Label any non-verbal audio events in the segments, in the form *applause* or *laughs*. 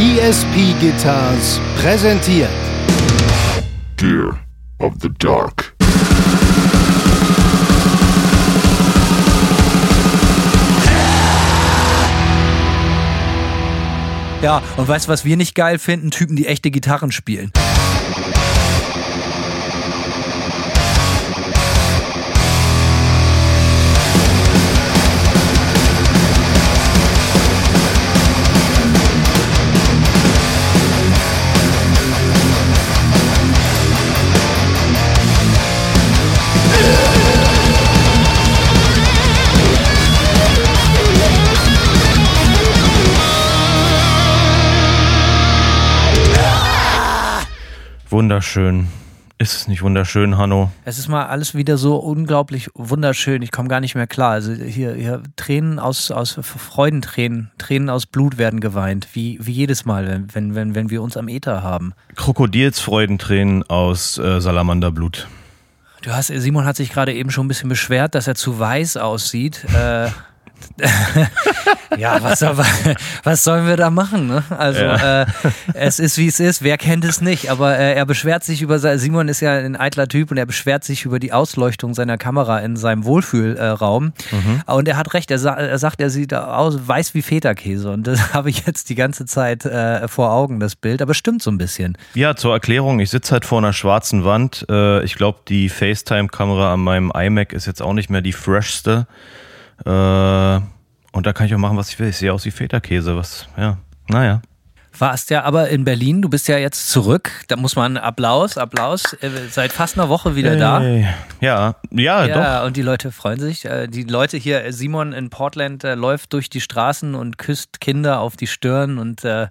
ESP Guitars präsentiert Gear of the Dark. Ja, und weißt du, was wir nicht geil finden? Typen, die echte Gitarren spielen. Wunderschön. Ist es nicht wunderschön, Hanno? Es ist mal alles wieder so unglaublich wunderschön. Ich komme gar nicht mehr klar. Also hier, hier Tränen aus, aus Freudentränen, Tränen aus Blut werden geweint, wie, wie jedes Mal, wenn, wenn, wenn wir uns am Äther haben. Krokodilsfreudentränen aus äh, Salamanderblut. Du hast, Simon hat sich gerade eben schon ein bisschen beschwert, dass er zu weiß aussieht. Äh, *laughs* ja, was, soll, was, sollen wir da machen? Ne? Also ja. äh, es ist wie es ist. Wer kennt es nicht? Aber äh, er beschwert sich über Simon ist ja ein eitler Typ und er beschwert sich über die Ausleuchtung seiner Kamera in seinem Wohlfühlraum. Mhm. Und er hat recht. Er, sa er, sagt, er sieht aus weiß wie Feta-Käse und das *laughs* habe ich jetzt die ganze Zeit äh, vor Augen das Bild. Aber stimmt so ein bisschen. Ja, zur Erklärung. Ich sitze halt vor einer schwarzen Wand. Äh, ich glaube, die FaceTime-Kamera an meinem iMac ist jetzt auch nicht mehr die freshste. Äh, und da kann ich auch machen, was ich will. Ich sehe aus wie Feta-Käse. Was, ja, naja. Warst ja aber in Berlin, du bist ja jetzt zurück. Da muss man Applaus, Applaus. Äh, seit fast einer Woche wieder hey. da. Ja, ja, ja, doch. Und die Leute freuen sich. Äh, die Leute hier, Simon in Portland läuft durch die Straßen und küsst Kinder auf die Stirn und äh,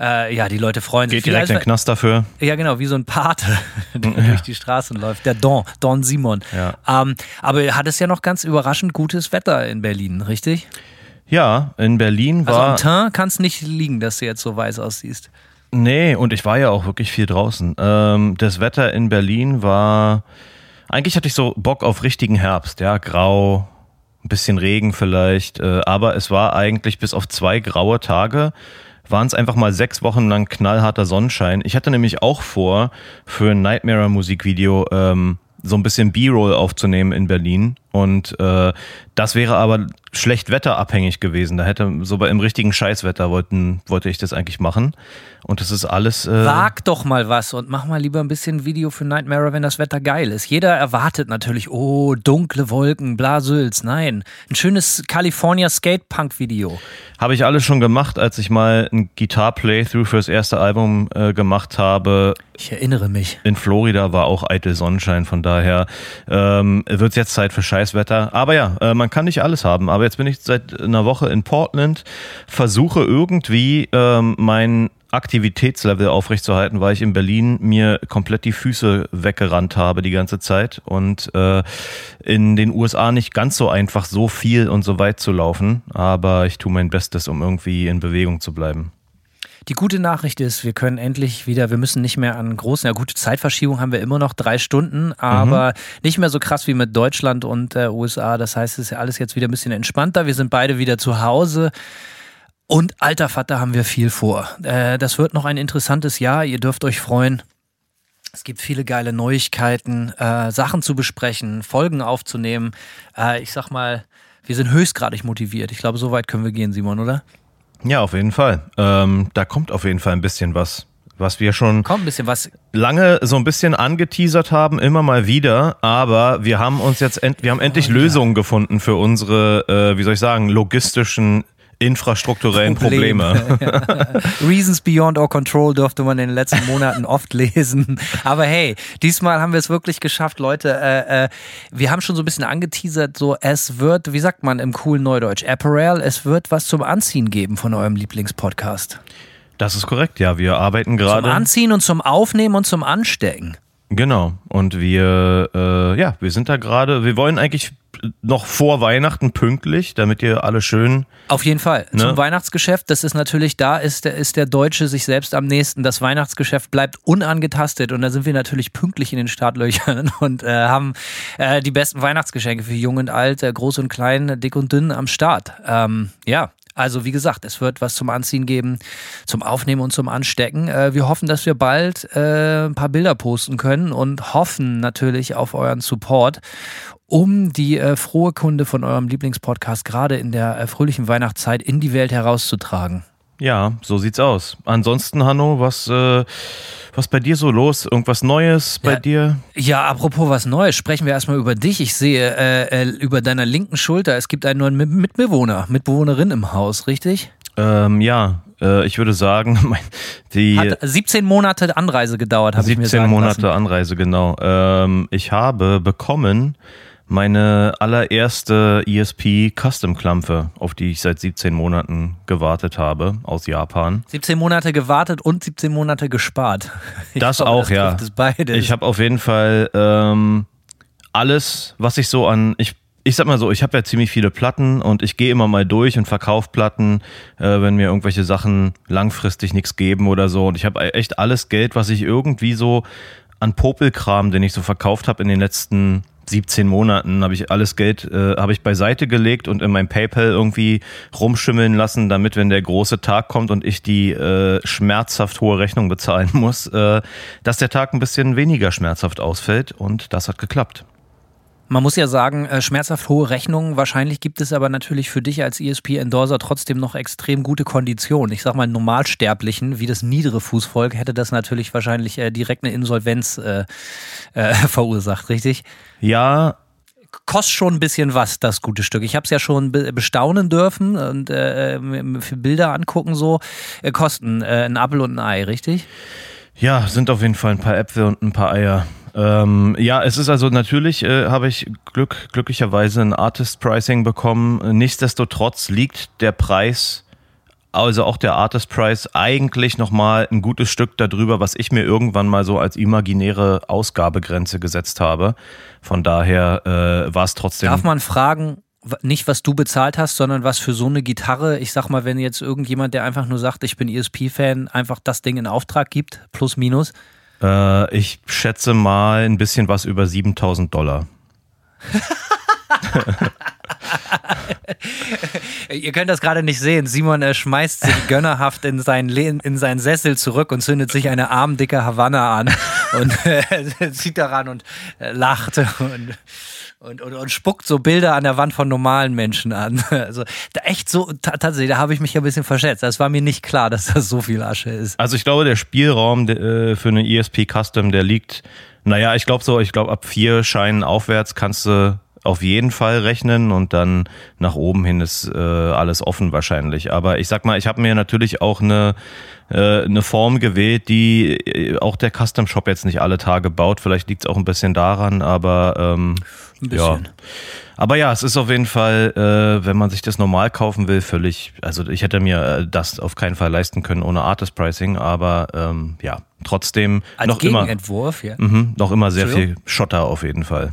äh, ja, die Leute freuen sich. Geht direkt in den Knast dafür. Ja, genau, wie so ein Pate, *laughs* der ja. durch die Straßen läuft. Der Don, Don Simon. Ja. Ähm, aber hat es ja noch ganz überraschend gutes Wetter in Berlin, richtig? Ja, in Berlin war. Also am Teint kann es nicht liegen, dass du jetzt so weiß aussiehst. Nee, und ich war ja auch wirklich viel draußen. Ähm, das Wetter in Berlin war. Eigentlich hatte ich so Bock auf richtigen Herbst, ja, grau, ein bisschen Regen vielleicht, äh, aber es war eigentlich bis auf zwei graue Tage waren es einfach mal sechs Wochen lang knallharter Sonnenschein. Ich hatte nämlich auch vor, für ein Nightmare-Musikvideo ähm, so ein bisschen B-Roll aufzunehmen in Berlin. Und äh, das wäre aber schlecht wetterabhängig gewesen. Da hätte so bei im richtigen Scheißwetter wollten, wollte ich das eigentlich machen. Und das ist alles. Äh Wag doch mal was und mach mal lieber ein bisschen Video für Nightmare, wenn das Wetter geil ist. Jeder erwartet natürlich, oh, dunkle Wolken, Blasülz. Nein, ein schönes California Skate-Punk-Video. Habe ich alles schon gemacht, als ich mal ein Gitar-Playthrough fürs erste Album äh, gemacht habe. Ich erinnere mich. In Florida war auch eitel Sonnenschein, von daher ähm, wird es jetzt Zeit für Scheißwetter. Aber ja, äh, man kann nicht alles haben. Aber jetzt bin ich seit einer Woche in Portland, versuche irgendwie ähm, mein Aktivitätslevel aufrechtzuerhalten, weil ich in Berlin mir komplett die Füße weggerannt habe die ganze Zeit und äh, in den USA nicht ganz so einfach so viel und so weit zu laufen, aber ich tue mein Bestes, um irgendwie in Bewegung zu bleiben. Die gute Nachricht ist, wir können endlich wieder, wir müssen nicht mehr an großen, ja gute Zeitverschiebung haben wir immer noch drei Stunden, aber mhm. nicht mehr so krass wie mit Deutschland und äh, USA. Das heißt, es ist ja alles jetzt wieder ein bisschen entspannter. Wir sind beide wieder zu Hause. Und alter Vater haben wir viel vor. Äh, das wird noch ein interessantes Jahr. Ihr dürft euch freuen. Es gibt viele geile Neuigkeiten, äh, Sachen zu besprechen, Folgen aufzunehmen. Äh, ich sag mal, wir sind höchstgradig motiviert. Ich glaube, so weit können wir gehen, Simon, oder? Ja, auf jeden Fall. Ähm, da kommt auf jeden Fall ein bisschen was, was wir schon kommt ein bisschen was. lange so ein bisschen angeteasert haben, immer mal wieder. Aber wir haben uns jetzt, end wir haben endlich oh, Lösungen ja. gefunden für unsere, äh, wie soll ich sagen, logistischen infrastrukturellen Problem. Probleme. *laughs* Reasons Beyond Our Control durfte man in den letzten Monaten oft lesen. Aber hey, diesmal haben wir es wirklich geschafft, Leute. Äh, äh, wir haben schon so ein bisschen angeteasert, so es wird, wie sagt man im coolen Neudeutsch, Apparel, es wird was zum Anziehen geben von eurem Lieblingspodcast. Das ist korrekt, ja. Wir arbeiten gerade. Zum Anziehen und zum Aufnehmen und zum Anstecken. Genau. Und wir, äh, ja, wir sind da gerade, wir wollen eigentlich noch vor Weihnachten pünktlich, damit ihr alle schön. Auf jeden Fall. Ne? Zum Weihnachtsgeschäft, das ist natürlich, da ist der, ist der Deutsche sich selbst am nächsten. Das Weihnachtsgeschäft bleibt unangetastet und da sind wir natürlich pünktlich in den Startlöchern *laughs* und äh, haben äh, die besten Weihnachtsgeschenke für Jung und Alt, äh, groß und klein, dick und dünn am Start. Ähm, ja, Also wie gesagt, es wird was zum Anziehen geben, zum Aufnehmen und zum Anstecken. Äh, wir hoffen, dass wir bald äh, ein paar Bilder posten können und hoffen natürlich auf euren Support, um die äh, frohe Kunde von eurem Lieblingspodcast gerade in der äh, fröhlichen Weihnachtszeit in die Welt herauszutragen. Ja, so sieht's aus. Ansonsten, Hanno, was, äh, was bei dir so los? Irgendwas Neues bei Ja. dir? Ja, apropos was Neues, sprechen wir erstmal über dich. Ich sehe äh, äh, über deiner linken Schulter, es gibt einen neuen Mit- Mitbewohner, Mitbewohnerin im Haus, richtig? Ähm, ja, äh, ich würde sagen, *laughs* die Hat 17 Monate Anreise gedauert, habe ich mir 17 sagen Monate lassen. Anreise, genau. Ähm, ich habe bekommen meine allererste ESP Custom Klampfe, auf die ich seit 17 Monaten gewartet habe, aus Japan. 17 Monate gewartet und 17 Monate gespart. *laughs* Ich Das glaube, auch, das ja. Es beides. Ich habe auf jeden Fall ähm, alles, was ich so an. Ich, ich sag mal so, ich habe ja ziemlich viele Platten und ich gehe immer mal durch und verkaufe Platten, äh, wenn mir irgendwelche Sachen langfristig nichts geben oder so. Und ich habe echt alles Geld, was ich irgendwie so an Popelkram, den ich so verkauft habe in den letzten 17 Monaten, habe ich alles Geld äh, habe ich beiseite gelegt und in mein PayPal irgendwie rumschimmeln lassen, damit wenn der große Tag kommt und ich die äh, schmerzhaft hohe Rechnung bezahlen *laughs* muss, äh, dass der Tag ein bisschen weniger schmerzhaft ausfällt und das hat geklappt. Man muss ja sagen, äh, schmerzhaft hohe Rechnungen. Wahrscheinlich gibt es aber natürlich für dich als ESP-Endorser trotzdem noch extrem gute Konditionen. Ich sag mal, Normalsterblichen, wie das niedere Fußvolk, hätte das natürlich wahrscheinlich äh, direkt eine Insolvenz äh, äh, *laughs* verursacht, richtig? Ja, Kostet schon ein bisschen was, das gute Stück. Ich habe es ja schon be bestaunen dürfen und äh, Bilder angucken so. Äh, kosten äh, ein Apfel und ein Ei, richtig? Ja, sind auf jeden Fall ein paar Äpfel und ein paar Eier. Ähm, ja, es ist also natürlich, äh, habe ich Glück, glücklicherweise ein Artist Pricing bekommen. Nichtsdestotrotz liegt der Preis, also auch der Artist Price, eigentlich nochmal ein gutes Stück darüber, was ich mir irgendwann mal so als imaginäre Ausgabegrenze gesetzt habe. Von daher äh, war es trotzdem. Darf man fragen, nicht was du bezahlt hast, sondern was für so eine Gitarre, ich sag mal, wenn jetzt irgendjemand, der einfach nur sagt, ich bin ESP-Fan, einfach das Ding in Auftrag gibt, plus minus. Äh, ich schätze mal ein bisschen was über 7000 Dollar. *laughs* Ihr könnt das gerade nicht sehen. Simon äh, schmeißt sich gönnerhaft in seinen, Lehn, in seinen Sessel zurück und zündet sich eine armdicke Havanna an und *laughs* äh, zieht daran und äh, lacht und, und, und, und spuckt so Bilder an der Wand von normalen Menschen an. *laughs* Also da echt so, ta- tatsächlich, da habe ich mich ein bisschen verschätzt. Das war mir nicht klar, dass das so viel Asche ist. Also ich glaube, der Spielraum äh, für eine ESP Custom, der liegt, naja, ich glaube so, ich glaube ab vier Scheinen aufwärts kannst du auf jeden Fall rechnen und dann nach oben hin ist äh, alles offen wahrscheinlich. Aber ich sag mal, ich habe mir natürlich auch eine, äh, eine Form gewählt, die äh, auch der Custom Shop jetzt nicht alle Tage baut. Vielleicht liegt es auch ein bisschen daran, aber ähm, Ein bisschen. ja. Aber ja, es ist auf jeden Fall, äh, wenn man sich das normal kaufen will, völlig, also ich hätte mir äh, das auf keinen Fall leisten können ohne Artist Pricing, aber ähm, ja, trotzdem Als noch immer, Gegenentwurf, ja. mhm, noch immer sehr viel? Schotter auf jeden Fall.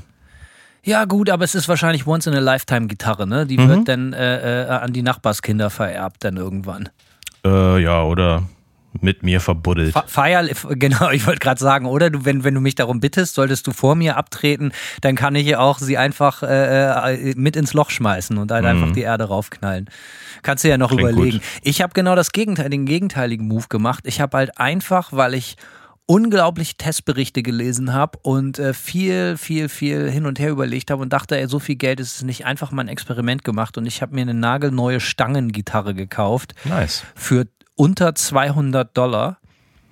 Ja, gut, aber es ist wahrscheinlich once in a lifetime Gitarre, ne? Die wird dann äh, äh, an die Nachbarskinder vererbt dann irgendwann. Äh, ja, oder mit mir verbuddelt. Fe- Feier, genau, *laughs* ich wollte gerade sagen, oder du, wenn, wenn du mich darum bittest, solltest du vor mir abtreten, dann kann ich auch sie einfach äh, äh, mit ins Loch schmeißen und halt einfach die Erde raufknallen. Kannst du ja noch Mhm. Klingt überlegen. gut. Ich habe genau das Gegenteil, den gegenteiligen Move gemacht. Ich habe halt einfach, weil ich unglaublich Testberichte gelesen habe und äh, viel, viel, viel hin und her überlegt habe und dachte, ey, so viel Geld ist es nicht, einfach mal ein Experiment gemacht und ich habe mir eine nagelneue Stangengitarre gekauft Nice. für unter 200 Dollar.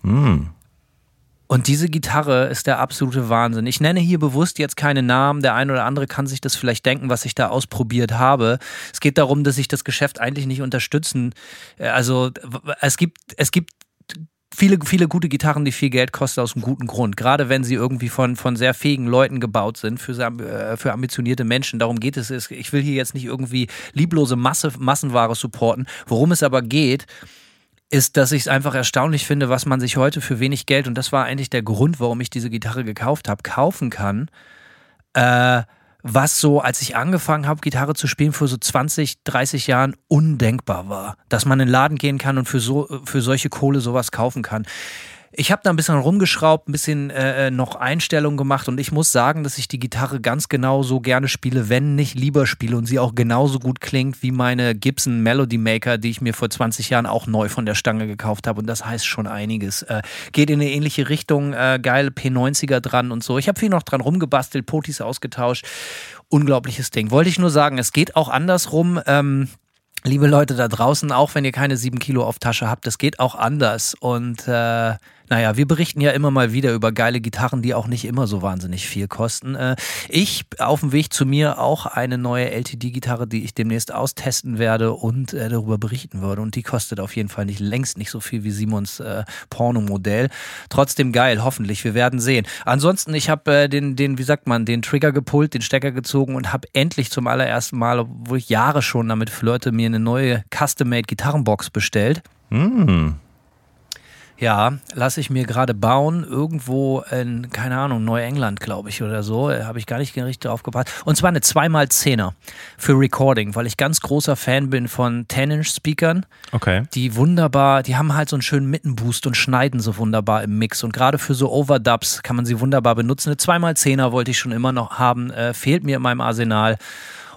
Hm. Und diese Gitarre ist der absolute Wahnsinn. Ich nenne hier bewusst jetzt keine Namen. Der eine oder andere kann sich das vielleicht denken, was ich da ausprobiert habe. Es geht darum, dass ich das Geschäft eigentlich nicht unterstützen. äh, Also es gibt, es gibt viele, viele gute Gitarren, die viel Geld kosten aus einem guten Grund. Gerade wenn sie irgendwie von, von sehr fähigen Leuten gebaut sind, für, äh, für ambitionierte Menschen. Darum geht es. Es- Ich will hier jetzt nicht irgendwie lieblose Masse, Massenware supporten. Worum es aber geht, ist, dass ich es einfach erstaunlich finde, was man sich heute für wenig Geld, und das war eigentlich der Grund, warum ich diese Gitarre gekauft habe, kaufen kann. Äh, was so, als ich angefangen habe, Gitarre zu spielen, für so 20, 30 Jahren undenkbar war. Dass man in den Laden gehen kann und für, so, für solche Kohle sowas kaufen kann. Ich habe da ein bisschen rumgeschraubt, ein bisschen äh, noch Einstellungen gemacht und ich muss sagen, dass ich die Gitarre ganz genau so gerne spiele, wenn nicht lieber spiele und sie auch genauso gut klingt wie meine Gibson Melody Maker, die ich mir vor 20 Jahren auch neu von der Stange gekauft habe und das heißt schon einiges. Äh, geht in eine ähnliche Richtung, äh, geile P90er dran und so. Ich habe viel noch dran rumgebastelt, Potis ausgetauscht. Unglaubliches Ding. Wollte ich nur sagen, es geht auch andersrum. Ähm, liebe Leute da draußen, auch wenn ihr keine sieben Kilo auf Tasche habt, das geht auch anders. Und äh, naja, wir berichten ja immer mal wieder über geile Gitarren, die auch nicht immer so wahnsinnig viel kosten. Äh, ich auf dem Weg zu mir auch eine neue LTD-Gitarre, die ich demnächst austesten werde und äh, darüber berichten würde. Und die kostet auf jeden Fall nicht längst nicht so viel wie Simons äh, Porno-Modell. Trotzdem geil, hoffentlich. Wir werden sehen. Ansonsten, ich habe äh, den, den, wie sagt man, den Trigger gepult, den Stecker gezogen und habe endlich zum allerersten Mal, obwohl ich Jahre schon damit flirte, mir eine neue Custom-Made Gitarrenbox bestellt. Mm. Ja, lasse ich mir gerade bauen, irgendwo in, keine Ahnung, Neuengland, glaube ich, oder so. Habe ich gar nicht richtig drauf gepasst. Und zwar eine 2x10er für Recording, weil ich ganz großer Fan bin von 10-Inch-Speakern. Okay. Die wunderbar, die haben halt so einen schönen Mittenboost und schneiden so wunderbar im Mix. Und gerade für so Overdubs kann man sie wunderbar benutzen. Eine 2x10er wollte ich schon immer noch haben, äh, fehlt mir in meinem Arsenal.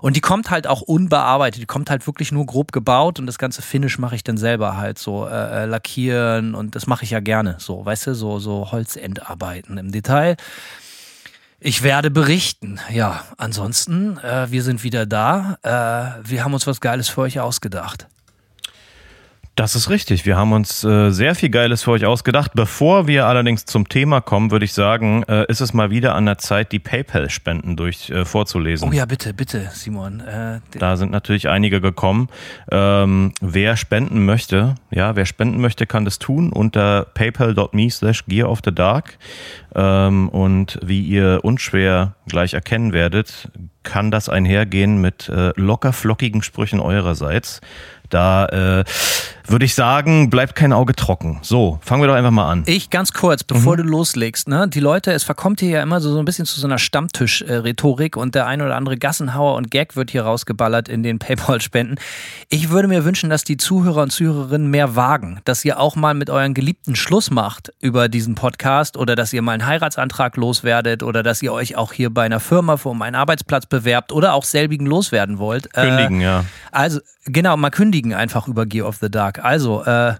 Und die kommt halt auch unbearbeitet, die kommt halt wirklich nur grob gebaut und das ganze Finish mache ich dann selber halt so äh, äh, lackieren und das mache ich ja gerne, so, weißt du, so, so Holzendarbeiten im Detail. Ich werde berichten. Ja, ansonsten, äh, wir sind wieder da. Äh, wir haben uns was Geiles für euch ausgedacht. Das ist richtig. Wir haben uns äh, sehr viel Geiles für euch ausgedacht. Bevor wir allerdings zum Thema kommen, würde ich sagen, äh, ist es mal wieder an der Zeit, die PayPal-Spenden durch äh, vorzulesen. Oh ja, bitte, bitte, Simon. Äh, da sind natürlich einige gekommen. Ähm, wer spenden möchte, ja, wer spenden möchte, kann das tun unter paypal.me slash gear of the dark. Ähm, und wie ihr unschwer gleich erkennen werdet, kann das einhergehen mit äh, locker flockigen Sprüchen eurerseits. Da äh, würde ich sagen, bleibt kein Auge trocken. So, fangen wir doch einfach mal an. Ich ganz kurz, bevor mhm. du loslegst, ne? Die Leute, es verkommt hier ja immer so, so ein bisschen zu so einer Stammtisch-Rhetorik und der ein oder andere Gassenhauer und Gag wird hier rausgeballert in den Paypal-Spenden. Ich würde mir wünschen, dass die Zuhörer und Zuhörerinnen mehr wagen, dass ihr auch mal mit euren Geliebten Schluss macht über diesen Podcast oder dass ihr mal einen Heiratsantrag loswerdet oder dass ihr euch auch hier bei einer Firma für um einen Arbeitsplatz bewerbt oder auch selbigen loswerden wollt. Kündigen, äh, ja. Also, genau, mal kündigen einfach über Gear of the Dark. Also, äh,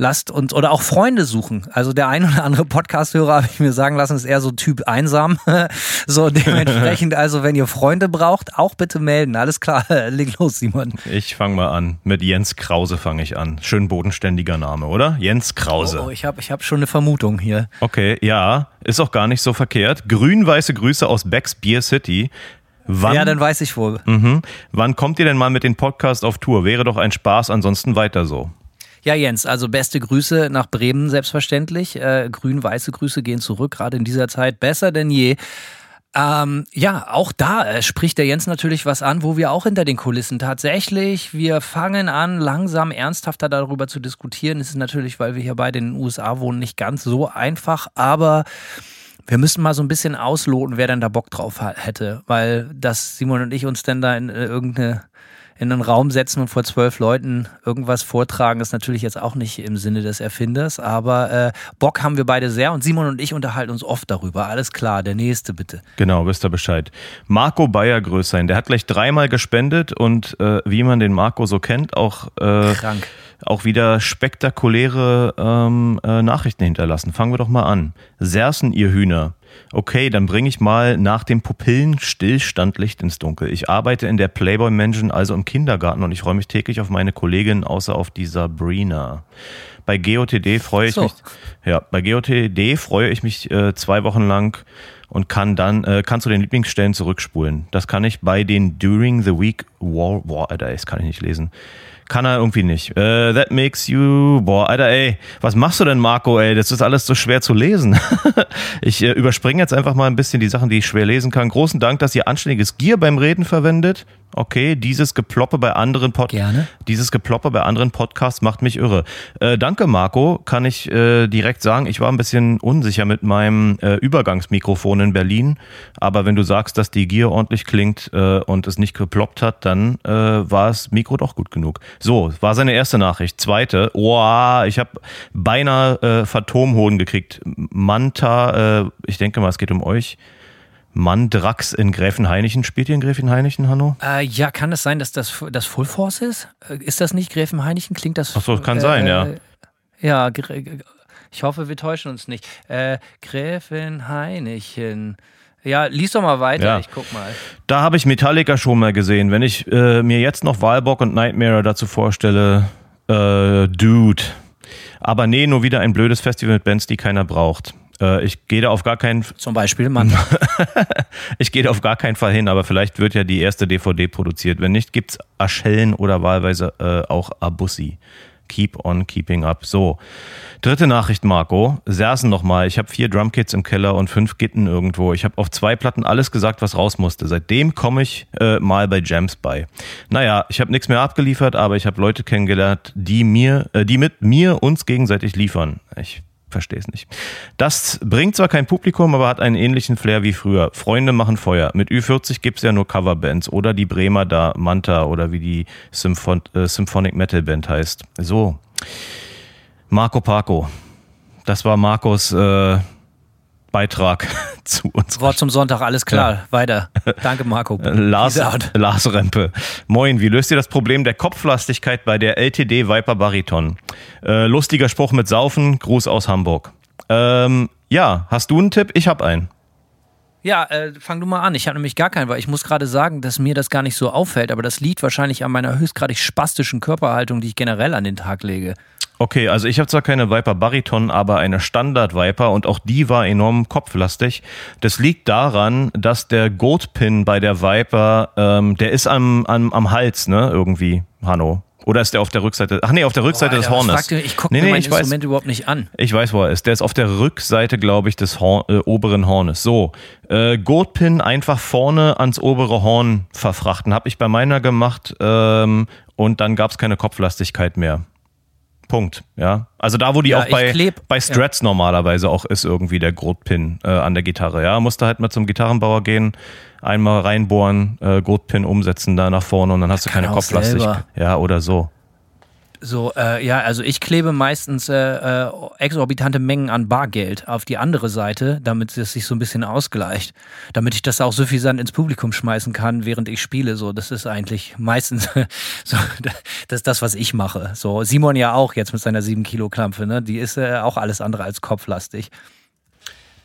lasst uns oder auch Freunde suchen. Also der ein oder andere Podcast-Hörer, habe ich mir sagen lassen, ist eher so Typ einsam. *laughs* so dementsprechend, also wenn ihr Freunde braucht, auch bitte melden. Alles klar, *laughs* leg los, Simon. Ich fange mal an. Mit Jens Krause fange ich an. Schön bodenständiger Name, oder? Jens Krause. Oh, oh ich habe ich hab schon eine Vermutung hier. Okay, ja, ist auch gar nicht so verkehrt. Grün-weiße Grüße aus Becks Beer City. Wann, ja, dann weiß ich wohl. Mhm. Wann kommt ihr denn mal mit dem Podcast auf Tour? Wäre doch ein Spaß, ansonsten weiter so. Ja, Jens, also beste Grüße nach Bremen selbstverständlich. Äh, Grün-weiße Grüße gehen zurück, gerade in dieser Zeit besser denn je. Ähm, ja, auch da äh, spricht der Jens natürlich was an, wo wir auch hinter den Kulissen tatsächlich, wir fangen an, langsam ernsthafter darüber zu diskutieren. Es ist natürlich, weil wir hier beide in den USA wohnen, nicht ganz so einfach, aber wir müssen mal so ein bisschen ausloten, wer denn da Bock drauf hätte, weil dass Simon und ich uns denn da in äh, irgendeine in einen Raum setzen und vor zwölf Leuten irgendwas vortragen, ist natürlich jetzt auch nicht im Sinne des Erfinders, aber äh, Bock haben wir beide sehr und Simon und ich unterhalten uns oft darüber. Alles klar, der nächste bitte. Genau, wisst ihr Bescheid. Marco Bayer Größein, der hat gleich dreimal gespendet und äh, wie man den Marco so kennt, auch äh, Krank auch wieder spektakuläre ähm, äh, Nachrichten hinterlassen. Fangen wir doch mal an. Sersen, ihr Hühner. Okay, dann bringe ich mal nach dem Pupillenstillstand Licht ins Dunkel. Ich arbeite in der Playboy Mansion, also im Kindergarten, und ich freue mich täglich auf meine Kollegin, außer auf die Sabrina. Bei GOTD freue ich so. mich. Ja, bei GOTD freue ich mich äh, zwei Wochen lang und kann dann äh, kann zu den Lieblingsstellen zurückspulen. Das kann ich bei den During the Week War, War, Alter, das kann ich nicht lesen kann er irgendwie nicht. Uh, that makes you, boah, Alter, ey, was machst du denn, Marco, ey? Das ist alles so schwer zu lesen. *laughs* ich äh, überspringe jetzt einfach mal ein bisschen die Sachen, die ich schwer lesen kann. Großen Dank, dass ihr anständiges Gear beim Reden verwendet. Okay, dieses Geploppe bei anderen Pod Gerne. Dieses Geploppe bei anderen Podcasts macht mich irre. Äh, danke, Marco. Kann ich äh, direkt sagen, ich war ein bisschen unsicher mit meinem äh, Übergangsmikrofon in Berlin. Aber wenn du sagst, dass die Gier ordentlich klingt äh, und es nicht geploppt hat, dann äh, war das Mikro doch gut genug. So, war seine erste Nachricht. Zweite, oh, ich habe beinahe äh, Phantomhoden gekriegt. Manta, äh, ich denke mal, es geht um euch. Mandrax in Gräfenhainichen. Spielt ihr in Gräfenhainichen, Hanno? Äh, ja, kann es sein, dass das, das Full Force ist? Äh, Ist das nicht Gräfenhainichen? Klingt das. Ach so, kann sein, ja. Ja, Grä- ich hoffe, wir täuschen uns nicht. Äh, Gräfenhainichen. Ja, lies doch mal weiter, Ja. ich guck mal. Da habe ich Metallica schon mal gesehen. Wenn ich äh, mir jetzt noch Walbock und Nightmare dazu vorstelle, äh, Dude. Aber nee, nur wieder ein blödes Festival mit Bands, die keiner braucht. Äh, ich gehe da auf gar keinen, Zum Beispiel Mann. *laughs* ich gehe da auf gar keinen Fall hin, aber vielleicht wird ja die erste DVD produziert. Wenn nicht, gibt's Aschellen oder wahlweise äh, auch Abussi. Keep on keeping up. So. Dritte Nachricht, Marco. Sersen nochmal. Ich habe vier Drumkits im Keller und fünf Gitten irgendwo. Ich habe auf zwei Platten alles gesagt, was raus musste. Seitdem komme ich äh, mal bei Jams bei. Naja, ich habe nichts mehr abgeliefert, aber ich habe Leute kennengelernt, die mir, äh, die mit mir uns gegenseitig liefern. Ich verstehe es nicht. Das bringt zwar kein Publikum, aber hat einen ähnlichen Flair wie früher. Freunde machen Feuer. Mit Ü40 gibt's ja nur Coverbands oder die Bremer da, Manta oder wie die Symphon äh, Symphonic Metal Band heißt. So. Marco Paco. Das war Marcos äh, Beitrag *laughs* zu uns. Wort zum Sonntag, alles klar. Weiter. Danke, Marco. *laughs* Lars. Lars Rempe. Moin, wie löst ihr das Problem der Kopflastigkeit bei der LTD Viper Bariton? Äh, lustiger Spruch mit Saufen, Gruß aus Hamburg. Ähm, ja, hast du einen Tipp? Ich hab einen. Ja, äh, fang du mal an. Ich habe nämlich gar keinen, weil ich muss gerade sagen, dass mir das gar nicht so auffällt, aber das liegt wahrscheinlich an meiner höchstgradig spastischen Körperhaltung, die ich generell an den Tag lege. Okay, also ich habe zwar keine Viper Bariton, aber eine Standard Viper und auch die war enorm kopflastig. Das liegt daran, dass der Goat-Pin bei der Viper, ähm, der ist am, am, am Hals, ne, irgendwie, Hanno. Oder ist der auf der Rückseite? Ach nee, auf der Rückseite Boah, des Hornes. fragt ihr? Ich gucke nee, mir nee, mein ich weiß, Instrument überhaupt nicht an. Ich weiß, wo er ist. Der ist auf der Rückseite, glaube ich, des Horn, äh, oberen Hornes. So, äh, Gurtpin einfach vorne ans obere Horn verfrachten. Habe ich bei meiner gemacht ähm, und dann gab es keine Kopflastigkeit mehr. Punkt. Ja, also da, wo die Ja, auch bei, kleb- bei Strats normalerweise auch ist, irgendwie der Gurtpin äh, an der Gitarre. Ja, musste halt mal zum Gitarrenbauer gehen, einmal reinbohren, äh, Gurtpin umsetzen da nach vorne und dann hast du keine selber. Ja, oder so. So, äh, ja, also ich klebe meistens äh, äh, exorbitante Mengen an Bargeld auf die andere Seite, damit es sich so ein bisschen ausgleicht. Damit ich das auch suffisant ins Publikum schmeißen kann, während ich spiele. So, das ist eigentlich meistens *laughs* so, das das, was ich mache. So, Simon ja auch jetzt mit seiner 7 Kilo Klampfe, ne? Die ist äh, auch alles andere als kopflastig.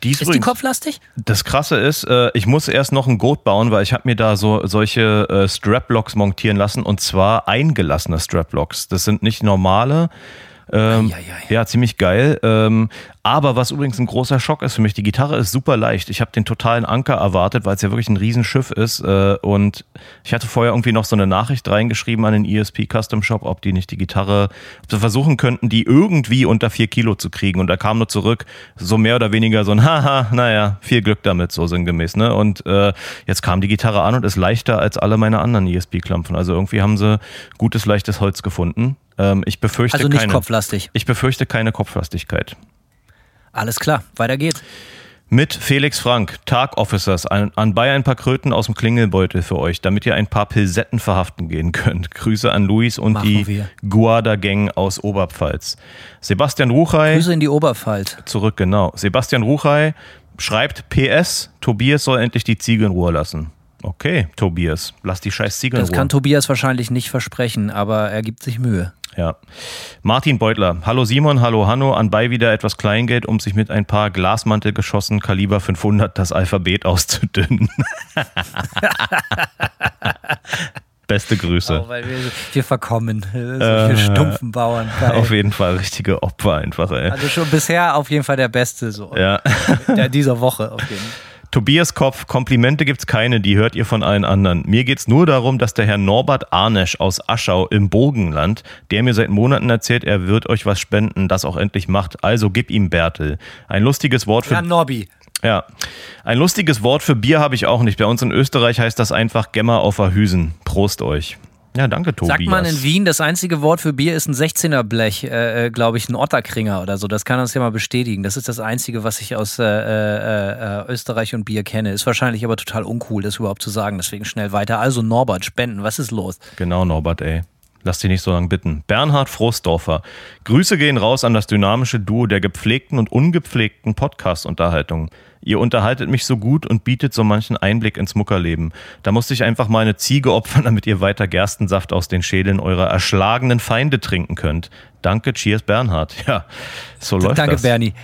Die Ist die übrigens- kopflastig? Das Krasse ist, äh, ich muss erst noch ein Goat bauen, weil ich habe mir da so solche äh, Straplocks montieren lassen und zwar eingelassene Straplocks. Das sind nicht normale. Ähm, ja, ziemlich geil. Ähm, aber was übrigens ein großer Schock ist für mich, die Gitarre ist super leicht. Ich habe den totalen Anker erwartet, weil es ja wirklich ein Riesenschiff ist. Äh, und ich hatte vorher irgendwie noch so eine Nachricht reingeschrieben an den ESP Custom Shop, ob die nicht die Gitarre, ob sie versuchen könnten, die irgendwie unter vier Kilo zu kriegen. Und da kam nur zurück, so mehr oder weniger so ein *laughs* Haha, naja, viel Glück damit, so sinngemäß. Ne? Und äh, jetzt kam die Gitarre an und ist leichter als alle meine anderen ESP-Klampfen. Also irgendwie haben sie gutes, leichtes Holz gefunden. Ähm, ich befürchte Also nicht keine. kopflastig. Ich befürchte keine Kopflastigkeit. Alles klar, weiter geht's. Mit Felix Frank, Tag Officers, an, anbei ein paar Kröten aus dem Klingelbeutel für euch, damit ihr ein paar Pilsetten verhaften gehen könnt. *laughs* Grüße an Luis und Machen die wir. Guarda Gang aus Oberpfalz. Sebastian Ruchey, Grüße in die Oberpfalz. zurück, genau. Sebastian Ruchey schreibt PS, Tobias soll endlich die Ziege in Ruhe lassen. Okay, Tobias, lass die scheiß Ziege in Das Ruhe. kann Tobias wahrscheinlich nicht versprechen, aber er gibt sich Mühe. Ja. Martin Beutler. Hallo Simon, hallo Hanno. Anbei wieder etwas Kleingeld, um sich mit ein paar Glasmantelgeschossen Kaliber 500 das Alphabet auszudünnen. *laughs* Beste Grüße. Oh, weil wir, wir verkommen. Solche stumpfen Bauern. Geil. Auf jeden Fall richtige Opfer einfach, ey. Also schon bisher auf jeden Fall der Beste so. Ja. Der dieser Woche auf jeden Fall. Tobias Kopf, Komplimente gibt's keine, die hört ihr von allen anderen. Mir geht's nur darum, dass der Herr Norbert Arnesch aus Aschau im Burgenland, der mir seit Monaten erzählt, er wird euch was spenden, das auch endlich macht. Also gib ihm Bertel. Ein lustiges Wort für Ja, Nobby. Ja. Ein lustiges Wort für Bier habe ich auch nicht. Bei uns in Österreich heißt das einfach Gemmer auf Hüsen. Prost euch. Ja, danke, Tobias. Sagt man in Wien, das einzige Wort für Bier ist ein 16er Blech, äh, glaube ich, ein Otterkringer oder so. Das kann uns ja mal bestätigen. Das ist das Einzige, was ich aus äh, äh, Österreich und Bier kenne. Ist wahrscheinlich aber total uncool, das überhaupt zu sagen. Deswegen schnell weiter. Also Norbert, Spenden, was ist los? Genau, Norbert, ey. Lass dich nicht so lange bitten. Bernhard Frostdorfer. Grüße gehen raus an das dynamische Duo der gepflegten und ungepflegten Podcast-Unterhaltung. Ihr unterhaltet mich so gut und bietet so manchen Einblick ins Muckerleben. Da musste ich einfach mal eine Ziege opfern, *laughs* damit ihr weiter Gerstensaft aus den Schädeln eurer erschlagenen Feinde trinken könnt. Danke, cheers, Bernhard. *laughs* Ja, so läuft Danke, das. Danke, Bernie.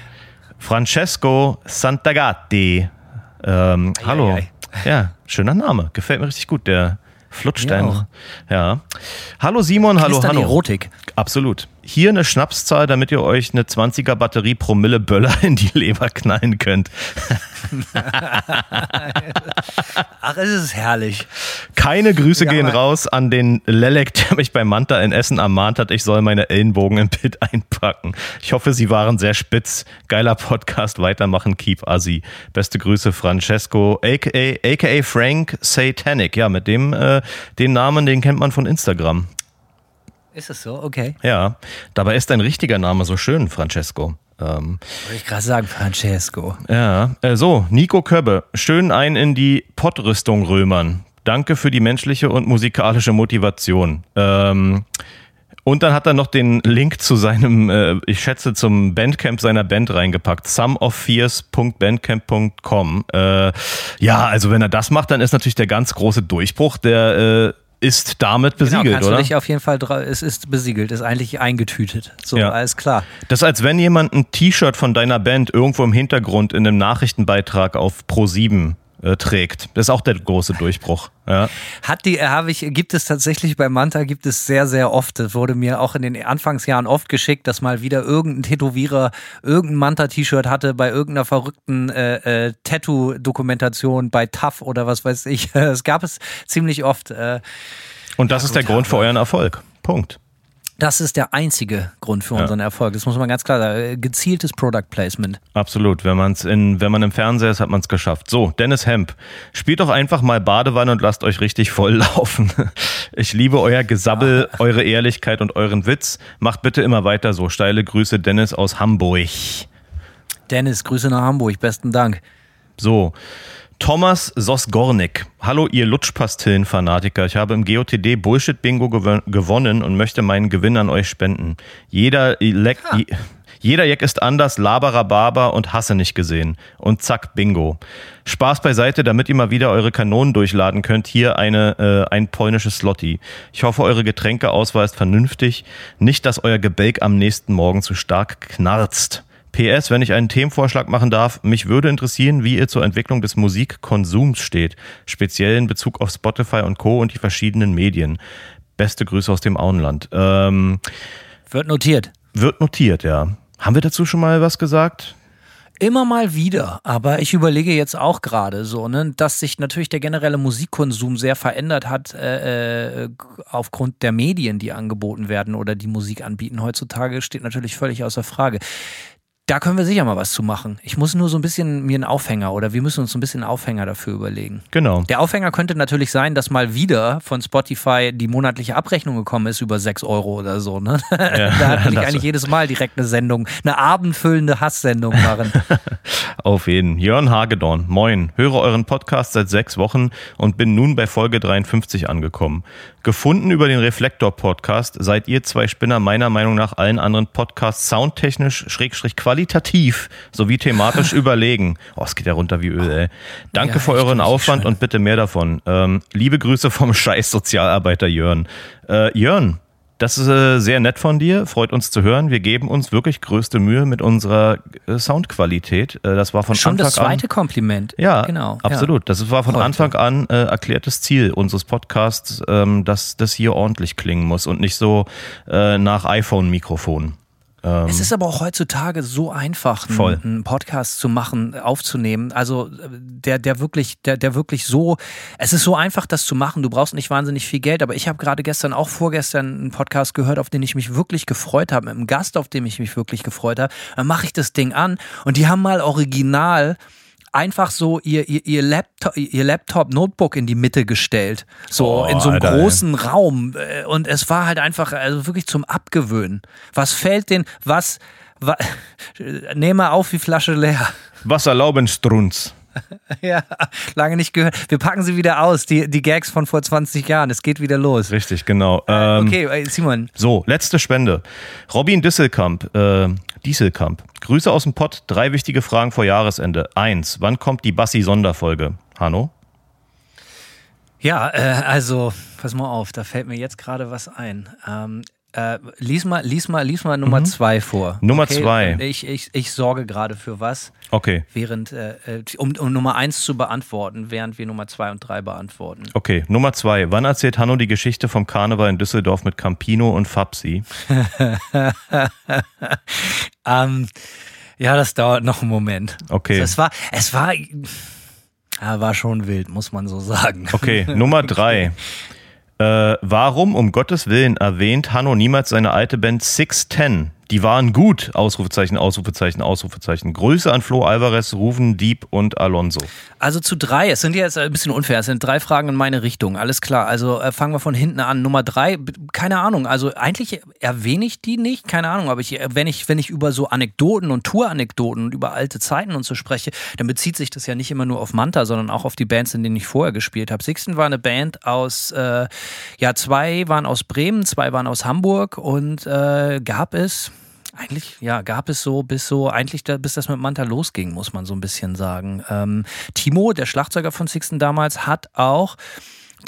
Francesco Santagati. Ähm, ei, hallo. Ei, ei. Ja, schöner Name. Gefällt mir richtig gut. Der flutscht ja, ja. Hallo Simon, hallo, hallo. Erotik. Absolut hier eine Schnapszahl, damit ihr euch eine 20er Batterie Promille Böller in die Leber knallen könnt. *laughs* Ach, es ist herrlich. Keine Grüße ja, gehen raus an den Lelek, der mich bei Manta in Essen ermahnt hat, ich soll meine Ellenbogen im Pit einpacken. Ich hoffe, sie waren sehr spitz. Geiler Podcast, weitermachen, keep Assi. Beste Grüße, Francesco, aka, aka Frank Satanic. Ja, mit dem, äh, den Namen, den kennt man von Instagram. Ist es so? Okay. Ja, dabei ist dein richtiger Name so schön, Francesco. Ähm, Wollte ich gerade sagen, Francesco. Ja, äh, so, Nico Köbbe, schön ein in die Pottrüstung römern. Danke für die menschliche und musikalische Motivation. Ähm, und dann hat er noch den Link zu seinem, äh, ich schätze, zum Bandcamp seiner Band reingepackt. Someoffears.bandcamp.com. Äh, ja, also wenn er das macht, dann ist natürlich der ganz große Durchbruch der äh, ist damit genau, besiegelt, genau, kannst oder? Du dich auf jeden Fall, es ist besiegelt, ist eigentlich eingetütet. So, ja. alles klar. Das ist, als wenn jemand ein T-Shirt von deiner Band irgendwo im Hintergrund in einem Nachrichtenbeitrag auf Pro7 äh, trägt. Das ist auch der große Durchbruch. Ja. Hat die, habe ich, gibt es tatsächlich bei Manta, gibt es sehr, sehr oft. Das wurde mir auch in den Anfangsjahren oft geschickt, dass mal wieder irgendein Tätowierer irgendein Manta-T-Shirt hatte bei irgendeiner verrückten äh, äh, Tattoo-Dokumentation bei TAF oder was weiß ich. *laughs* Das gab es ziemlich oft. Äh, Und das ja, ist der Grund für euren Erfolg. Punkt. Das ist der einzige Grund für unseren ja. Erfolg. Das muss man ganz klar sagen. Gezieltes Product Placement. Absolut. Wenn, man's in, wenn man im Fernseher ist, hat man es geschafft. So, Dennis Hemp. Spielt doch einfach mal Badewanne und lasst euch richtig voll *laughs* laufen. Ich liebe euer Gesabbel, ja. eure Ehrlichkeit und euren Witz. Macht bitte immer weiter so. Steile Grüße, Dennis aus Hamburg. Dennis, Grüße nach Hamburg. Besten Dank. So. Thomas Sosgornik. Hallo, ihr Lutschpastillen-Fanatiker. Ich habe im GOTD Bullshit-Bingo gew gewonnen und möchte meinen Gewinn an euch spenden. Jeder, Leck, jeder Jack ist anders, Laberababer und Hasse nicht gesehen. Und zack, Bingo. Spaß beiseite, damit ihr mal wieder eure Kanonen durchladen könnt. Hier eine, äh, ein polnisches Slotty. Ich hoffe, eure Getränkeauswahl ist vernünftig. Nicht, dass euer Gebälk am nächsten Morgen zu stark knarzt. PS, wenn ich einen Themenvorschlag machen darf, mich würde interessieren, wie ihr zur Entwicklung des Musikkonsums steht, speziell in Bezug auf Spotify und Co. und die verschiedenen Medien. Beste Grüße aus dem Auenland. Ähm, wird notiert. Wird notiert, ja. Haben wir dazu schon mal was gesagt? Immer mal wieder, aber ich überlege jetzt auch gerade so, ne, dass sich natürlich der generelle Musikkonsum sehr verändert hat äh, äh aufgrund der Medien, die angeboten werden oder die Musik anbieten. Heutzutage steht natürlich völlig außer Frage. Da können wir sicher mal was zu machen. Ich muss nur so ein bisschen mir einen Aufhänger oder wir müssen uns so ein bisschen einen Aufhänger dafür überlegen. Genau. Der Aufhänger könnte natürlich sein, dass mal wieder von Spotify die monatliche Abrechnung gekommen ist über 6 Euro oder so. Ne? Ja, *laughs* *laughs* da kann ich eigentlich jedes Mal direkt eine Sendung, eine abendfüllende Hasssendung machen. *laughs* Auf jeden. Jörn Hagedorn, moin. Höre euren Podcast seit sechs Wochen und bin nun bei Folge 53 angekommen. Gefunden über den Reflektor-Podcast seid ihr zwei Spinner meiner Meinung nach allen anderen Podcasts soundtechnisch, schrägstrich qualitativ sowie thematisch *laughs* überlegen. Oh, es geht ja runter wie Öl, ey. Danke ja, für euren Aufwand und bitte mehr davon. Ähm, liebe Grüße vom *laughs* scheiß Sozialarbeiter Jörn. Äh, Jörn, das ist äh, sehr nett von dir, freut uns zu hören. Wir geben uns wirklich größte Mühe mit unserer äh, Soundqualität. Äh, das war von Schon Anfang das zweite an, Kompliment. Ja, genau. Absolut. Ja. Das war von Heute. Anfang an äh, erklärtes Ziel unseres Podcasts, ähm, dass das hier ordentlich klingen muss und nicht so äh, nach iPhone-Mikrofon. Ähm, es ist aber auch heutzutage so einfach, voll. einen Podcast zu machen, aufzunehmen. Also der, der wirklich, der, der wirklich so, es ist so einfach, das zu machen. Du brauchst nicht wahnsinnig viel Geld, aber ich habe gerade gestern, auch vorgestern, einen Podcast gehört, auf den ich mich wirklich gefreut habe, mit einem Gast, auf den ich mich wirklich gefreut habe. Dann mache ich das Ding an und die haben mal original einfach so ihr, ihr, ihr Laptop, ihr Laptop, Notebook in die Mitte gestellt. So Oh, in so einem Alter, ey. großen Raum. Äh, Und es war halt einfach, also wirklich zum Abgewöhnen. Was fällt den, was, wa, *laughs* nehme auf die Flasche leer. Was erlauben Strunz? *laughs* Ja, lange nicht gehört. Wir packen sie wieder aus, die, die Gags von vor 20 Jahren. Es geht wieder los. Richtig, genau. Ähm, Okay, äh, Simon. So, letzte Spende. Robin Disselkamp, äh, Dieselkamp. Grüße aus dem Pott. Drei wichtige Fragen vor Jahresende. Eins, wann kommt die Bassi-Sonderfolge? Hanno? Ja, äh, also, pass mal auf, da fällt mir jetzt gerade was ein. Ähm, äh, lies mal, lies mal, lies mal Nummer zwei vor. Mhm. Nummer zwei. Ich, ich, ich sorge gerade für was, Okay, während, äh, äh, um, um Nummer eins zu beantworten, während wir Nummer zwei und drei beantworten. okay. Nummer zwei. Wann erzählt Hanno die Geschichte vom Karneval in Düsseldorf mit Campino und Fabsi? *laughs* Ähm, ja, das dauert noch einen Moment. Okay. Also es war, es war, ja, war schon wild, muss man so sagen. Okay, *laughs* Nummer drei. Äh, warum um Gottes Willen erwähnt Hanno niemals seine alte Band 610? Die waren gut. Ausrufezeichen, Ausrufezeichen, Ausrufezeichen. Grüße an Flo Alvarez, Ruven, Dieb und Alonso. Also zu drei, es sind jetzt ein bisschen unfair, es sind drei Fragen in meine Richtung, alles klar. Also äh, fangen wir von hinten an. Nummer drei, keine Ahnung, also eigentlich erwähne ich die nicht, keine Ahnung, aber ich, äh, wenn, ich, wenn ich über so Anekdoten und Touranekdoten und über alte Zeiten und so spreche, dann bezieht sich das ja nicht immer nur auf Manta, sondern auch auf die Bands, in denen ich vorher gespielt habe. Sixten war eine Band aus, äh, ja, zwei waren aus Bremen, zwei waren aus Hamburg und äh, gab es eigentlich, ja, gab es so bis so, eigentlich da, bis das mit Manta losging, muss man so ein bisschen sagen. Ähm, Timo, der Schlagzeuger von Sixten damals, hat auch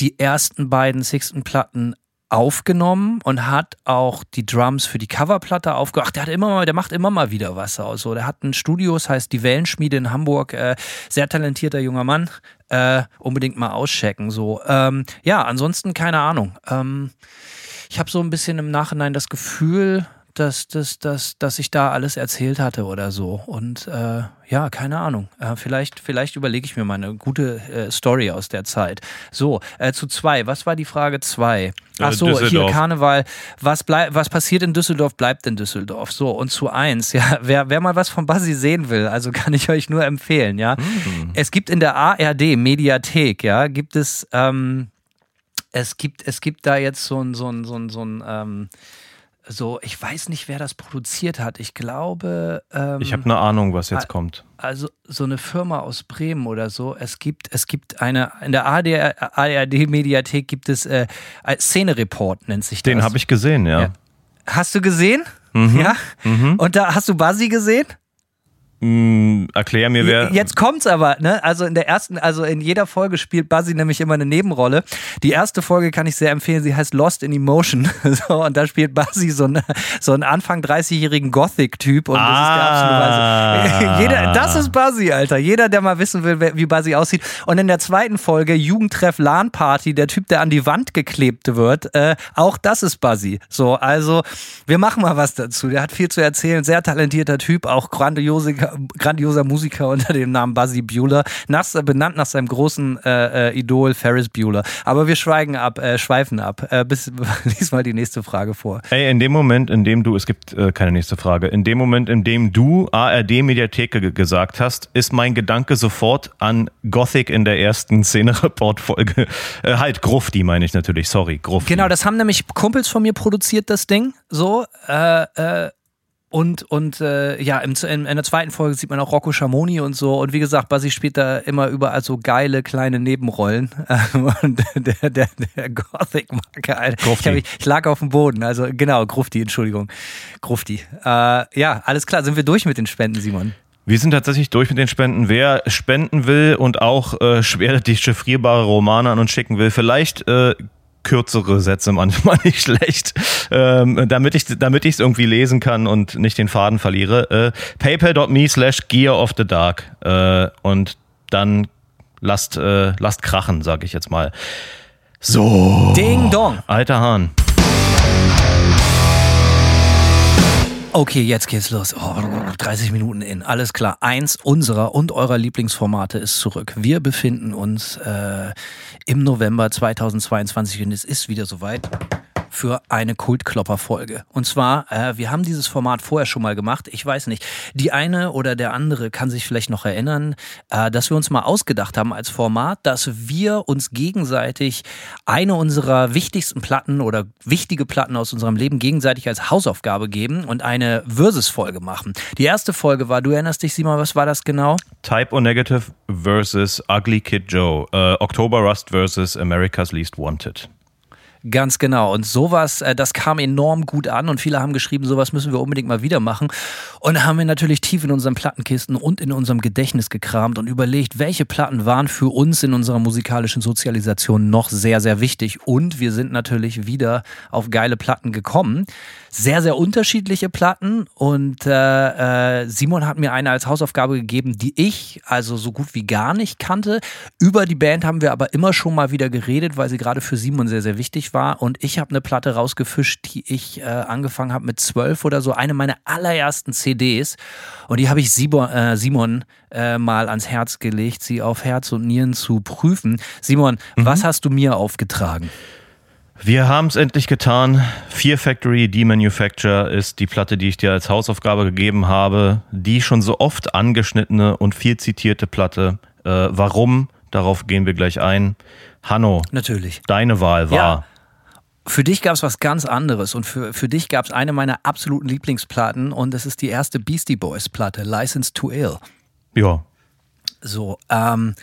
die ersten beiden Sixten-Platten aufgenommen und hat auch die Drums für die Coverplatte aufgebracht. Ach, der hat immer mal, der macht immer mal wieder was aus. So, der hat ein Studio, das heißt die Wellenschmiede in Hamburg. Äh, sehr talentierter junger Mann. Äh, unbedingt mal auschecken. So, ähm, ja, ansonsten keine Ahnung. Ähm, ich habe so ein bisschen im Nachhinein das Gefühl, dass, dass, dass, dass ich da alles erzählt hatte oder so. Und äh, ja, keine Ahnung. Äh, vielleicht vielleicht überlege ich mir mal eine gute äh, Story aus der Zeit. So, äh, zu zwei. Was war die Frage zwei? Ach Äh, so, hier. Karneval. Was, bleib, was passiert in Düsseldorf, bleibt in Düsseldorf. So, und zu eins. *laughs* Ja, wer, wer mal was von Basi sehen will, also kann ich euch nur empfehlen, ja. Es gibt in der ARD Mediathek, ja, gibt es, ähm, es gibt, es gibt da jetzt so ein, so ein, so ein, so ein, ähm, so, ich weiß nicht, wer das produziert hat. Ich glaube, ähm, Ich habe eine Ahnung, was jetzt kommt. also so eine Firma aus Bremen oder so. Es gibt, es gibt eine, in der ARD-Mediathek gibt es äh, Szenereport, nennt sich das. Den habe ich gesehen, ja. Ja. Hast du gesehen? Mhm. Ja. Und da hast du Buzzy gesehen? Mm, erklär mir, wer. Jetzt kommt's aber, ne? Also in der ersten, also in jeder Folge spielt Buzzy nämlich immer eine Nebenrolle. Die erste Folge kann ich sehr empfehlen, sie heißt Lost in Emotion. *laughs* So, und da spielt Buzzy so, eine, so einen Anfang 30-jährigen Gothic-Typ. Und das ist der Ah. absolute *laughs* Jeder, Das ist Buzzy, Alter. Jeder, der mal wissen will, wie Buzzy aussieht. Und in der zweiten Folge, Jugendtreff LAN-Party, der Typ, der an die Wand geklebt wird, äh, auch das ist Buzzy. So, also wir machen mal was dazu. Der hat viel zu erzählen, sehr talentierter Typ, auch grandiose, grandioser Musiker *laughs* unter dem Namen Buzzy Bueller, nach, benannt nach seinem großen äh, äh, Idol Ferris Bueller. Aber wir schweigen ab, äh, schweifen ab. Äh, bis, *laughs* lies mal die nächste Frage vor. Ey, in dem Moment, in dem du, es gibt äh, keine nächste Frage, in dem Moment, in dem du ARD-Mediatheke ge- gesagt hast, ist mein Gedanke sofort an Gothic in der ersten Szene-Report-Folge. *laughs* Äh, halt, Grufti meine ich natürlich, sorry, Grufti. Genau, das haben nämlich Kumpels von mir produziert, das Ding. So, äh, äh, und, und äh, ja, im, in, in der zweiten Folge sieht man auch Rocco Schamoni und so. Und wie gesagt, Basi spielt da immer überall so geile kleine Nebenrollen. *laughs* Und der, der, der Gothic-Marke, Alter. Ich, hab, ich, ich lag auf dem Boden. Also genau, Grufti, Entschuldigung. Grufti. Äh, ja, alles klar. Sind wir durch mit den Spenden, Simon? Wir sind tatsächlich durch mit den Spenden. Wer spenden will und auch äh, schwer dechiffrierbare Romane an uns schicken will, vielleicht äh, kürzere Sätze manchmal *laughs* nicht schlecht, ähm, damit ich damit ich es irgendwie lesen kann und nicht den Faden verliere. Äh, PayPal.me slash Gear of the Dark äh, und dann lasst äh, lasst krachen, sage ich jetzt mal. So, Ding Dong. alter Hahn. Okay, jetzt geht's los. Oh, 30 Minuten in. Alles klar. Eins unserer und eurer Lieblingsformate ist zurück. Wir befinden uns äh, im November 2022 und es ist wieder soweit. Für eine Kultklopper-Folge. Und zwar, äh, wir haben dieses Format vorher schon mal gemacht. Ich weiß nicht, die eine oder der andere kann sich vielleicht noch erinnern, äh, dass wir uns mal ausgedacht haben als Format, dass wir uns gegenseitig eine unserer wichtigsten Platten oder wichtige Platten aus unserem Leben gegenseitig als Hausaufgabe geben und eine Versus-Folge machen. Die erste Folge war, du erinnerst dich, Simon, was war das genau? Type O Negative versus Ugly Kid Joe. Äh, October Rust versus America's Least Wanted. Ganz genau. Und sowas, äh, das kam enorm gut an und viele haben geschrieben, sowas müssen wir unbedingt mal wieder machen. Und haben wir natürlich tief in unseren Plattenkisten und in unserem Gedächtnis gekramt und überlegt, welche Platten waren für uns in unserer musikalischen Sozialisation noch sehr, sehr wichtig. Und wir sind natürlich wieder auf geile Platten gekommen. Sehr, sehr unterschiedliche Platten. Und äh, äh, Simon hat mir eine als Hausaufgabe gegeben, die ich also so gut wie gar nicht kannte. Über die Band haben wir aber immer schon mal wieder geredet, weil sie gerade für Simon sehr, sehr wichtig war und ich habe eine Platte rausgefischt, die ich äh, angefangen habe mit zwölf oder so, eine meiner allerersten CDs und die habe ich Simon, äh, Simon äh, mal ans Herz gelegt, sie auf Herz und Nieren zu prüfen. Simon, mhm. was hast du mir aufgetragen? Wir haben es endlich getan. Fear Factory Demanufacture ist die Platte, die ich dir als Hausaufgabe gegeben habe. Die schon so oft angeschnittene und viel zitierte Platte. Äh, warum? Darauf gehen wir gleich ein. Hanno, natürlich. Deine Wahl war. Ja. Für dich gab es was ganz anderes und für, für dich gab es eine meiner absoluten Lieblingsplatten und das ist die erste Beastie Boys Platte, License to Ill. Ja. So, ähm,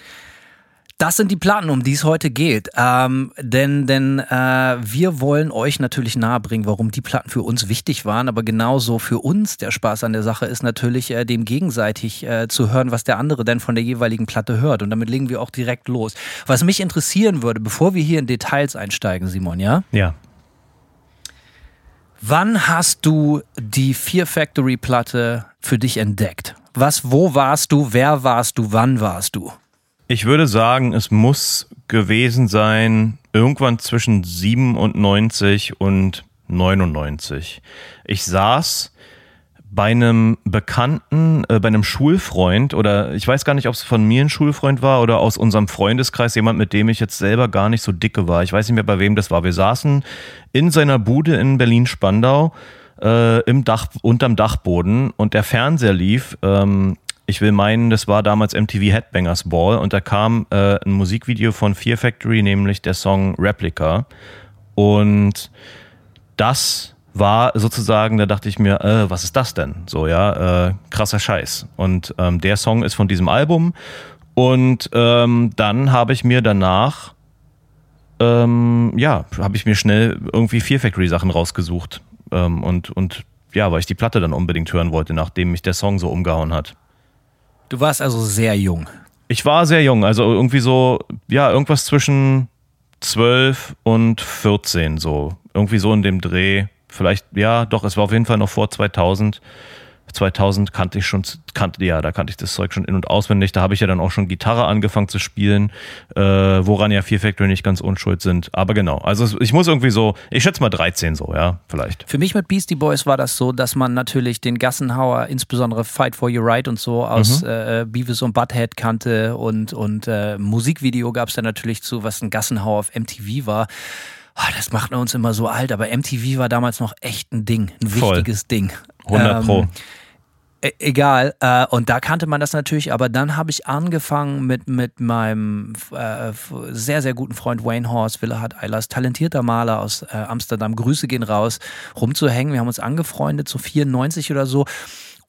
das sind die Platten, um die es heute geht. Ähm, denn denn äh, wir wollen euch natürlich nahebringen, warum die Platten für uns wichtig waren. Aber genauso für uns der Spaß an der Sache ist natürlich, äh, dem gegenseitig äh, zu hören, was der andere denn von der jeweiligen Platte hört. Und damit legen wir auch direkt los. Was mich interessieren würde, bevor wir hier in Details einsteigen, Simon, ja? Ja. Wann hast du die Fear Factory Platte für dich entdeckt? Was, wo warst du? Wer warst du? Wann warst du? Ich würde sagen, es muss gewesen sein, irgendwann zwischen 97 und 99. Ich saß bei einem Bekannten, äh, bei einem Schulfreund oder ich weiß gar nicht, ob es von mir ein Schulfreund war oder aus unserem Freundeskreis jemand, mit dem ich jetzt selber gar nicht so dicke war. Ich weiß nicht mehr, bei wem das war. Wir saßen in seiner Bude in Berlin-Spandau äh, im Dach, unterm Dachboden und der Fernseher lief ähm, ich will meinen, das war damals MTV Headbangers Ball und da kam äh, ein Musikvideo von Fear Factory, nämlich der Song Replica. Und das war sozusagen, da dachte ich mir, äh, was ist das denn? So, ja, äh, krasser Scheiß. Und ähm, der Song ist von diesem Album. Und ähm, dann habe ich mir danach, ähm, ja, habe ich mir schnell irgendwie Fear Factory Sachen rausgesucht. Ähm, und, und ja, weil ich die Platte dann unbedingt hören wollte, nachdem mich der Song so umgehauen hat. Du warst also sehr jung. Ich war sehr jung, also irgendwie so, ja, irgendwas zwischen 12 und 14, so. Irgendwie so in dem Dreh. Vielleicht, ja, doch, es war auf jeden Fall noch vor 2000. 2000 kannte ich schon, kannte, ja, da kannte ich das Zeug schon in- und auswendig. Da habe ich ja dann auch schon Gitarre angefangen zu spielen, äh, woran ja Fear Factory nicht ganz unschuld sind. Aber genau, also ich muss irgendwie so, ich schätze mal 13 so, ja, vielleicht. Für mich mit Beastie Boys war das so, dass man natürlich den Gassenhauer, insbesondere Fight for Your Right und so aus mhm. äh, Beavis und Butthead kannte und, und äh, Musikvideo gab es dann natürlich zu, was ein Gassenhauer auf MTV war. Oh, das macht uns immer so alt, aber MTV war damals noch echt ein Ding, ein Voll. wichtiges Ding. 100 Pro. Ähm, E, egal. Äh, und da kannte man das natürlich, aber dann habe ich angefangen mit, mit meinem äh, sehr, sehr guten Freund Wayne Horst, Willehard Eilers, talentierter Maler aus äh, Amsterdam, Grüße gehen raus, rumzuhängen. Wir haben uns angefreundet, so 94 oder so.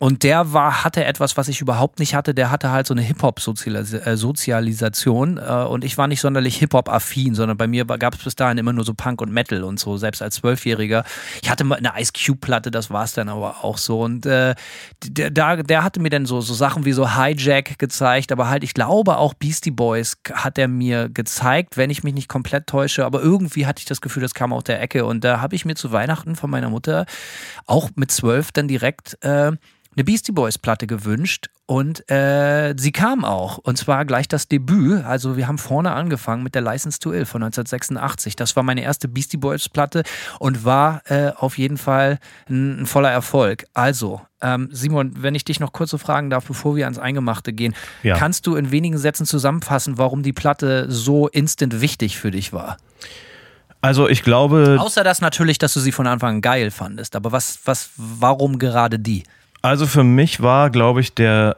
Und der war, hatte etwas, was ich überhaupt nicht hatte. Der hatte halt so eine Hip-Hop-Sozialisation. Äh, und ich war nicht sonderlich Hip-Hop-affin, sondern bei mir gab es bis dahin immer nur so Punk und Metal und so, selbst als Zwölfjähriger. Ich hatte mal eine Ice Cube-Platte, das war es dann aber auch so. Und äh, der, der, der hatte mir dann so, so Sachen wie so Hijack gezeigt, aber halt, ich glaube auch Beastie Boys hat er mir gezeigt, wenn ich mich nicht komplett täusche. Aber irgendwie hatte ich das Gefühl, das kam aus der Ecke. Und da habe ich mir zu Weihnachten von meiner Mutter auch mit zwölf dann direkt äh, eine Beastie Boys Platte gewünscht und äh, sie kam auch. Und zwar gleich das Debüt. Also wir haben vorne angefangen mit der License to Ill von 1986. Das war meine erste Beastie Boys Platte und war äh, auf jeden Fall ein, ein voller Erfolg. Also, ähm, Simon, wenn ich dich noch kurz so fragen darf, bevor wir ans Eingemachte gehen, ja. kannst du in wenigen Sätzen zusammenfassen, warum die Platte so instant wichtig für dich war? Also ich glaube. Außer das natürlich, dass du sie von Anfang an geil fandest. Aber was, was, warum gerade die? Also für mich war, glaube ich, der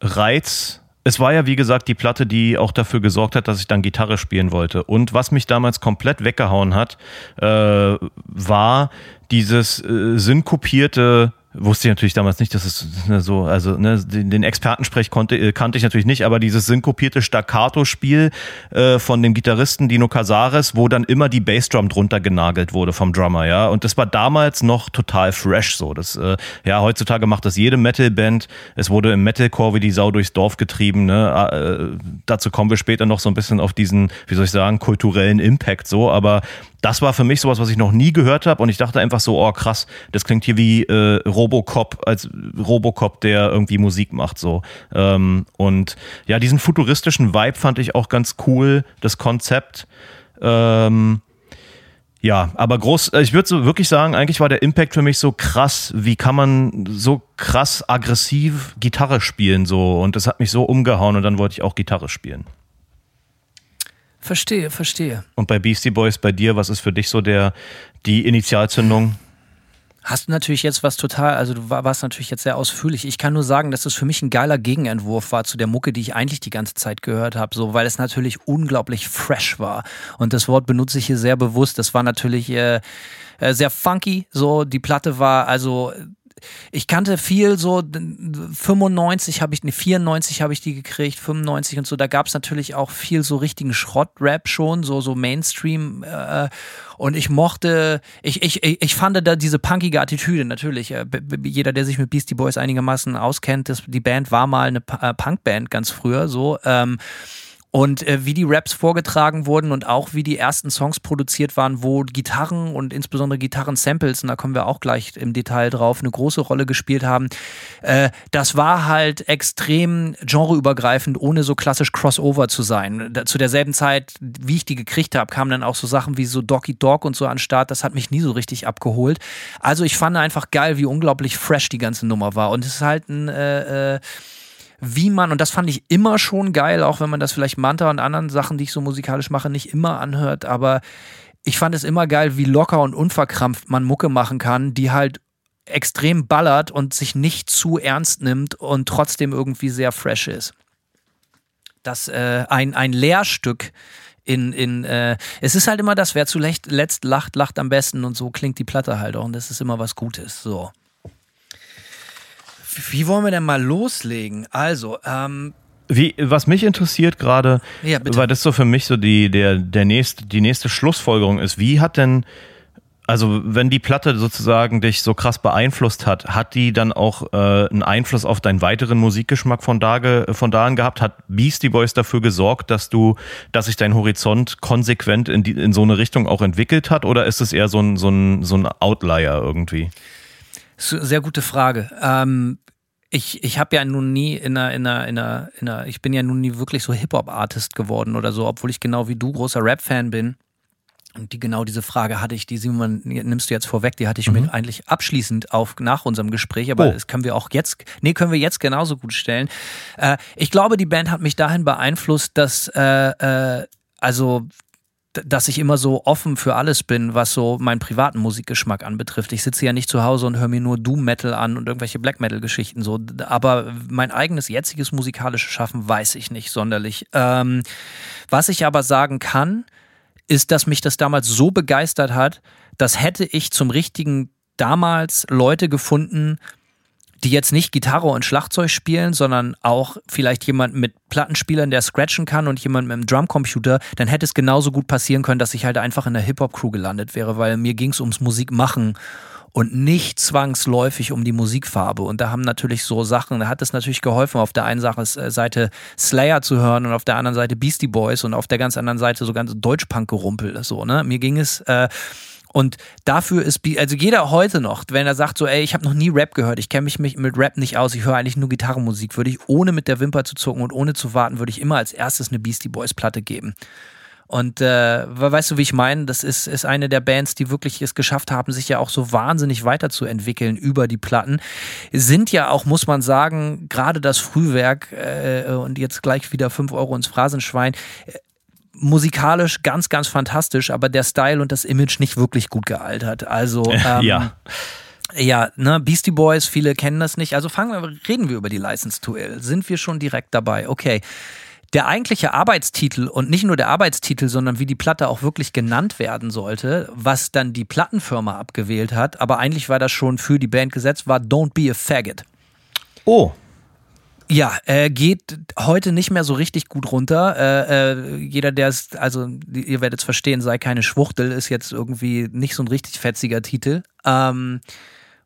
Reiz. Es war ja, wie gesagt, die Platte, die auch dafür gesorgt hat, dass ich dann Gitarre spielen wollte. Und was mich damals komplett weggehauen hat, äh, war dieses äh, synkopierte wusste ich natürlich damals nicht, dass es ne, so, also ne, den, Expertensprech konnte, äh, kannte ich natürlich nicht, aber dieses synkopierte Staccato-Spiel äh, von dem Gitarristen Dino Casares, wo dann immer die Bassdrum drunter genagelt wurde vom Drummer, ja. Und das war damals noch total fresh so. Das, äh, ja, heutzutage macht das jede Metal-Band. Es wurde im Metalcore wie die Sau durchs Dorf getrieben. Ne? Äh, dazu kommen wir später noch so ein bisschen auf diesen, wie soll ich sagen, kulturellen Impact so, aber das war für mich sowas, was ich noch nie gehört habe und ich dachte einfach so, oh krass, das klingt hier wie äh, Robocop, als Robocop, der irgendwie Musik macht so. Ähm, und ja, diesen futuristischen Vibe fand ich auch ganz cool, das Konzept. Ähm, ja, aber groß, äh, ich würde so wirklich sagen, eigentlich war der Impact für mich so krass, wie kann man so krass aggressiv Gitarre spielen so und das hat mich so umgehauen und dann wollte ich auch Gitarre spielen. Verstehe, verstehe. Und bei Beastie Boys, bei dir, was ist für dich so der, die Initialzündung? Hast du natürlich jetzt was total, also du warst natürlich jetzt sehr ausführlich. Ich kann nur sagen, dass es für mich ein geiler Gegenentwurf war zu der Mucke, die ich eigentlich die ganze Zeit gehört habe, so weil es natürlich unglaublich fresh war. Und das Wort benutze ich hier sehr bewusst. Das war natürlich äh, äh sehr funky. So die Platte war also ich kannte viel so 95 habe ich ne 94 habe ich die gekriegt 95 und so. Da gab es natürlich auch viel so richtigen Schrottrap schon so so Mainstream äh, und ich mochte ich, ich ich fand da diese punkige Attitüde natürlich äh, jeder der sich mit Beastie Boys einigermaßen auskennt das, die Band war mal eine äh, Punkband ganz früher so ähm, und äh, wie die Raps vorgetragen wurden und auch wie die ersten Songs produziert waren, wo Gitarren und insbesondere Gitarren-Samples, und da kommen wir auch gleich im Detail drauf, eine große Rolle gespielt haben, äh, das war halt extrem genreübergreifend, ohne so klassisch Crossover zu sein. Da, zu derselben Zeit, wie ich die gekriegt habe, kamen dann auch so Sachen wie so Doggy Dog und so an Start. Das hat mich nie so richtig abgeholt. Also ich fand einfach geil, wie unglaublich fresh die ganze Nummer war. Und es ist halt ein äh, äh wie man, und das fand ich immer schon geil, auch wenn man das vielleicht Manta und anderen Sachen, die ich so musikalisch mache, nicht immer anhört, aber ich fand es immer geil, wie locker und unverkrampft man Mucke machen kann, die halt extrem ballert und sich nicht zu ernst nimmt und trotzdem irgendwie sehr fresh ist. Das äh, ein, ein Lehrstück in, in äh, es ist halt immer das, wer zuletzt lacht, lacht am besten und so klingt die Platte halt auch und das ist immer was Gutes. So. Wie wollen wir denn mal loslegen? Also, ähm, wie, was mich interessiert gerade, ja, weil das so für mich so die, der, der nächste, die nächste Schlussfolgerung ist, wie hat denn, also wenn die Platte sozusagen dich so krass beeinflusst hat, hat die dann auch äh, einen Einfluss auf deinen weiteren Musikgeschmack von da, von da an gehabt? Hat Beastie Boys dafür gesorgt, dass du, dass sich dein Horizont konsequent in, die, in so eine Richtung auch entwickelt hat? Oder ist es eher so ein, so ein, so ein Outlier irgendwie? Sehr gute Frage. Ähm, ich, ich habe ja nun nie in einer, in einer, in einer, in einer, ich bin ja nun nie wirklich so Hip-Hop-Artist geworden oder so, obwohl ich genau wie du großer Rap-Fan bin. Und die genau diese Frage hatte ich, die Simon nimmst du jetzt vorweg, die hatte ich mhm. mir eigentlich abschließend auf nach unserem Gespräch, aber oh. das können wir auch jetzt, nee, können wir jetzt genauso gut stellen. Äh, ich glaube, die Band hat mich dahin beeinflusst, dass äh, äh, also dass ich immer so offen für alles bin, was so meinen privaten Musikgeschmack anbetrifft. Ich sitze ja nicht zu Hause und höre mir nur Doom Metal an und irgendwelche Black Metal Geschichten so. Aber mein eigenes jetziges musikalisches Schaffen weiß ich nicht sonderlich. Ähm, was ich aber sagen kann, ist, dass mich das damals so begeistert hat, dass hätte ich zum richtigen damals Leute gefunden, die jetzt nicht Gitarre und Schlagzeug spielen, sondern auch vielleicht jemand mit Plattenspielern, der scratchen kann und jemand mit einem Drumcomputer, dann hätte es genauso gut passieren können, dass ich halt einfach in der Hip-Hop-Crew gelandet wäre, weil mir ging es ums Musikmachen und nicht zwangsläufig um die Musikfarbe. Und da haben natürlich so Sachen, da hat es natürlich geholfen, auf der einen äh, Seite Slayer zu hören und auf der anderen Seite Beastie Boys und auf der ganz anderen Seite so ganz Deutschpunk-Gerumpel. So, ne? Mir ging es äh, und dafür ist, also jeder heute noch, wenn er sagt so, ey, ich habe noch nie Rap gehört, ich kenne mich mit Rap nicht aus, ich höre eigentlich nur Gitarrenmusik, würde ich ohne mit der Wimper zu zucken und ohne zu warten, würde ich immer als erstes eine Beastie Boys Platte geben. Und äh, weißt du, wie ich meine? Das ist, ist eine der Bands, die wirklich es geschafft haben, sich ja auch so wahnsinnig weiterzuentwickeln über die Platten. Sind ja auch, muss man sagen, gerade das Frühwerk äh, und jetzt gleich wieder 5 Euro ins Phrasenschwein, musikalisch ganz, ganz fantastisch, aber der Style und das Image nicht wirklich gut gealtert. Also *laughs* ähm, ja. Ja, ne, Beastie Boys, viele kennen das nicht. Also fangen wir, reden wir über die License to Ill. Sind wir schon direkt dabei? Okay. Der eigentliche Arbeitstitel und nicht nur der Arbeitstitel, sondern wie die Platte auch wirklich genannt werden sollte, was dann die Plattenfirma abgewählt hat, aber eigentlich war das schon für die Band gesetzt, war Don't Be a Faggot. Oh, Ja, äh, geht heute nicht mehr so richtig gut runter. Äh, äh, jeder, der es, also ihr werdet es verstehen, sei keine Schwuchtel, ist jetzt irgendwie nicht so ein richtig fetziger Titel. Ähm,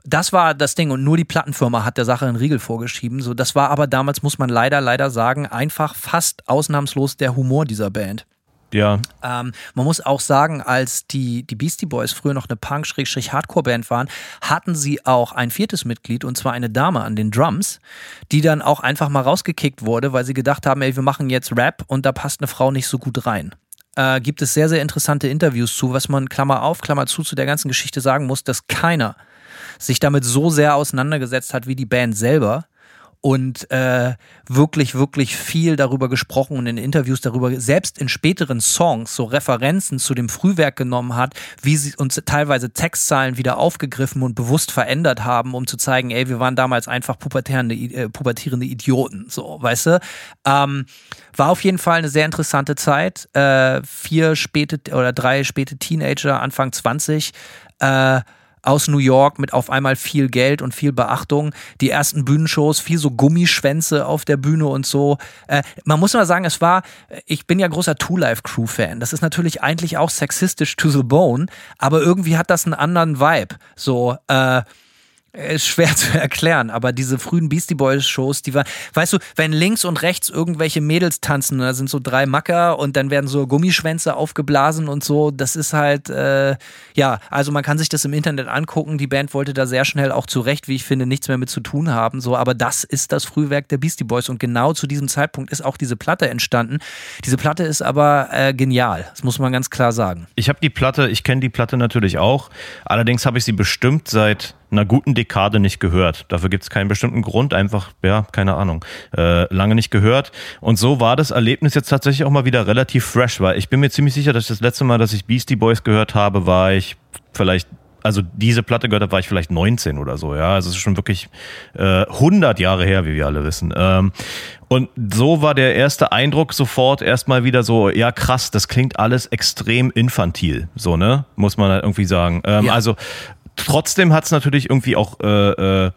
das war das Ding und nur die Plattenfirma hat der Sache einen Riegel vorgeschrieben. So, das war aber damals, muss man leider, leider sagen, einfach fast ausnahmslos der Humor dieser Band. Ja. Ähm, man muss auch sagen, als die, die Beastie Boys früher noch eine Punk-Hardcore-Band waren, hatten sie auch ein viertes Mitglied und zwar eine Dame an den Drums, die dann auch einfach mal rausgekickt wurde, weil sie gedacht haben, ey, wir machen jetzt Rap und da passt eine Frau nicht so gut rein. Äh, gibt es sehr, sehr interessante Interviews zu, was man Klammer auf, Klammer zu zu der ganzen Geschichte sagen muss, dass keiner sich damit so sehr auseinandergesetzt hat wie die Band selber und äh, wirklich, wirklich viel darüber gesprochen und in Interviews darüber, selbst in späteren Songs, so Referenzen zu dem Frühwerk genommen hat, wie sie uns teilweise Textzeilen wieder aufgegriffen und bewusst verändert haben, um zu zeigen, ey, wir waren damals einfach pubertierende, äh, pubertierende Idioten, so, weißt du? Ähm, war auf jeden Fall eine sehr interessante Zeit. Äh, vier späte oder drei späte Teenager, Anfang 20, äh, aus New York mit auf einmal viel Geld und viel Beachtung. Die ersten Bühnenshows, viel so Gummischwänze auf der Bühne und so. Äh, man muss mal sagen, es war, ich bin ja großer Two Life Crew Fan. Das ist natürlich eigentlich auch sexistisch to the bone, aber irgendwie hat das einen anderen Vibe. So, äh, ist schwer *laughs* zu erklären, aber diese frühen Beastie Boys Shows, die waren, weißt du, wenn links und rechts irgendwelche Mädels tanzen, da sind so drei Macker und dann werden so Gummischwänze aufgeblasen und so, das ist halt, äh, ja, also man kann sich das im Internet angucken, die Band wollte da sehr schnell auch zurecht, wie ich finde, nichts mehr mit zu tun haben, so, aber das ist das Frühwerk der Beastie Boys und genau zu diesem Zeitpunkt ist auch diese Platte entstanden. Diese Platte ist aber äh, genial, das muss man ganz klar sagen. Ich habe die Platte, ich kenne die Platte natürlich auch. Allerdings habe ich sie bestimmt seit einer guten Dekade nicht gehört. Dafür gibt es keinen bestimmten Grund, einfach, ja, keine Ahnung, äh, lange nicht gehört. Und so war das Erlebnis jetzt tatsächlich auch mal wieder relativ fresh, weil ich bin mir ziemlich sicher, dass ich das letzte Mal, dass ich Beastie Boys gehört habe, war ich vielleicht also diese Platte gehört habe, war ich vielleicht 19 oder so, ja. Also es ist schon wirklich äh, 100 Jahre her, wie wir alle wissen. Ähm, und so war der erste Eindruck sofort erstmal wieder so, ja krass, das klingt alles extrem infantil, so, ne? Muss man halt irgendwie sagen. Ähm, Ja. Also trotzdem hat es natürlich irgendwie auch, äh, äh,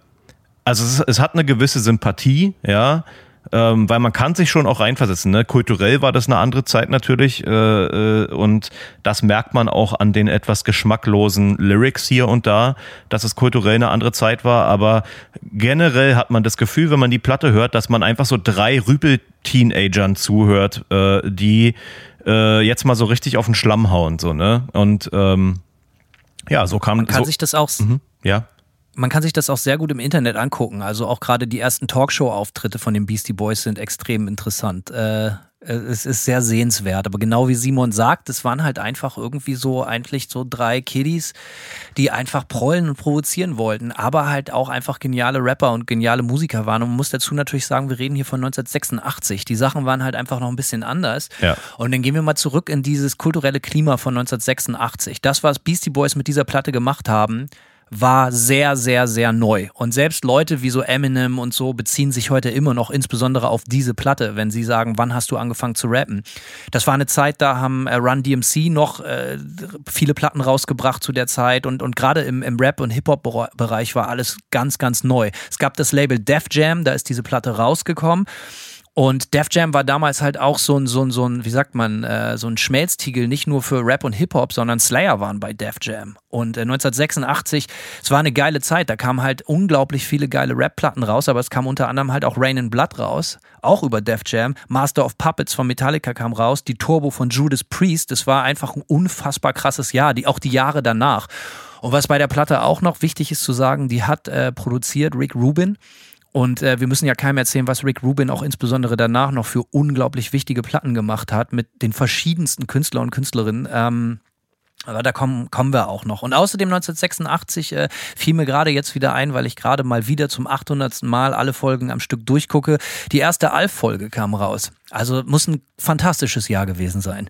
also es, es hat eine gewisse Sympathie, ja, ähm, weil man kann sich schon auch reinversetzen. Ne? Kulturell war das eine andere Zeit natürlich äh, äh, und das merkt man auch an den etwas geschmacklosen Lyrics hier und da, dass es kulturell eine andere Zeit war. Aber generell hat man das Gefühl, wenn man die Platte hört, dass man einfach so drei Rüpel-Teenagern zuhört, äh, die äh, jetzt mal so richtig auf den Schlamm hauen, so ne und ähm, ja, so kam Man kann so, sich das auch Mhm, ja. man kann sich das auch sehr gut im Internet angucken. Also auch gerade die ersten Talkshow-Auftritte von den Beastie Boys sind extrem interessant. Äh, es ist sehr sehenswert. Aber genau wie Simon sagt, es waren halt einfach irgendwie so eigentlich so drei Kiddies, die einfach prollen und provozieren wollten, aber halt auch einfach geniale Rapper und geniale Musiker waren. Und man muss dazu natürlich sagen, wir reden hier von 1986. Die Sachen waren halt einfach noch ein bisschen anders. Ja. Und dann gehen wir mal zurück in dieses kulturelle Klima von 1986. Das, was Beastie Boys mit dieser Platte gemacht haben, war sehr, sehr, sehr neu. Und selbst Leute wie so Eminem und so beziehen sich heute immer noch insbesondere auf diese Platte, wenn sie sagen, wann hast du angefangen zu rappen? Das war eine Zeit, da haben äh, Run DMC noch äh, viele Platten rausgebracht zu der Zeit und, und gerade im, im Rap- und Hip-Hop-Bereich war alles ganz, ganz neu. Es gab das Label Def Jam, da ist diese Platte rausgekommen. Und Def Jam war damals halt auch so ein, so ein, so ein wie sagt man, äh, so ein Schmelztiegel, nicht nur für Rap und Hip-Hop, sondern Slayer waren bei Def Jam. Und äh, 1986, es war eine geile Zeit, da kamen halt unglaublich viele geile Rap-Platten raus, aber es kam unter anderem halt auch Rain in Blood raus, auch über Def Jam. Master of Puppets von Metallica kam raus, die Turbo von Judas Priest, das war einfach ein unfassbar krasses Jahr, die, auch die Jahre danach. Und was bei der Platte auch noch wichtig ist zu sagen, die hat äh, produziert Rick Rubin. Und äh, wir müssen ja keinem erzählen, was Rick Rubin auch insbesondere danach noch für unglaublich wichtige Platten gemacht hat mit den verschiedensten Künstler und Künstlerinnen. Ähm, aber da kommen, kommen wir auch noch. Und außerdem 1986 äh, fiel mir gerade jetzt wieder ein, weil ich gerade mal wieder zum 800. Mal alle Folgen am Stück durchgucke. Die erste Alf-Folge kam raus. Also muss ein fantastisches Jahr gewesen sein.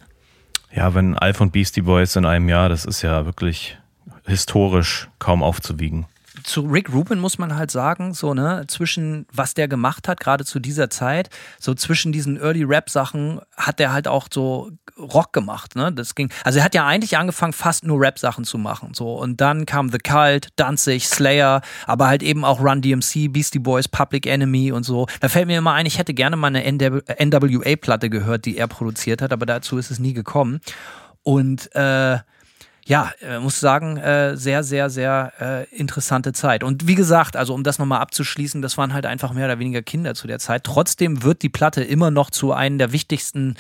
Ja, wenn Alf und Beastie Boys in einem Jahr, das ist ja wirklich historisch kaum aufzuwiegen zu Rick Rubin muss man halt sagen, so, ne, zwischen was der gemacht hat, gerade zu dieser Zeit, so zwischen diesen Early Rap Sachen hat der halt auch so Rock gemacht, ne? Das ging, also er hat ja eigentlich angefangen, fast nur Rap Sachen zu machen, so. Und dann kam The Cult, Danzig, Slayer, aber halt eben auch Run DMC, Beastie Boys, Public Enemy und so. Da fällt mir immer ein, ich hätte gerne mal eine NWA Platte gehört, die er produziert hat, aber dazu ist es nie gekommen. Und, äh, ja, äh, muss sagen, äh, sehr, sehr, sehr äh, interessante Zeit. Und wie gesagt, also um das nochmal abzuschließen, das waren halt einfach mehr oder weniger Kinder zu der Zeit. Trotzdem wird die Platte immer noch zu einem der wichtigsten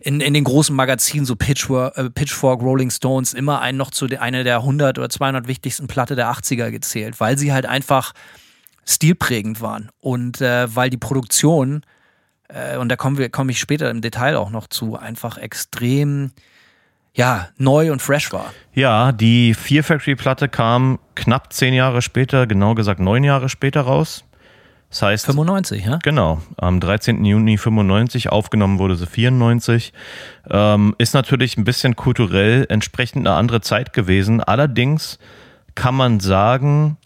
in, in den großen Magazinen, so Pitchwork, äh, Pitchfork, Rolling Stones, immer ein noch zu einer der 100 oder 200 wichtigsten Platte der 80er gezählt, weil sie halt einfach stilprägend waren und äh, weil die Produktion, äh, und da komme komm ich später im Detail auch noch zu, einfach extrem ja, neu und fresh war. Ja, die Fear Factory Platte kam knapp zehn Jahre später, genau gesagt neun Jahre später raus. Das heißt. 95, ja? Genau. Am 13. Juni 95, aufgenommen wurde sie 94. Ähm, ist natürlich ein bisschen kulturell entsprechend eine andere Zeit gewesen. Allerdings kann man sagen,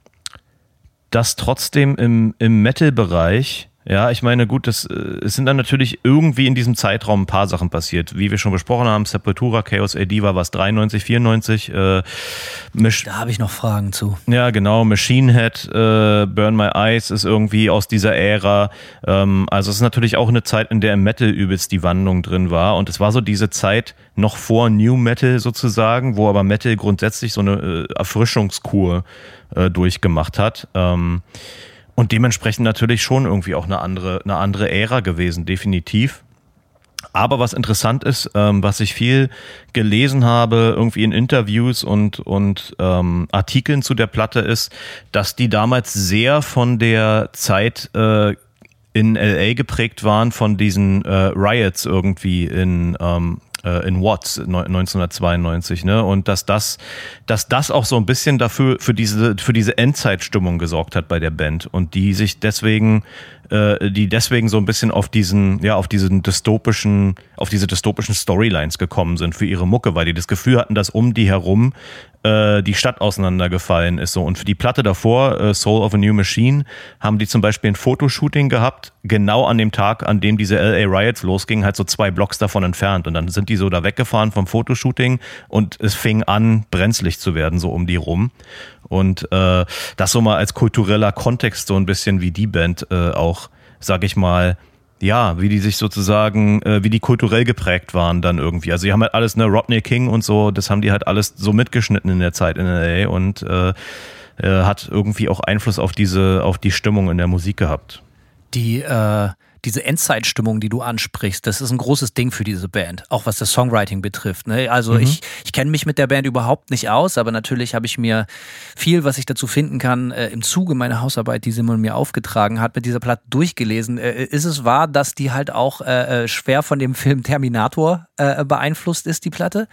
dass trotzdem im, im Metal-Bereich ja, ich meine, gut, das, äh, es sind dann natürlich irgendwie in diesem Zeitraum ein paar Sachen passiert. Wie wir schon besprochen haben, Sepultura, Chaos AD war was 93, 94. Äh, da habe ich noch Fragen zu. Ja, genau. Machine Head, äh, Burn My Eyes ist irgendwie aus dieser Ära. Ähm, also es ist natürlich auch eine Zeit, in der im Metal übelst die Wandlung drin war. Und es war so diese Zeit noch vor New Metal sozusagen, wo aber Metal grundsätzlich so eine äh, Erfrischungskur äh, durchgemacht hat. Ähm, und dementsprechend natürlich schon irgendwie auch eine andere, eine andere Ära gewesen, definitiv. Aber was interessant ist, ähm, was ich viel gelesen habe, irgendwie in Interviews und, und ähm, Artikeln zu der Platte, ist, dass die damals sehr von der Zeit äh, in LA geprägt waren, von diesen äh, Riots irgendwie in ähm, äh, in Watts 1992, ne? Und dass das, dass das auch so ein bisschen dafür für diese für diese Endzeitstimmung gesorgt hat bei der Band und die sich deswegen äh, die deswegen so ein bisschen auf diesen, ja, auf diesen dystopischen, auf diese dystopischen Storylines gekommen sind für ihre Mucke, weil die das Gefühl hatten, dass um die herum äh, die Stadt auseinandergefallen ist. So. Und für die Platte davor, äh, Soul of a New Machine, haben die zum Beispiel ein Fotoshooting gehabt, genau an dem Tag, an dem diese LA Riots losgingen, halt so zwei Blocks davon entfernt. Und dann sind die so da weggefahren vom Fotoshooting und es fing an, brenzlig zu werden, so um die rum. Und äh, das so mal als kultureller Kontext so ein bisschen wie die Band äh, auch, sag ich mal, ja, wie die sich sozusagen, äh, wie die kulturell geprägt waren dann irgendwie. Also die haben halt alles, ne, Rodney King und so, das haben die halt alles so mitgeschnitten in der Zeit in LA und äh, äh, hat irgendwie auch Einfluss auf diese, auf die Stimmung in der Musik gehabt. Die, äh, diese Endzeitstimmung, die du ansprichst, das ist ein großes Ding für diese Band, auch was das Songwriting betrifft. Ne? Also mhm. ich, ich kenne mich mit der Band überhaupt nicht aus, aber natürlich habe ich mir viel, was ich dazu finden kann, äh, im Zuge meiner Hausarbeit, die Simon mir aufgetragen hat, mit dieser Platte durchgelesen. Äh, ist es wahr, dass die halt auch äh, äh schwer von dem *laughs* Film Terminator äh, beeinflusst ist, die Platte?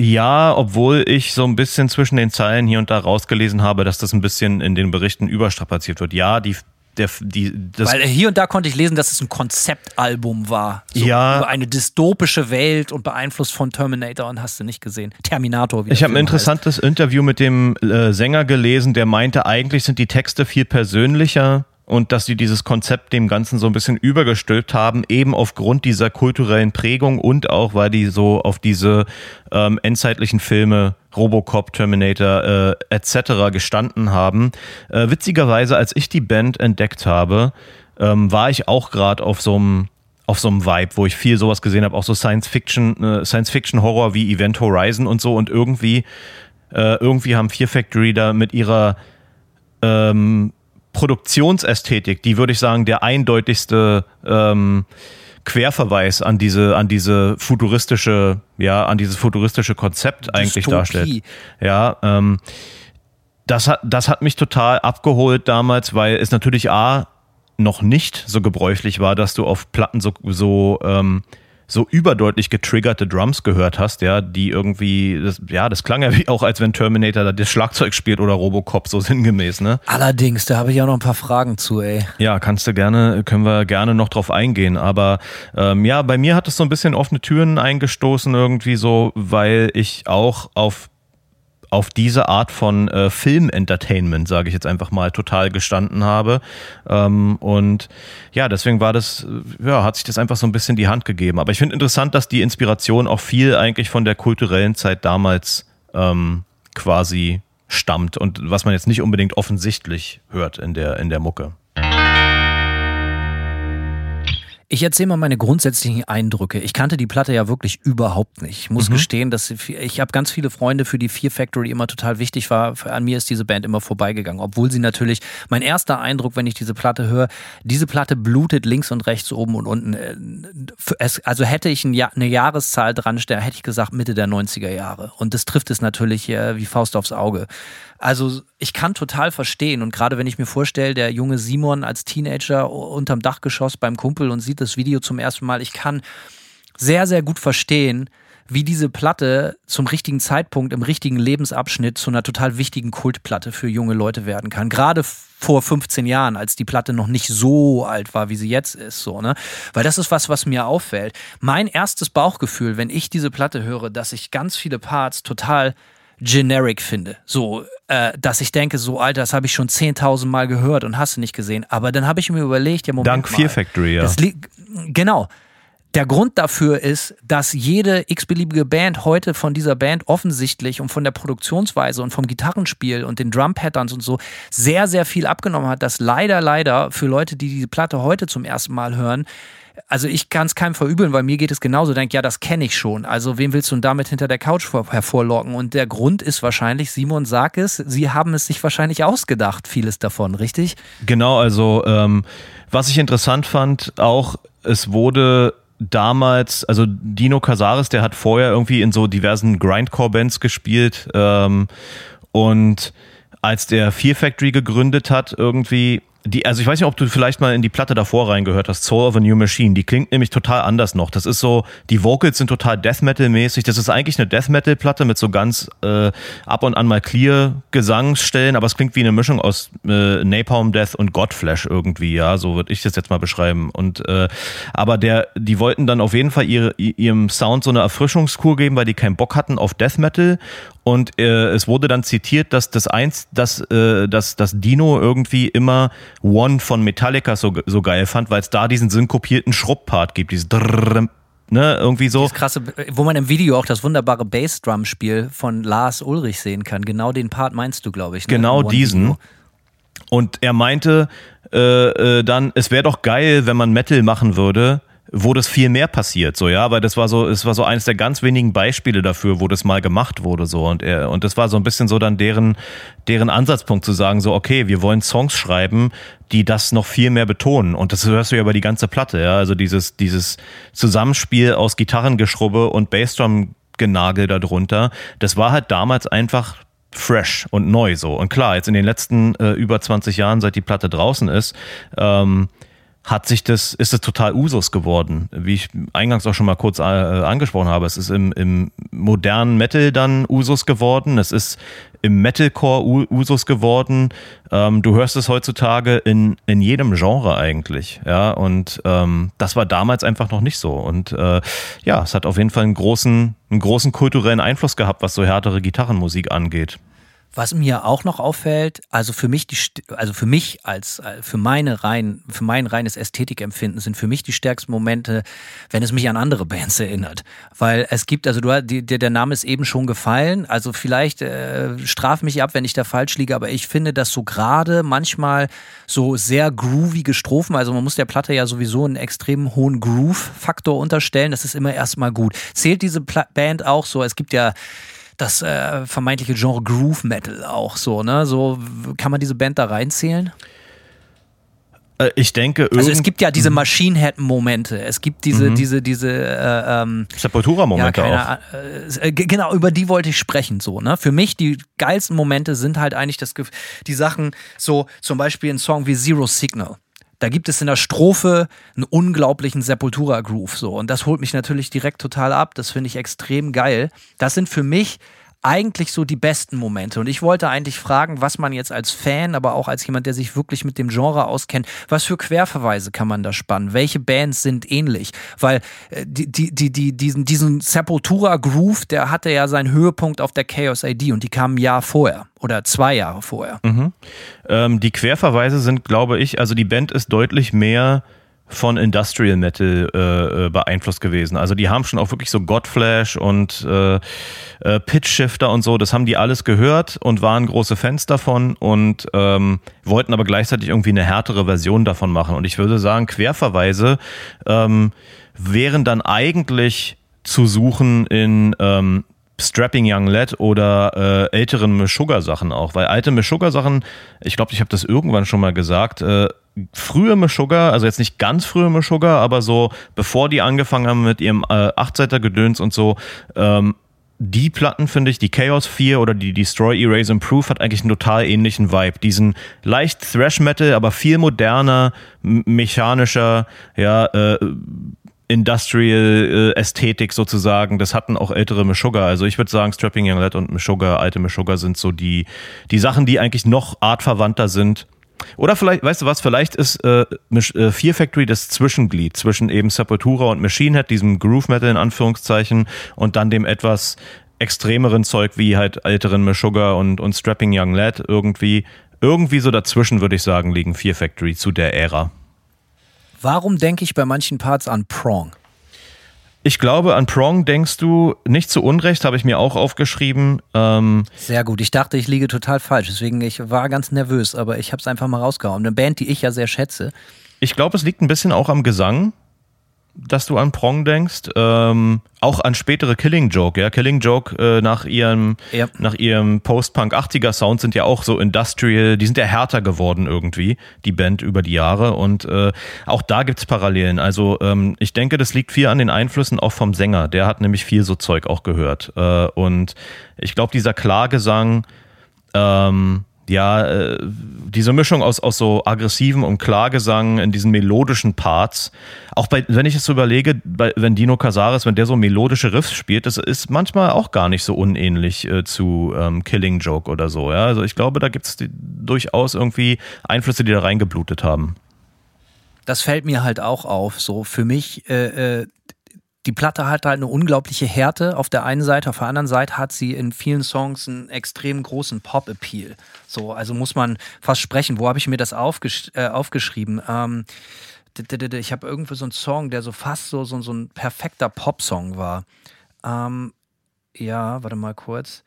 Ja, obwohl ich so ein bisschen zwischen den Zeilen hier und da rausgelesen habe, dass das ein bisschen in den Berichten überstrapaziert wird. Ja, die der, die, das Weil hier und da konnte ich lesen, dass es ein Konzeptalbum war. So ja. Über eine dystopische Welt und beeinflusst von Terminator und hast du nicht gesehen. Terminator. Wie ich habe ein interessantes heißt. Interview mit dem äh, Sänger gelesen, der meinte, eigentlich sind die Texte viel persönlicher und dass sie dieses Konzept dem Ganzen so ein bisschen übergestülpt haben, eben aufgrund dieser kulturellen Prägung und auch, weil die so auf diese ähm, endzeitlichen Filme Robocop, Terminator äh, etc. gestanden haben. Äh, witzigerweise, als ich die Band entdeckt habe, ähm, war ich auch gerade auf so einem auf so einem Vibe, wo ich viel sowas gesehen habe, auch so Science Fiction, äh, Science Fiction Horror wie Event Horizon und so und irgendwie äh, irgendwie haben Fear Factory da mit ihrer ähm, Produktionsästhetik, die würde ich sagen, der eindeutigste ähm, Querverweis an diese, an diese futuristische, ja, an dieses futuristische Konzept eigentlich Dystopie. darstellt. Ja, ähm, das hat, das hat mich total abgeholt damals, weil es natürlich A, noch nicht so gebräuchlich war, dass du auf Platten so, so ähm, so überdeutlich getriggerte Drums gehört hast, ja, die irgendwie, das, ja, das klang ja wie auch, als wenn Terminator da das Schlagzeug spielt oder Robocop, so sinngemäß, ne? Allerdings, da habe ich auch noch ein paar Fragen zu, ey. Ja, kannst du gerne, können wir gerne noch drauf eingehen. Aber ähm, ja, bei mir hat es so ein bisschen offene Türen eingestoßen, irgendwie so, weil ich auch auf auf diese Art von äh, Film-Entertainment, sage ich jetzt einfach mal, total gestanden habe. Ähm, und ja, deswegen war das, äh, ja, hat sich das einfach so ein bisschen die Hand gegeben. Aber ich finde interessant, dass die Inspiration auch viel eigentlich von der kulturellen Zeit damals ähm, quasi stammt und was man jetzt nicht unbedingt offensichtlich hört in der, in der Mucke. Ich erzähle mal meine grundsätzlichen Eindrücke. Ich kannte die Platte ja wirklich überhaupt nicht. Ich muss mhm. gestehen, dass ich habe ganz viele Freunde, für die Fear Factory immer total wichtig war. An mir ist diese Band immer vorbeigegangen, obwohl sie natürlich mein erster Eindruck, wenn ich diese Platte höre, diese Platte blutet links und rechts, oben und unten. Äh, also hätte ich eine Jahreszahl dran, hätte ich gesagt Mitte der 90er Jahre. Und das trifft es natürlich wie Faust aufs Auge. Also ich kann total verstehen und gerade wenn ich mir vorstelle, der junge Simon als Teenager unterm Dachgeschoss beim Kumpel und sieht das Video zum ersten Mal, ich kann sehr, sehr gut verstehen, wie diese Platte zum richtigen Zeitpunkt im richtigen Lebensabschnitt zu einer total wichtigen Kultplatte für junge Leute werden kann. Gerade vor 15 Jahren, als die Platte noch nicht so alt war, wie sie jetzt ist, so, ne? Weil das ist was, was mir auffällt. Mein erstes Bauchgefühl, wenn ich diese Platte höre, dass ich ganz viele Parts total generic finde. So, äh, dass ich denke, so Alter, das habe ich schon 10.000 Mal gehört und hast du nicht gesehen. Aber dann habe ich mir überlegt, ja, Moment Dank mal, Fear Factory, ja. genau. Der Grund dafür ist, dass jede x-beliebige Band heute von dieser Band offensichtlich und von der Produktionsweise und vom Gitarrenspiel und den Drum-Patterns und so sehr, sehr viel abgenommen hat, dass leider, leider für Leute, die diese Platte heute zum ersten Mal hören, also ich kann es keinem verübeln, weil mir geht es genauso. Denk, ja, das kenne ich schon. Also wem willst du denn damit hinter der Couch hervorlocken? Und der Grund ist wahrscheinlich, Simon sag es, sie haben es sich wahrscheinlich ausgedacht, vieles davon, richtig? Genau, also ähm, was ich interessant fand, auch es wurde damals, also Dino Casares, der hat vorher irgendwie in so diversen Grindcore-Bands gespielt ähm, und als der Fear Factory gegründet hat, irgendwie die, also ich weiß nicht, ob du vielleicht mal in die Platte davor reingehört hast, Soul of a New Machine. Die klingt nämlich total anders noch. Das ist so, die Vocals sind total Death Metal mäßig. Das ist eigentlich eine Death Metal Platte mit so ganz äh, ab und an mal clear Gesangsstellen, aber es klingt wie eine Mischung aus äh, Napalm Death und Godflesh irgendwie. Ja, so würde ich das jetzt mal beschreiben. Und äh, aber der, die wollten dann auf jeden Fall ihre, ihrem Sound so eine Erfrischungskur geben, weil die keinen Bock hatten auf Death Metal und äh, es wurde dann zitiert, dass das eins, dass, äh, dass, dass Dino irgendwie immer One von Metallica so, so geil fand, weil es da diesen synkopierten Schrupp-Part gibt, dieses Drrrr, ne, irgendwie so. Das krasse, wo man im Video auch das wunderbare Bassdrum-Spiel von Lars Ulrich sehen kann. Genau den Part meinst du, glaube ich. Ne? Genau diesen. Und er meinte äh, dann, es wäre doch geil, wenn man Metal machen würde, wo das viel mehr passiert, so ja, weil das war so, es war so eines der ganz wenigen Beispiele dafür, wo das mal gemacht wurde, so. Und er und das war so ein bisschen so dann deren deren Ansatzpunkt zu sagen, so okay, wir wollen Songs schreiben, die das noch viel mehr betonen. Und das hörst du ja über die ganze Platte, ja, also dieses dieses Zusammenspiel aus Gitarrengeschrubbe und Bassdrum Genagel darunter, das war halt damals einfach fresh und neu so. Und klar, jetzt in den letzten äh, über 20 Jahren, seit die Platte draußen ist, ähm, hat sich das, ist es total Usus geworden. Wie ich eingangs auch schon mal kurz äh, angesprochen habe. Es ist im, im modernen Metal dann Usus geworden. Es ist im Metalcore Usus geworden. Ähm, du hörst es heutzutage in, in jedem Genre eigentlich. Ja, und ähm, das war damals einfach noch nicht so. Und äh, ja, es hat auf jeden Fall einen großen, einen großen kulturellen Einfluss gehabt, was so härtere Gitarrenmusik angeht. Was mir auch noch auffällt, also für mich die, also für mich als äh, für meine rein, für mein reines Ästhetikempfinden sind für mich die stärksten Momente, wenn es mich an andere Bands erinnert, weil es gibt, also du, die, der Name ist eben schon gefallen, also vielleicht äh, straf mich ab, wenn ich da falsch liege, aber ich finde, dass so gerade manchmal so sehr groovige Strophen, also man muss der Platte ja sowieso einen extrem hohen Groove-Faktor unterstellen, das ist immer erstmal gut. Zählt diese Pla Band auch so? Es gibt ja das äh, vermeintliche Genre Groove Metal auch so, ne? So kann man diese Band da reinzählen? Äh, ich denke, also es gibt ja diese mhm. Machine Head Momente, es gibt diese, mhm. diese, diese äh, ähm, Sepultura Momente ja, auch. Äh, genau, über die wollte ich sprechen so. Ne, für mich die geilsten Momente sind halt eigentlich das, die Sachen so, zum Beispiel ein Song wie Zero Signal da gibt es in der Strophe einen unglaublichen Sepultura-Groove so und das holt mich natürlich direkt total ab. Das finde ich extrem geil. Das sind für mich eigentlich so die besten Momente. Und ich wollte eigentlich fragen, was man jetzt als Fan, aber auch als jemand, der sich wirklich mit dem Genre auskennt, was für Querverweise kann man da spannen? Welche Bands sind ähnlich? Weil äh, die, die, die, die, diesen, diesen Sepultura-Groove, der hatte ja seinen Höhepunkt auf der Chaos ID und die kam ein Jahr vorher oder zwei Jahre vorher. Mhm. Ähm, die Querverweise sind, glaube ich, also die Band ist deutlich mehr von Industrial Metal äh, äh, beeinflusst gewesen. Also die haben schon auch wirklich so Godflash und äh, äh, Pitch Shifter und so, das haben die alles gehört und waren große Fans davon und ähm, wollten aber gleichzeitig irgendwie eine härtere Version davon machen. Und ich würde sagen, Querverweise ähm, wären dann eigentlich zu suchen in ähm, Strapping Young Lad oder äh, älteren Sugar Sachen auch, weil alte Sugar Sachen, ich glaube, ich habe das irgendwann schon mal gesagt, äh, frühe Meshuggah, also jetzt nicht ganz frühe Meshuggah, aber so bevor die angefangen haben mit ihrem äh, Achtseiter-Gedöns und so, ähm, die Platten finde ich, die Chaos 4 oder die Destroy, Erase, Improve hat eigentlich einen total ähnlichen Vibe. Diesen leicht Thrash Metal, aber viel moderner, mechanischer, ja, äh, Industrial äh, Ästhetik sozusagen. Das hatten auch ältere Meshuggah. Also ich würde sagen, Strapping Young Lad und Meshuggah, alte Meshuggah sind so die, die Sachen, die eigentlich noch artverwandter sind oder vielleicht, weißt du was, vielleicht ist äh, äh, Fear Factory das Zwischenglied zwischen eben Sepultura und Machine Head, diesem Groove Metal in Anführungszeichen, und dann dem etwas extremeren Zeug wie halt älteren Meshuggah und, und Strapping Young Lad irgendwie. Irgendwie so dazwischen, würde ich sagen, liegen Fear Factory zu der Ära. Warum denke ich bei manchen Parts an Prong? Ich glaube, an Prong denkst du nicht zu Unrecht, habe ich mir auch aufgeschrieben. Ähm sehr gut. Ich dachte, ich liege total falsch. Deswegen, ich war ganz nervös, aber ich habe es einfach mal rausgehauen. Eine Band, die ich ja sehr schätze. Ich glaube, es liegt ein bisschen auch am Gesang dass du an Prong denkst. Ähm, auch an spätere Killing Joke, ja. Killing Joke äh, nach ihrem, ja. nach ihrem Post-Punk 80er Sound sind ja auch so industrial, die sind ja härter geworden irgendwie, die Band über die Jahre. Und äh, auch da gibt's Parallelen. Also ähm, ich denke, das liegt viel an den Einflüssen auch vom Sänger. Der hat nämlich viel so Zeug auch gehört. Äh, und ich glaube, dieser Klargesang, ähm, ja, äh, diese Mischung aus, aus so aggressiven und Klargesang in diesen melodischen Parts, auch bei, wenn ich es so überlege, bei, wenn Dino Casares, wenn der so melodische Riffs spielt, das ist manchmal auch gar nicht so unähnlich äh, zu ähm, Killing Joke oder so. Ja? Also ich glaube, da gibt es durchaus irgendwie Einflüsse, die da reingeblutet haben. Das fällt mir halt auch auf. So für mich, äh, äh die Platte hat halt eine unglaubliche Härte auf der einen Seite, auf der anderen Seite hat sie in vielen Songs einen extrem großen Pop-Appeal. So, also muss man fast sprechen. Wo habe ich mir das aufgesch äh, aufgeschrieben? Ähm, ich habe irgendwo so einen Song, der so fast so, so, so ein perfekter Pop-Song war. Ähm, ja, warte mal kurz.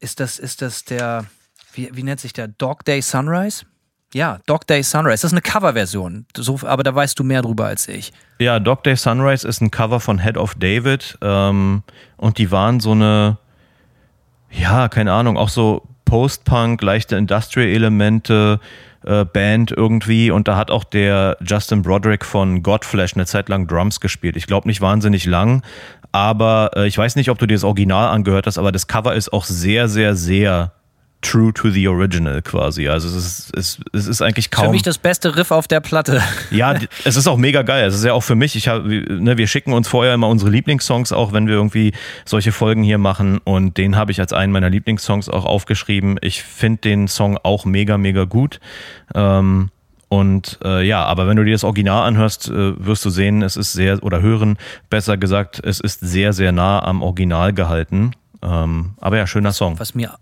Ist das, ist das der, wie, wie nennt sich der? Dog Day Sunrise? Ja, Dog Day Sunrise. Das ist eine Coverversion, so, aber da weißt du mehr drüber als ich. Ja, Dog Day Sunrise ist ein Cover von Head of David ähm, und die waren so eine, ja, keine Ahnung, auch so Post-Punk, leichte Industrial-Elemente, äh, Band irgendwie und da hat auch der Justin Broderick von Godflesh eine Zeit lang Drums gespielt. Ich glaube nicht wahnsinnig lang, aber äh, ich weiß nicht, ob du dir das Original angehört hast, aber das Cover ist auch sehr, sehr, sehr true to the original quasi. Also es ist, es, es ist eigentlich kaum. Für mich das beste Riff auf der Platte. *laughs* Ja, es ist auch mega geil. Es ist ja auch für mich. Ich hab, ne, wir schicken uns vorher immer unsere Lieblingssongs, auch wenn wir irgendwie solche Folgen hier machen. Und den habe ich als einen meiner Lieblingssongs auch aufgeschrieben. Ich finde den Song auch mega, mega gut. Ähm, und äh, ja, aber wenn du dir das Original anhörst, äh, wirst du sehen, es ist sehr, oder hören, besser gesagt, es ist sehr, sehr nah am Original gehalten. Ähm, aber ja, schöner Song. Was mir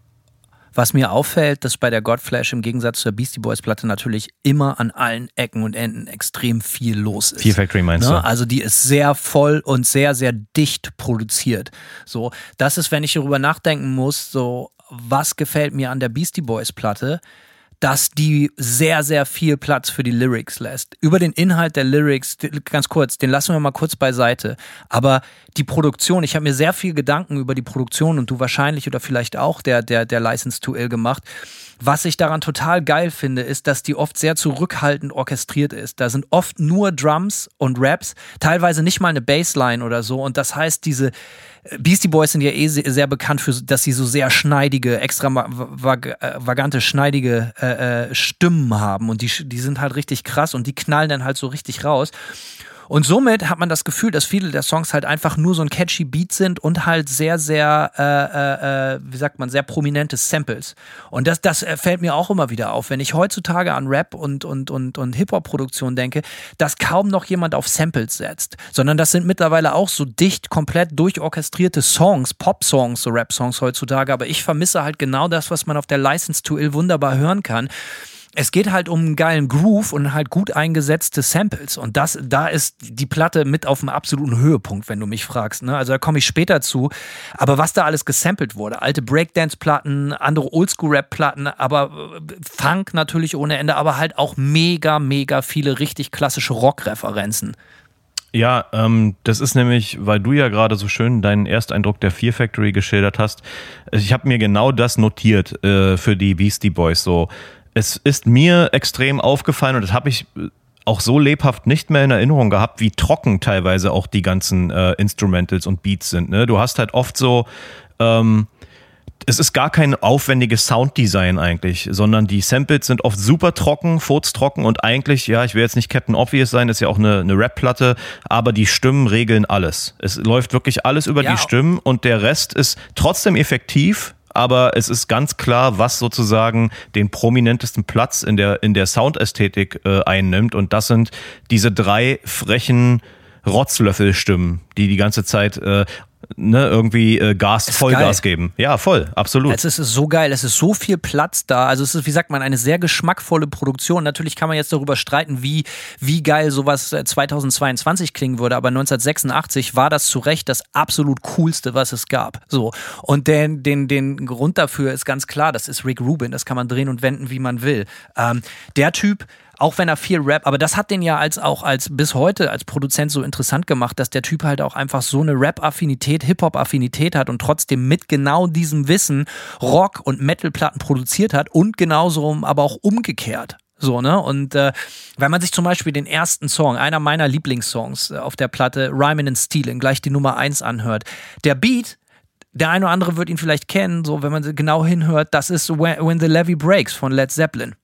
was mir auffällt, dass bei der Godflash im Gegensatz zur Beastie Boys Platte natürlich immer an allen Ecken und Enden extrem viel los ist. Fear Factory meinst ne? du? Also die ist sehr voll und sehr, sehr dicht produziert. So, das ist, wenn ich darüber nachdenken muss, so, was gefällt mir an der Beastie Boys Platte? Dass die sehr, sehr viel Platz für die Lyrics lässt. Über den Inhalt der Lyrics, ganz kurz, den lassen wir mal kurz beiseite. Aber die Produktion, ich habe mir sehr viel Gedanken über die Produktion und du wahrscheinlich oder vielleicht auch der, der, der License to Ill gemacht. Was ich daran total geil finde, ist, dass die oft sehr zurückhaltend orchestriert ist. Da sind oft nur Drums und Raps, teilweise nicht mal eine Bassline oder so. Und das heißt, diese Beastie Boys sind ja eh sehr bekannt für, dass sie so sehr schneidige, extravagante, schneidige äh, äh, Stimmen haben. Und die, die sind halt richtig krass und die knallen dann halt so richtig raus. Und somit hat man das Gefühl, dass viele der Songs halt einfach nur so ein catchy Beat sind und halt sehr, sehr, äh, äh, äh wie sagt man, sehr prominente Samples. Und das, das fällt mir auch immer wieder auf, wenn ich heutzutage an Rap und, und, und, und Hip-Hop-Produktion denke, dass kaum noch jemand auf Samples setzt, sondern das sind mittlerweile auch so dicht, komplett durchorchestrierte Songs, Pop-Songs, so Rap-Songs heutzutage. Aber ich vermisse halt genau das, was man auf der License to Ill wunderbar hören kann es geht halt um einen geilen Groove und halt gut eingesetzte Samples. Und das, da ist die Platte mit auf dem absoluten Höhepunkt, wenn du mich fragst. Ne? Also da komme ich später zu. Aber was da alles gesampelt wurde, alte Breakdance-Platten, andere Oldschool-Rap-Platten, aber äh, Funk natürlich ohne Ende, aber halt auch mega, mega viele richtig klassische Rock-Referenzen. Ja, ähm, das ist nämlich, weil du ja gerade so schön deinen Ersteindruck der Fear Factory geschildert hast. Ich habe mir genau das notiert äh, für die Beastie Boys. So, es ist mir extrem aufgefallen und das habe ich auch so lebhaft nicht mehr in Erinnerung gehabt, wie trocken teilweise auch die ganzen äh, Instrumentals und Beats sind. Ne? Du hast halt oft so, ähm, es ist gar kein aufwendiges Sounddesign eigentlich, sondern die Samples sind oft super trocken, furztrocken und eigentlich, ja, ich will jetzt nicht Captain Obvious sein, ist ja auch eine, eine Rap-Platte, aber die Stimmen regeln alles. Es läuft wirklich alles über ja. die Stimmen und der Rest ist trotzdem effektiv, aber es ist ganz klar, was sozusagen den prominentesten Platz in der, in der Soundästhetik äh, einnimmt. Und das sind diese drei frechen Rotzlöffelstimmen, die die ganze Zeit äh, ne, irgendwie äh, Gas, Vollgas geil. geben. Ja, voll, absolut. Es ist so geil, es ist so viel Platz da. Also es ist, wie sagt man, eine sehr geschmackvolle Produktion. Natürlich kann man jetzt darüber streiten, wie, wie geil sowas 2022 äh, klingen würde, aber 1986 war das zu Recht das absolut coolste, was es gab. So. Und den, den, den Grund dafür ist ganz klar, das ist Rick Rubin, das kann man drehen und wenden, wie man will. Ähm, der Typ auch wenn er viel Rap, aber das hat den ja als auch als bis heute als Produzent so interessant gemacht, dass der Typ halt auch einfach so eine Rap-Affinität, Hip-Hop-Affinität hat und trotzdem mit genau diesem Wissen Rock- und Metal-Platten produziert hat und genauso aber auch umgekehrt. So, ne? Und äh, wenn man sich zum Beispiel den ersten Song, einer meiner Lieblingssongs äh, auf der Platte, Rhymin' and Stealing, gleich die Nummer 1 anhört, der Beat, der eine oder andere wird ihn vielleicht kennen, so wenn man genau hinhört, das ist When the Levy Breaks von Led Zeppelin.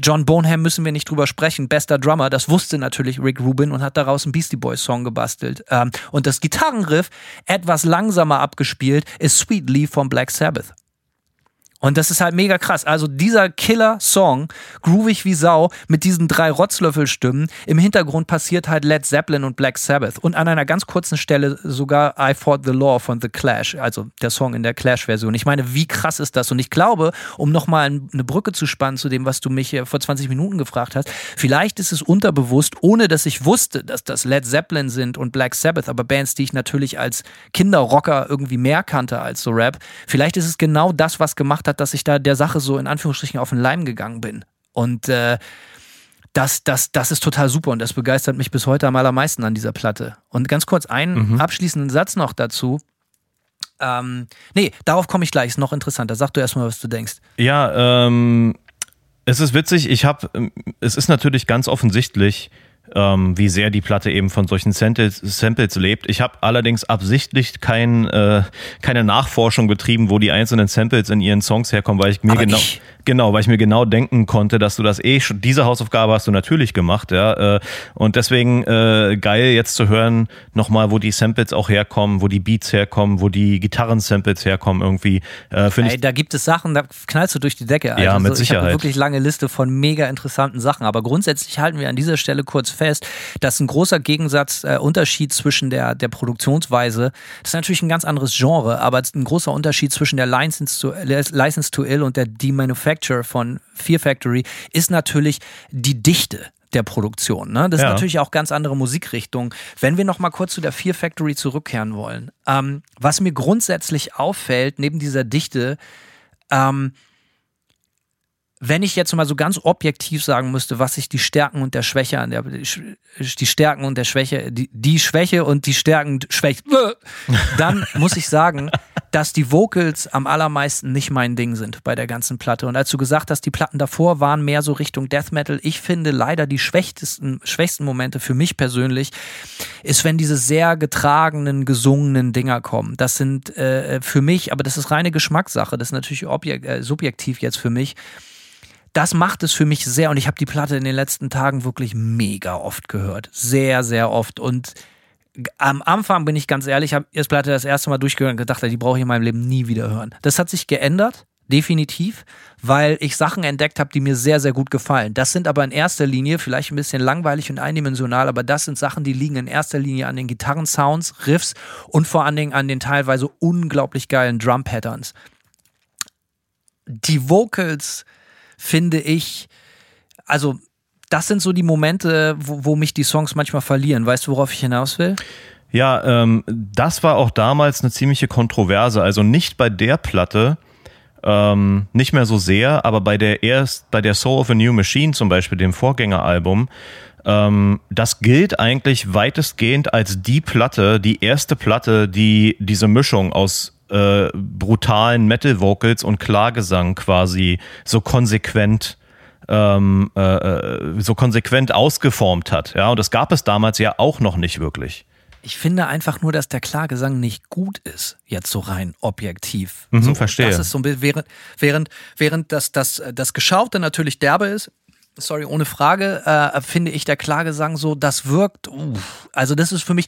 John Bonham müssen wir nicht drüber sprechen, bester Drummer, das wusste natürlich Rick Rubin und hat daraus einen Beastie Boys Song gebastelt. Ähm, und das Gitarrenriff, etwas langsamer abgespielt, ist Sweet Leaf von Black Sabbath. Und das ist halt mega krass. Also dieser Killer-Song, groovig wie Sau, mit diesen drei Rotzlöffelstimmen. Im Hintergrund passiert halt Led Zeppelin und Black Sabbath. Und an einer ganz kurzen Stelle sogar I Fought the Law von The Clash, also der Song in der Clash-Version. Ich meine, wie krass ist das? Und ich glaube, um nochmal eine Brücke zu spannen zu dem, was du mich vor 20 Minuten gefragt hast, vielleicht ist es unterbewusst, ohne dass ich wusste, dass das Led Zeppelin sind und Black Sabbath, aber Bands, die ich natürlich als Kinderrocker irgendwie mehr kannte als so Rap. Vielleicht ist es genau das, was gemacht hat, hat, dass ich da der Sache so in Anführungsstrichen auf den Leim gegangen bin. Und äh, das, das, das ist total super und das begeistert mich bis heute am allermeisten an dieser Platte. Und ganz kurz einen mhm. abschließenden Satz noch dazu. Ähm, nee, darauf komme ich gleich, ist noch interessanter. Sag du erstmal, was du denkst. Ja, ähm, es ist witzig, ich habe, es ist natürlich ganz offensichtlich, ähm, wie sehr die Platte eben von solchen Samples, Samples lebt. Ich habe allerdings absichtlich kein, äh, keine Nachforschung betrieben, wo die einzelnen Samples in ihren Songs herkommen, weil ich mir Aber genau. Ich Genau, weil ich mir genau denken konnte, dass du das eh schon, diese Hausaufgabe hast du natürlich gemacht, ja. Äh, und deswegen äh, geil jetzt zu hören, nochmal, wo die Samples auch herkommen, wo die Beats herkommen, wo die Gitarren-Samples herkommen irgendwie. Äh, Ey, ich, da gibt es Sachen, da knallst du durch die Decke. Alter. Ja, mit also, Sicherheit. Ich habe wirklich lange Liste von mega interessanten Sachen. Aber grundsätzlich halten wir an dieser Stelle kurz fest, dass ein großer Gegensatz, äh, Unterschied zwischen der, der Produktionsweise, das ist natürlich ein ganz anderes Genre, aber ein großer Unterschied zwischen der License to, License to Ill und der Demanufacturing Manufacture von Fear Factory ist natürlich die Dichte der Produktion. Ne? Das ja. ist natürlich auch ganz andere Musikrichtung. Wenn wir noch mal kurz zu der Fear Factory zurückkehren wollen, ähm, was mir grundsätzlich auffällt neben dieser Dichte, ähm, wenn ich jetzt mal so ganz objektiv sagen müsste, was sich die Stärken und der Schwäche an der die Stärken und der Schwäche, die, die Schwäche und die Stärken schwächt, *laughs* dann muss ich sagen, dass die Vocals am allermeisten nicht mein Ding sind bei der ganzen Platte. Und als du gesagt hast, die Platten davor waren mehr so Richtung Death Metal, ich finde leider die schwächsten, schwächsten Momente für mich persönlich ist, wenn diese sehr getragenen, gesungenen Dinger kommen. Das sind äh, für mich, aber das ist reine Geschmackssache, das ist natürlich objek äh, subjektiv jetzt für mich das macht es für mich sehr und ich habe die Platte in den letzten Tagen wirklich mega oft gehört. Sehr, sehr oft. Und am Anfang bin ich ganz ehrlich, habe die Platte das erste Mal durchgehört und gedacht, die brauche ich in meinem Leben nie wieder hören. Das hat sich geändert, definitiv, weil ich Sachen entdeckt habe, die mir sehr, sehr gut gefallen. Das sind aber in erster Linie vielleicht ein bisschen langweilig und eindimensional, aber das sind Sachen, die liegen in erster Linie an den Gitarrensounds, Riffs und vor allen Dingen an den teilweise unglaublich geilen Drum-Patterns. Die Vocals finde ich, also das sind so die Momente, wo, wo, mich die Songs manchmal verlieren. Weißt du, worauf ich hinaus will? Ja, ähm, das war auch damals eine ziemliche Kontroverse. Also nicht bei der Platte, ähm, nicht mehr so sehr, aber bei der erst, bei der Soul of a New Machine zum Beispiel, dem Vorgängeralbum, ähm, das gilt eigentlich weitestgehend als die Platte, die erste Platte, die diese Mischung aus äh, brutalen Metal-Vocals und Klargesang quasi so konsequent ähm, äh, äh, so konsequent ausgeformt hat. Ja, und das gab es damals ja auch noch nicht wirklich. Ich finde einfach nur, dass der Klargesang nicht gut ist, jetzt so rein objektiv. Mhm, so, verstehe. Das ist so, während, während, während das, das, das Geschaute natürlich derbe ist, sorry, ohne Frage, äh, finde ich der Klargesang so, das wirkt, uff, also das ist für mich,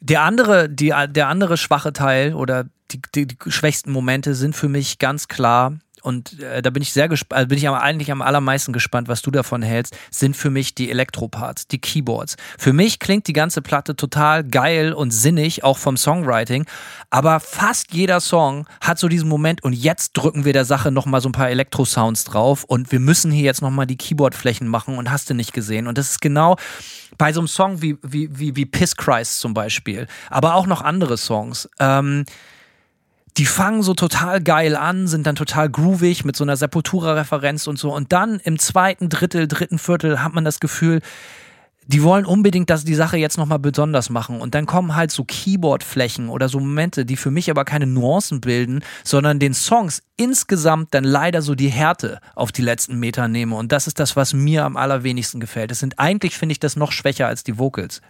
der andere, die, der andere schwache Teil oder die, die, die schwächsten Momente sind für mich ganz klar und äh, da bin ich sehr gespannt, also bin ich eigentlich am allermeisten gespannt, was du davon hältst, sind für mich die Elektroparts, die Keyboards. Für mich klingt die ganze Platte total geil und sinnig, auch vom Songwriting, aber fast jeder Song hat so diesen Moment und jetzt drücken wir der Sache nochmal so ein paar Elektro-Sounds drauf und wir müssen hier jetzt nochmal die Keyboardflächen machen und hast du nicht gesehen. Und das ist genau bei so einem Song wie, wie, wie, wie Piss Christ zum Beispiel, aber auch noch andere Songs. Ähm, die fangen so total geil an, sind dann total groovig mit so einer Sepultura-Referenz und so. Und dann im zweiten Drittel, dritten Viertel hat man das Gefühl, die wollen unbedingt, dass die Sache jetzt nochmal besonders machen. Und dann kommen halt so Keyboard-Flächen oder so Momente, die für mich aber keine Nuancen bilden, sondern den Songs insgesamt dann leider so die Härte auf die letzten Meter nehme. Und das ist das, was mir am allerwenigsten gefällt. Es sind eigentlich, finde ich, das noch schwächer als die Vocals.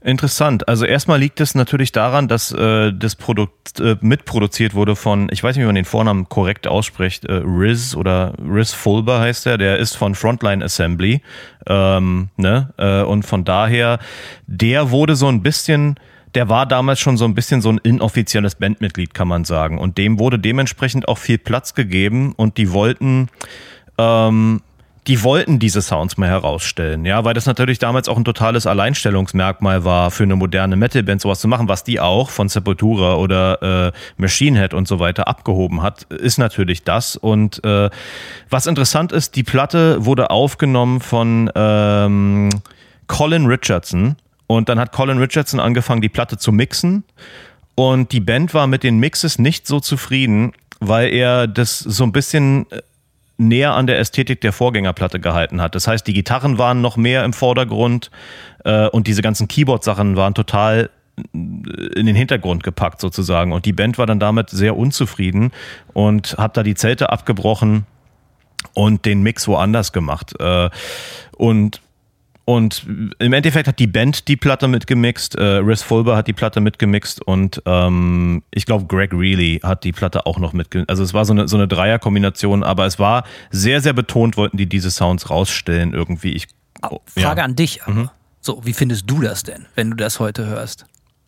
Interessant. Also erstmal liegt es natürlich daran, dass äh, das Produkt äh, mitproduziert wurde von, ich weiß nicht, wie man den Vornamen korrekt ausspricht, äh, Riz oder Riz Fulber heißt er. Der ist von Frontline Assembly. Ähm, ne? Äh, und von daher, der wurde so ein bisschen der war damals schon so ein bisschen so ein inoffizielles Bandmitglied, kann man sagen. Und dem wurde dementsprechend auch viel Platz gegeben und die wollten ähm, die wollten diese Sounds mal herausstellen, ja, weil das natürlich damals auch ein totales Alleinstellungsmerkmal war für eine moderne Metalband sowas zu machen, was die auch von Sepultura oder äh, Machine Head und so weiter abgehoben hat, ist natürlich das. Und äh, was interessant ist, die Platte wurde aufgenommen von ähm, Colin Richardson und dann hat Colin Richardson angefangen, die Platte zu mixen und die Band war mit den Mixes nicht so zufrieden, weil er das so ein bisschen äh, näher an der Ästhetik der Vorgängerplatte gehalten hat. Das heißt, die Gitarren waren noch mehr im Vordergrund äh, und diese ganzen Keyboard-Sachen waren total äh, in den Hintergrund gepackt sozusagen. Und die Band war dann damit sehr unzufrieden und hat da die Zelte abgebrochen und den Mix woanders gemacht. Äh, und und im Endeffekt hat die Band die Platte mitgemixt, äh, Riz Fulber hat die Platte mitgemixt und ähm, ich glaube Greg Reilly hat die Platte auch noch mitgemixt. Also es war so eine, so eine Dreierkombination, aber es war sehr, sehr betont, wollten die diese Sounds rausstellen irgendwie. Ich, oh, Frage ja. an dich aber. Mhm. So, wie findest du das denn, wenn du das heute hörst?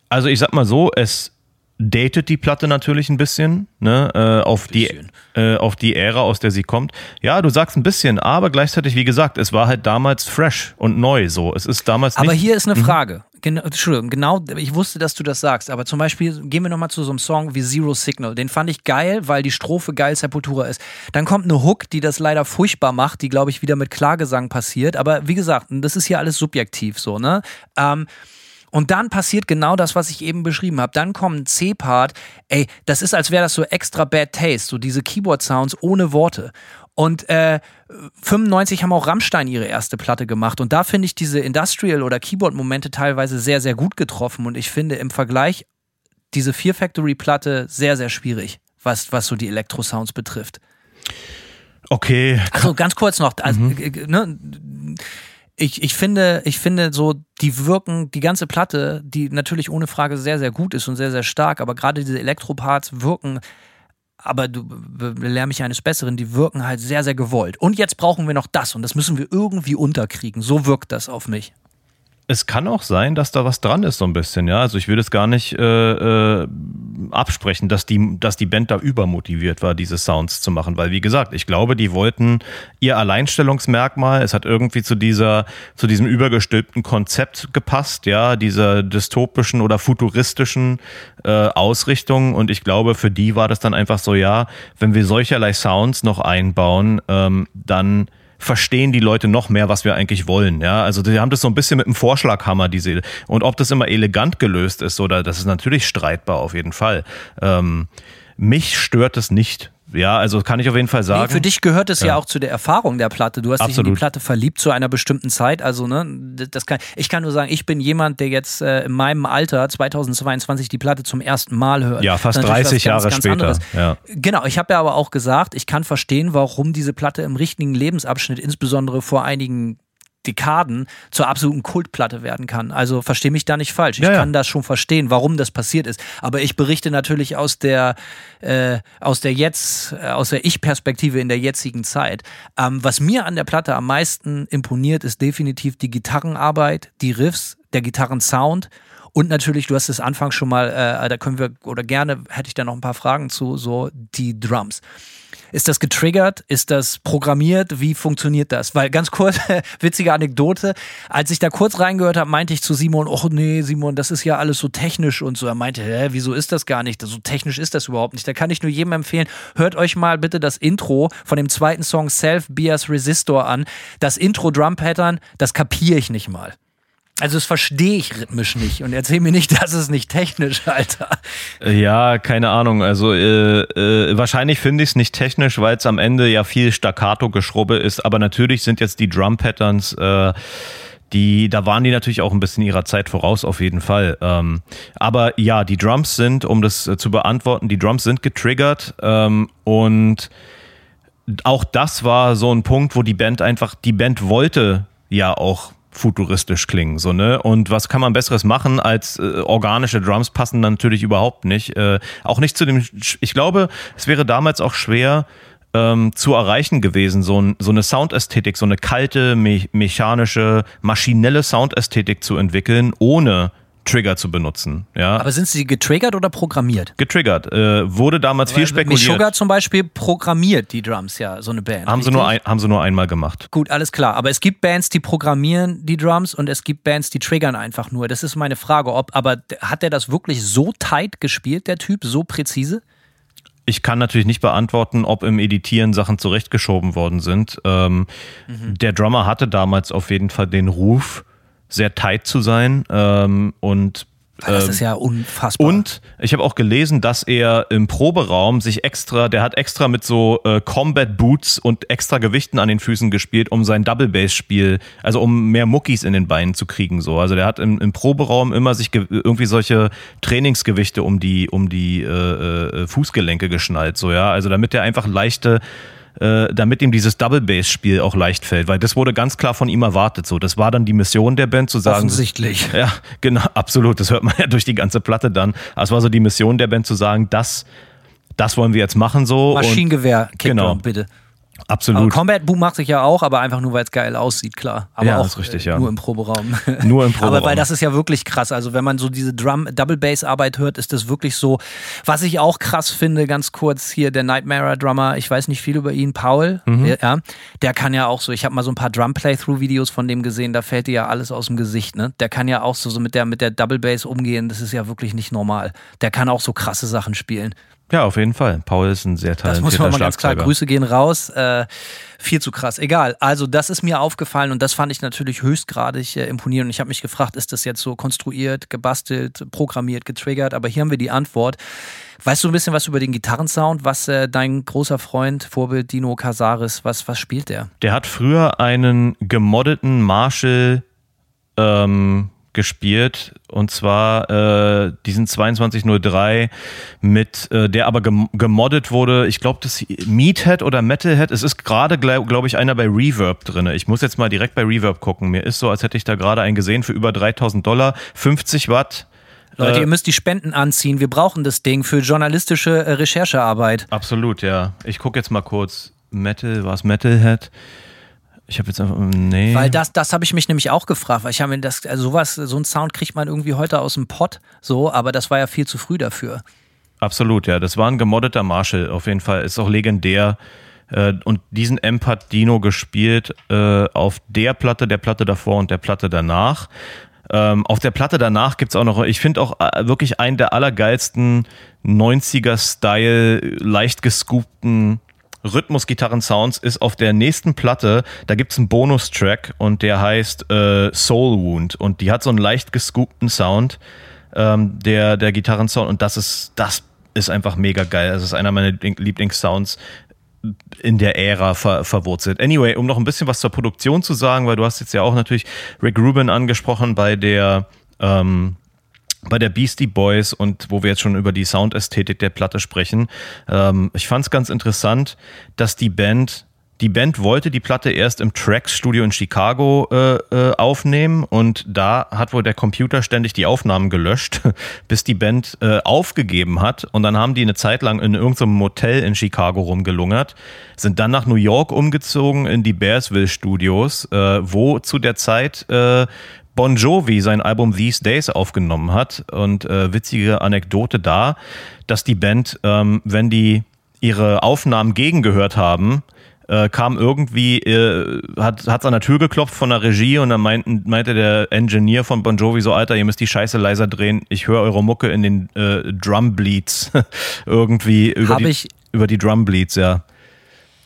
Also ich sag mal so, es datet die Platte natürlich ein bisschen, ne, äh, auf bisschen. die äh, auf die Ära, aus der sie kommt. Ja, du sagst ein bisschen, aber gleichzeitig, wie gesagt, es war halt damals fresh und neu so. Es ist damals Aber hier ist eine mhm. Frage. Genau, Entschuldigung, genau, ich wusste, dass du das sagst, aber zum Beispiel gehen wir nochmal zu so einem Song wie Zero Signal. Den fand ich geil, weil die Strophe geil Sepultura ist. Dann kommt eine Hook, die das leider furchtbar macht, die, glaube ich, wieder mit Klagesang passiert. Aber wie gesagt, das ist hier alles subjektiv so, ne? Ähm, und dann passiert genau das, was ich eben beschrieben habe. Dann kommt ein C-Part. Ey, das ist, als wäre das so extra Bad Taste, so diese Keyboard-Sounds ohne Worte. Und äh, 95 haben auch Rammstein ihre erste Platte gemacht. Und da finde ich diese Industrial- oder Keyboard-Momente teilweise sehr, sehr gut getroffen. Und ich finde im Vergleich diese Fear Factory Platte sehr, sehr schwierig, was, was so die Elektro-Sounds betrifft. Okay. Also ganz kurz noch, also, Mhm. äh, ne, ich, ich finde, ich finde so, die wirken, die ganze Platte, die natürlich ohne Frage sehr, sehr gut ist und sehr, sehr stark, aber gerade diese Elektroparts wirken, aber du lehr mich eines Besseren, die wirken halt sehr, sehr gewollt. Und jetzt brauchen wir noch das und das müssen wir irgendwie unterkriegen. So wirkt das auf mich. Es kann auch sein, dass da was dran ist, so ein bisschen, ja. Also ich würde es gar nicht äh, äh, absprechen, dass die, dass die Band da übermotiviert war, diese Sounds zu machen. Weil, wie gesagt, ich glaube, die wollten ihr Alleinstellungsmerkmal, es hat irgendwie zu dieser, zu diesem übergestülpten Konzept gepasst, ja, dieser dystopischen oder futuristischen äh, Ausrichtung. Und ich glaube, für die war das dann einfach so, ja, wenn wir solcherlei Sounds noch einbauen, ähm, dann verstehen die Leute noch mehr, was wir eigentlich wollen. Ja, also die haben das so ein bisschen mit dem Vorschlaghammer, diese und ob das immer elegant gelöst ist oder das ist natürlich streitbar auf jeden Fall. Ähm, mich stört es nicht. Ja, also kann ich auf jeden Fall sagen. Nee, für dich gehört es ja. Ja. auch zu der Erfahrung der Platte. Du hast dich in die Absolut. Platte verliebt zu einer bestimmten Zeit. Also, ne, das kann, ich kann nur sagen, ich bin jemand, der jetzt äh, in meinem Alter 2022 die Platte zum ersten Mal hört. Ja, fast Das ist natürlich 30 was ganz, Jahre ganz später. Ja. Genau, ich habe ja aber auch gesagt, ich kann verstehen, warum diese Platte im richtigen Lebensabschnitt, insbesondere vor einigen Dekaden, zur absoluten Kultplatte werden kann. Also verstehe mich da nicht falsch. Ich Ja, ja. kann das schon verstehen, warum das passiert ist. Aber ich berichte natürlich aus der äh, aus der jetzt äh, aus der Ich-Perspektive in der jetzigen Zeit. Ähm, was mir an der Platte am meisten imponiert, ist definitiv die Gitarrenarbeit, die Riffs, der Gitarrensound. Und natürlich, du hast es anfangs schon mal, äh, da können wir, oder gerne hätte ich da noch ein paar Fragen zu, so die Drums. Ist das getriggert? Ist das programmiert? Wie funktioniert das? Weil ganz kurz, *laughs* witzige Anekdote, als ich da kurz reingehört habe, meinte ich zu Simon, oh nee, Simon, das ist ja alles so technisch und so. Er meinte, hä, wieso ist das gar nicht? So technisch ist das überhaupt nicht. Da kann ich nur jedem empfehlen, hört euch mal bitte das Intro von dem zweiten Song Self Bias Resistor an. Das Intro Drum Pattern, das kapiere ich nicht mal. Also das verstehe ich rhythmisch nicht und erzähl mir nicht, *laughs* das ist nicht technisch, Alter. Ja, keine Ahnung. Also äh, äh, wahrscheinlich finde ich es nicht technisch, weil es am Ende ja viel Staccato-Geschrubbe ist. Aber natürlich sind jetzt die Drum-Patterns, äh, die, da waren die natürlich auch ein bisschen ihrer Zeit voraus, auf jeden Fall. Ähm, aber ja, die Drums sind, um das äh, zu beantworten, die Drums sind getriggert ähm, und auch das war so ein Punkt, wo die Band einfach, die Band wollte ja auch futuristisch klingen, so, ne? Und was kann man besseres machen als äh, organische Drums passen dann natürlich überhaupt nicht. Äh, auch nicht zu dem, ich glaube, es wäre damals auch schwer, ähm, zu erreichen gewesen, so, ein, so eine Soundästhetik, so eine kalte, me mechanische, maschinelle Soundästhetik zu entwickeln, ohne Trigger zu benutzen. Ja, Aber sind sie getriggert oder programmiert? getriggert. Äh, wurde damals viel spekuliert. Sugar zum Beispiel programmiert die Drums ja, so eine Band. Haben sie, nur ein, haben sie nur einmal gemacht. Gut, alles klar. Aber es gibt Bands, die programmieren die Drums und es gibt Bands, die triggern einfach nur. Das ist meine Frage. Ob, aber hat der das wirklich so tight gespielt, der Typ, so präzise? Ich kann natürlich nicht beantworten, ob im Editieren Sachen zurechtgeschoben worden sind. Ähm, Mhm. Der Drummer hatte damals auf jeden Fall den Ruf, sehr tight zu sein. Ähm, und Weil das ähm, ist ja unfassbar. Und ich habe auch gelesen, dass er im Proberaum sich extra, der hat extra mit so äh, Combat Boots und extra Gewichten an den Füßen gespielt, um sein Double Bass Spiel, also um mehr Muckis in den Beinen zu kriegen so. Also der hat im, im Proberaum immer sich ge- irgendwie solche Trainingsgewichte um die um die äh, äh, Fußgelenke geschnallt so, ja, also damit er einfach leichte äh, damit ihm dieses Double Bass Spiel auch leicht fällt, weil das wurde ganz klar von ihm erwartet so. Das war dann die Mission der Band zu sagen, Offensichtlich. ja, genau, absolut. Das hört man ja durch die ganze Platte dann. Es war so die Mission der Band zu sagen, das, das wollen wir jetzt machen so. Maschinengewehr, und, genau, bitte. Aber absolut. Combat Boom macht sich ja auch, aber einfach nur, weil es geil aussieht, klar. Aber Ja, auch ist richtig, äh, ja. nur im Proberaum. *laughs* Nur im Aber Proberaum. weil das ist ja wirklich krass. Also wenn man so diese Drum Double Bass Arbeit hört, ist das wirklich so. Was ich auch krass finde, ganz kurz hier der Nightmare Drummer. Ich weiß nicht viel über ihn, Paul. Mhm. Ja, der kann ja auch so. Ich habe mal so ein paar Drum Playthrough Videos von dem gesehen. Da fällt dir ja alles aus dem Gesicht. Ne? Der kann ja auch so, so mit der mit der Double Bass umgehen. Das ist ja wirklich nicht normal. Der kann auch so krasse Sachen spielen. Ja, auf jeden Fall. Paul ist ein sehr Das talentierter muss man mal ganz klar. Grüße gehen raus. Äh, viel zu krass. Egal. Also, das ist mir aufgefallen und das fand ich natürlich höchstgradig äh, imponierend. Und ich habe mich gefragt, ist das jetzt so konstruiert, gebastelt, programmiert, getriggert? Aber hier haben wir die Antwort. Weißt du ein bisschen was über den Gitarrensound? Was äh, dein großer Freund, Vorbild Dino Casares, was, was spielt der? Der hat früher einen gemoddeten Marshall ähm, gespielt und zwar äh, diesen 2203 mit äh, der aber gem gemoddet wurde. Ich glaube, das Meathead oder Metalhead. Es ist gerade glaube glaub ich einer bei Reverb drin. Ich muss jetzt mal direkt bei Reverb gucken. Mir ist so, als hätte ich da gerade einen gesehen für über 3000 Dollar, 50 Watt. Leute, äh, ihr müsst die Spenden anziehen. Wir brauchen das Ding für journalistische äh, Recherchearbeit. Absolut, ja. Ich gucke jetzt mal kurz. Metal, was Metalhead? Ich habe jetzt einfach, nee. Weil das, das habe ich mich nämlich auch gefragt, weil ich habe mir das, also sowas, so ein Sound kriegt man irgendwie heute aus dem Pott, so, aber das war ja viel zu früh dafür. Absolut, ja. Das war ein gemoddeter Marshall, auf jeden Fall. Ist auch legendär. Äh, und diesen Amp hat Dino gespielt äh, auf der Platte, der Platte davor und der Platte danach. Ähm, auf der Platte danach gibt es auch noch, ich finde auch äh, wirklich einen der allergeilsten 90er-Style, leicht gescoopten Rhythmus-Gitarren-Sounds ist auf der nächsten Platte, da gibt es einen Bonustrack und der heißt äh, Soul Wound und die hat so einen leicht gescoopten Sound, ähm, der, der Gitarrensound und das ist, das ist einfach mega geil. Das ist einer meiner Lieblingssounds in der Ära ver verwurzelt. Anyway, um noch ein bisschen was zur Produktion zu sagen, weil du hast jetzt ja auch natürlich Rick Rubin angesprochen bei der ähm, bei der Beastie Boys und wo wir jetzt schon über die Soundästhetik der Platte sprechen. Ähm, ich fand es ganz interessant, dass die Band die Band wollte die Platte erst im Tracks Studio in Chicago äh, äh, aufnehmen und da hat wohl der Computer ständig die Aufnahmen gelöscht, *laughs* bis die Band äh, aufgegeben hat und dann haben die eine Zeit lang in irgendeinem Motel in Chicago rumgelungert, sind dann nach New York umgezogen in die Bearsville Studios, äh, wo zu der Zeit äh, Bon Jovi sein Album These Days aufgenommen hat. Und äh, witzige Anekdote da, dass die Band, ähm, wenn die ihre Aufnahmen gegengehört haben, äh, kam irgendwie, äh, hat es an der Tür geklopft von der Regie und dann meinten, meinte der Engineer von Bon Jovi so, Alter, ihr müsst die Scheiße leiser drehen, ich höre eure Mucke in den äh, Drumbleeds *laughs* irgendwie über die, ich, über die Drumbleeds, ja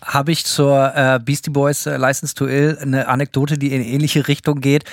habe ich zur äh, Beastie Boys äh, License to Ill eine Anekdote, die in ähnliche Richtung geht.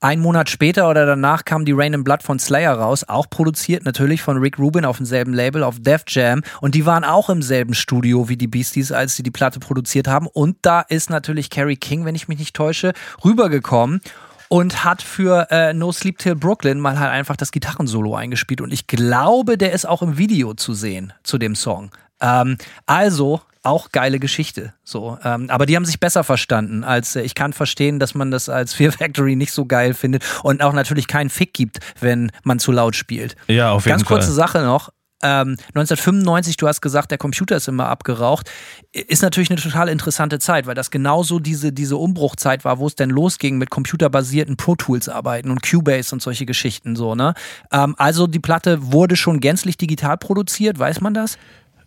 Ein Monat später oder danach kam die Rain in Blood von Slayer raus, auch produziert natürlich von Rick Rubin auf demselben Label, auf Def Jam. Und die waren auch im selben Studio wie die Beasties, als sie die Platte produziert haben. Und da ist natürlich Carrie King, wenn ich mich nicht täusche, rübergekommen und hat für äh, No Sleep Till Brooklyn mal halt einfach das Gitarrensolo eingespielt. Und ich glaube, der ist auch im Video zu sehen zu dem Song. Ähm, also auch geile Geschichte. So, ähm, aber die haben sich besser verstanden als äh, ich kann verstehen, dass man das als *laughs* Fear Factory nicht so geil findet und auch natürlich keinen Fick gibt, wenn man zu laut spielt. Ja, auf jeden Ganz Fall. kurze Sache noch. Ähm, 1995, du hast gesagt, der Computer ist immer abgeraucht, ist natürlich eine total interessante Zeit, weil das genauso diese, diese Umbruchzeit war, wo es denn losging mit computerbasierten Pro Tools arbeiten und Cubase und solche Geschichten so, ne? Ähm, also die Platte wurde schon gänzlich digital produziert, weiß man das?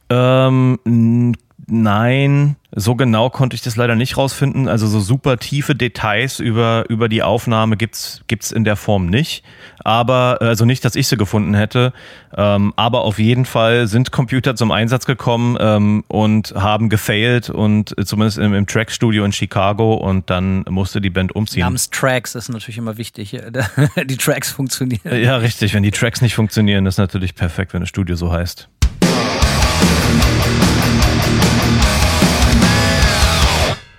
Ähm, Nein, so genau konnte ich das leider nicht rausfinden. Also so super tiefe Details über, über die Aufnahme gibt's gibt's in der Form nicht. Aber, also nicht, dass ich sie gefunden hätte. Ähm, aber auf jeden Fall sind Computer zum Einsatz gekommen ähm, und haben gefailt und zumindest im, im Trackstudio in Chicago und dann musste die Band umziehen. Namens Tracks ist natürlich immer wichtig. *laughs* Die Tracks funktionieren. Ja, richtig. Wenn die Tracks nicht funktionieren, ist natürlich perfekt, wenn das Studio so heißt.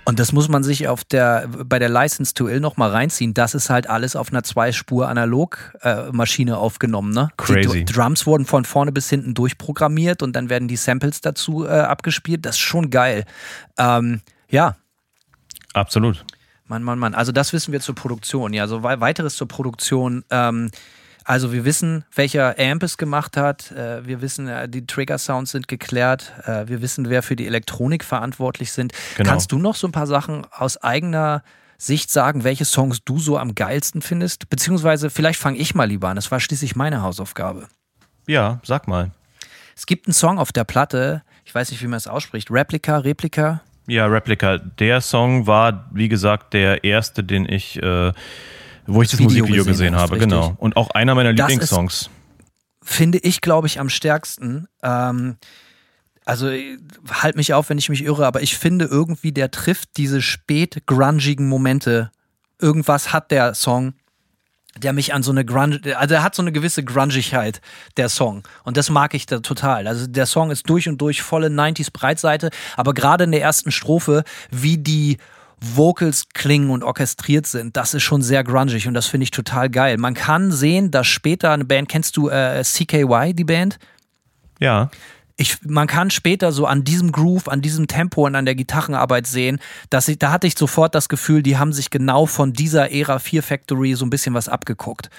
Und das muss man sich auf der, bei der License to Ill nochmal reinziehen. Das ist halt alles auf einer Zweispur-Analog-Maschine aufgenommen. Ne? Crazy. Die Drums wurden von vorne bis hinten durchprogrammiert und dann werden die Samples dazu äh, abgespielt. Das ist schon geil. Ähm, ja. Absolut. Mann, Mann, Mann. Also das wissen wir zur Produktion. Ja, so weiteres zur Produktion. Ähm, also wir wissen, welcher Amp es gemacht hat. Äh, wir wissen, äh, die Trigger-Sounds sind geklärt. Äh, wir wissen, wer für die Elektronik verantwortlich sind. Genau. Kannst du noch so ein paar Sachen aus eigener Sicht sagen, welche Songs du so am geilsten findest? Beziehungsweise vielleicht fange ich mal lieber an. Das war schließlich meine Hausaufgabe. Ja, sag mal. Es gibt einen Song auf der Platte, ich weiß nicht, wie man es ausspricht. Replika, Replika? Ja, Replika. Der Song war, wie gesagt, der erste, den ich äh, wo ich das, das Musikvideo gesehen, gesehen habe, richtig. genau. Und auch einer meiner Lieblingssongs. Finde ich, glaube ich, am stärksten. Ähm, also halt mich auf, wenn ich mich irre, aber ich finde irgendwie, der trifft diese spät grungigen Momente. Irgendwas hat der Song, der mich an so eine Grunge, also er hat so eine gewisse Grungigkeit, der Song. Und das mag ich da total. Also der Song ist durch und durch volle 90s Breitseite, aber gerade in der ersten Strophe, wie die Vocals klingen und orchestriert sind, das ist schon sehr grungig und das finde ich total geil. Man kann sehen, dass später eine Band, kennst du äh, CKY, die Band? Ja. Ich, man kann später so an diesem Groove, an diesem Tempo und an der Gitarrenarbeit sehen, dass ich, da hatte ich sofort das Gefühl, die haben sich genau von dieser Ära Fear Factory so ein bisschen was abgeguckt.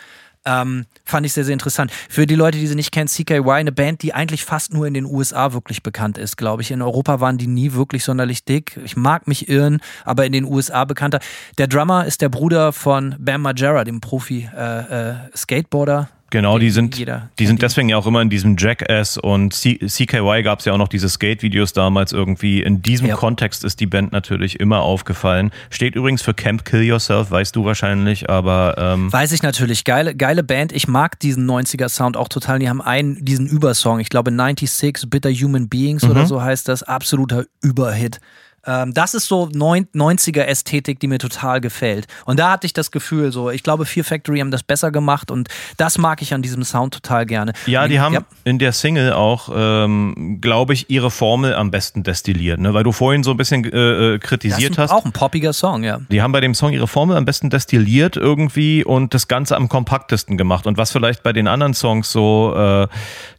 Ähm, fand ich sehr, sehr interessant. Für die Leute, die sie nicht kennen, CKY, eine Band, die eigentlich fast nur in den USA wirklich bekannt ist, glaube ich. In Europa waren die nie wirklich sonderlich dick. Ich mag mich irren, aber in den USA bekannter. Der Drummer ist der Bruder von Bam Margera, dem Profi-Skateboarder. Äh, äh, Genau, die sind, die sind deswegen ja auch immer in diesem Jackass und C CKY gab es ja auch noch diese Skate-Videos damals irgendwie. In diesem ja. Kontext ist die Band natürlich immer aufgefallen. Steht übrigens für Camp Kill Yourself, weißt du wahrscheinlich, aber. Ähm Weiß ich natürlich. Geile, geile Band. Ich mag diesen 90er-Sound auch total. Die haben einen, diesen Übersong, ich glaube 96, Bitter Human Beings mhm. oder so heißt das. Absoluter Überhit. Ähm, das ist so 90er Ästhetik, die mir total gefällt. Und da hatte ich das Gefühl, so, ich glaube, Fear Factory haben das besser gemacht und das mag ich an diesem Sound total gerne. Ja, die haben ja. in der Single auch, ähm, glaube ich, ihre Formel am besten destilliert, ne? weil du vorhin so ein bisschen äh, äh kritisiert das ist hast. Auch ein poppiger Song, ja. Die haben bei dem Song ihre Formel am besten destilliert irgendwie und das Ganze am kompaktesten gemacht. Und was vielleicht bei den anderen Songs so äh,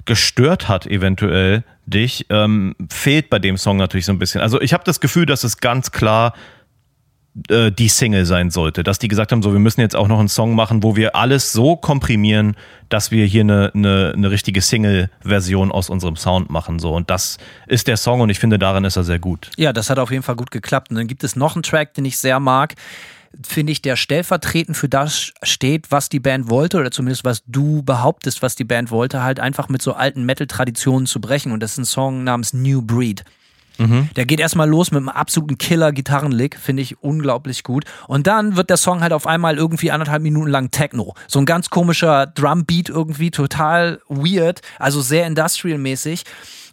gestört hat, eventuell, dich, ähm, fehlt bei dem Song natürlich so ein bisschen. Also ich habe das Gefühl, dass es ganz klar äh, die Single sein sollte, dass die gesagt haben, so wir müssen jetzt auch noch einen Song machen, wo wir alles so komprimieren, dass wir hier eine, eine, eine richtige Single-Version aus unserem Sound machen. So. Und das ist der Song und ich finde, darin ist er sehr gut. Ja, das hat auf jeden Fall gut geklappt. Und dann gibt es noch einen Track, den ich sehr mag finde ich, der stellvertretend für das steht, was die Band wollte, oder zumindest was du behauptest, was die Band wollte, halt einfach mit so alten Metal-Traditionen zu brechen. Und das ist ein Song namens New Breed. Mhm. Der geht erstmal los mit einem absoluten Killer-Gitarrenlick, finde ich unglaublich gut. Und dann wird der Song halt auf einmal irgendwie anderthalb Minuten lang Techno. So ein ganz komischer Drumbeat irgendwie, total weird, also sehr industrial-mäßig.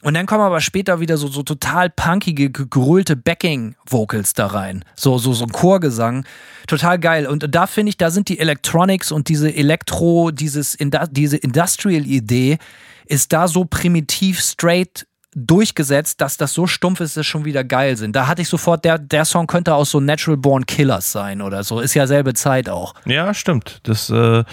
Und dann kommen aber später wieder so, so total punkige, gegrölte Backing-Vocals da rein. So, so, so ein Chorgesang. Total geil. Und da finde ich, da sind die Electronics und diese Elektro, dieses, diese Industrial-Idee ist da so primitiv straight durchgesetzt, dass das so stumpf ist, dass schon wieder geil sind. Da hatte ich sofort, der, der Song könnte aus so Natural Born Killers sein oder so. Ist ja selbe Zeit auch. Ja, stimmt. Das äh,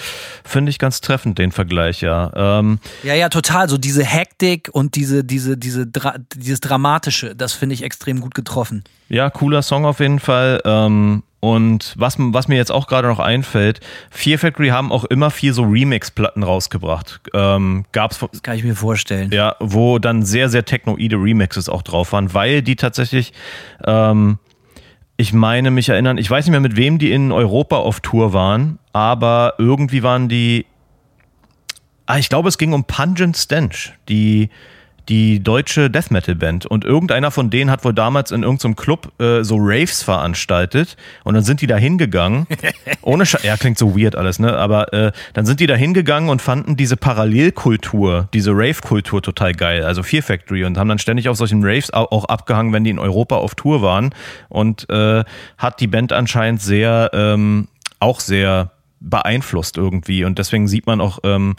finde ich ganz treffend, den Vergleich, ja. Ähm ja, ja, total. So diese Hektik und diese, diese, diese, Dra dieses Dramatische, das finde ich extrem gut getroffen. Ja, cooler Song auf jeden Fall. Ähm und was, was mir jetzt auch gerade noch einfällt, Fear Factory haben auch immer viel so Remix-Platten rausgebracht. Ähm, gab's, das kann ich mir vorstellen. Ja, wo dann sehr, sehr technoide Remixes auch drauf waren, weil die tatsächlich, ähm, ich meine mich erinnern, ich weiß nicht mehr mit wem die in Europa auf Tour waren, aber irgendwie waren die, ah, ich glaube es ging um Pungent Stench, die die deutsche Death Metal Band. Und irgendeiner von denen hat wohl damals in irgendeinem Club äh, so Raves veranstaltet. Und dann sind die da hingegangen. *laughs* ohne Sch Ja, klingt so weird alles, ne? Aber äh, dann sind die da hingegangen und fanden diese Parallelkultur, diese Rave-Kultur total geil. Also Fear Factory. Und haben dann ständig auf solchen Raves auch abgehangen, wenn die in Europa auf Tour waren. Und äh, hat die Band anscheinend sehr, ähm, auch sehr beeinflusst irgendwie. Und deswegen sieht man auch, ähm,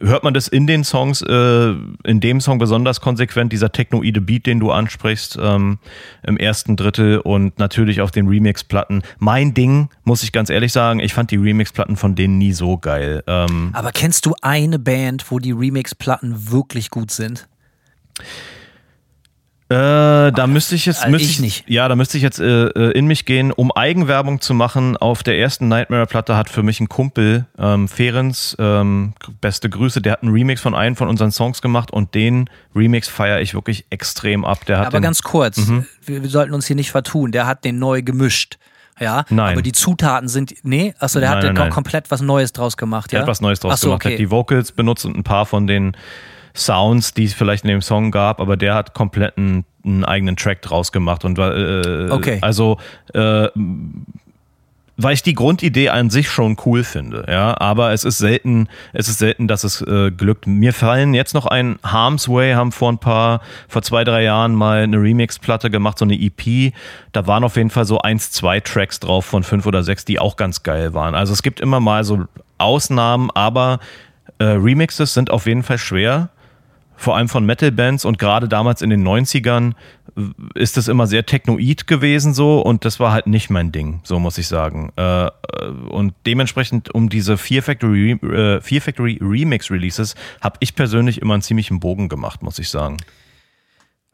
hört man das in den Songs, äh, in dem Song besonders konsequent, dieser technoide Beat, den du ansprichst, ähm, im ersten Drittel und natürlich auf den Remix-Platten. Mein Ding, muss ich ganz ehrlich sagen, ich fand die Remix-Platten von denen nie so geil. Ähm, Aber kennst du eine Band, wo die Remix-Platten wirklich gut sind? Äh, da müsste ich jetzt, äh, müsste ich, nicht. Ja, da müsste ich jetzt äh, äh, in mich gehen, um Eigenwerbung zu machen. Auf der ersten Nightmare-Platte hat für mich ein Kumpel, ähm, Ferenz, ähm, beste Grüße, der hat einen Remix von einem von unseren Songs gemacht und den Remix feiere ich wirklich extrem ab. Der hat Aber den, ganz kurz, mhm. wir, wir, sollten uns hier nicht vertun, der hat den neu gemischt. Ja, nein. aber die Zutaten sind, nee, achso, der nein, hat nein, komplett was Neues draus gemacht, der ja? hat was Neues draus so, gemacht, okay. hat die Vocals benutzt und ein paar von den Sounds, die es vielleicht in dem Song gab, aber der hat komplett einen, einen eigenen Track draus gemacht und äh, okay. also äh, weil ich die Grundidee an sich schon cool finde, ja, aber es ist selten, es ist selten, dass es äh, glückt. Mir fallen jetzt noch ein Harm's Way haben vor ein paar, vor zwei, drei Jahren mal eine Remix-Platte gemacht, so eine EP. Da waren auf jeden Fall so eins, zwei Tracks drauf von fünf oder sechs, die auch ganz geil waren. Also es gibt immer mal so Ausnahmen, aber äh, Remixes sind auf jeden Fall schwer vor allem von Metal-Bands und gerade damals in den 90ern ist es immer sehr technoid gewesen so und das war halt nicht mein Ding, so muss ich sagen. Äh, und dementsprechend um diese Fear Factory, äh, Fear Factory Remix Releases habe ich persönlich immer einen ziemlichen Bogen gemacht, muss ich sagen.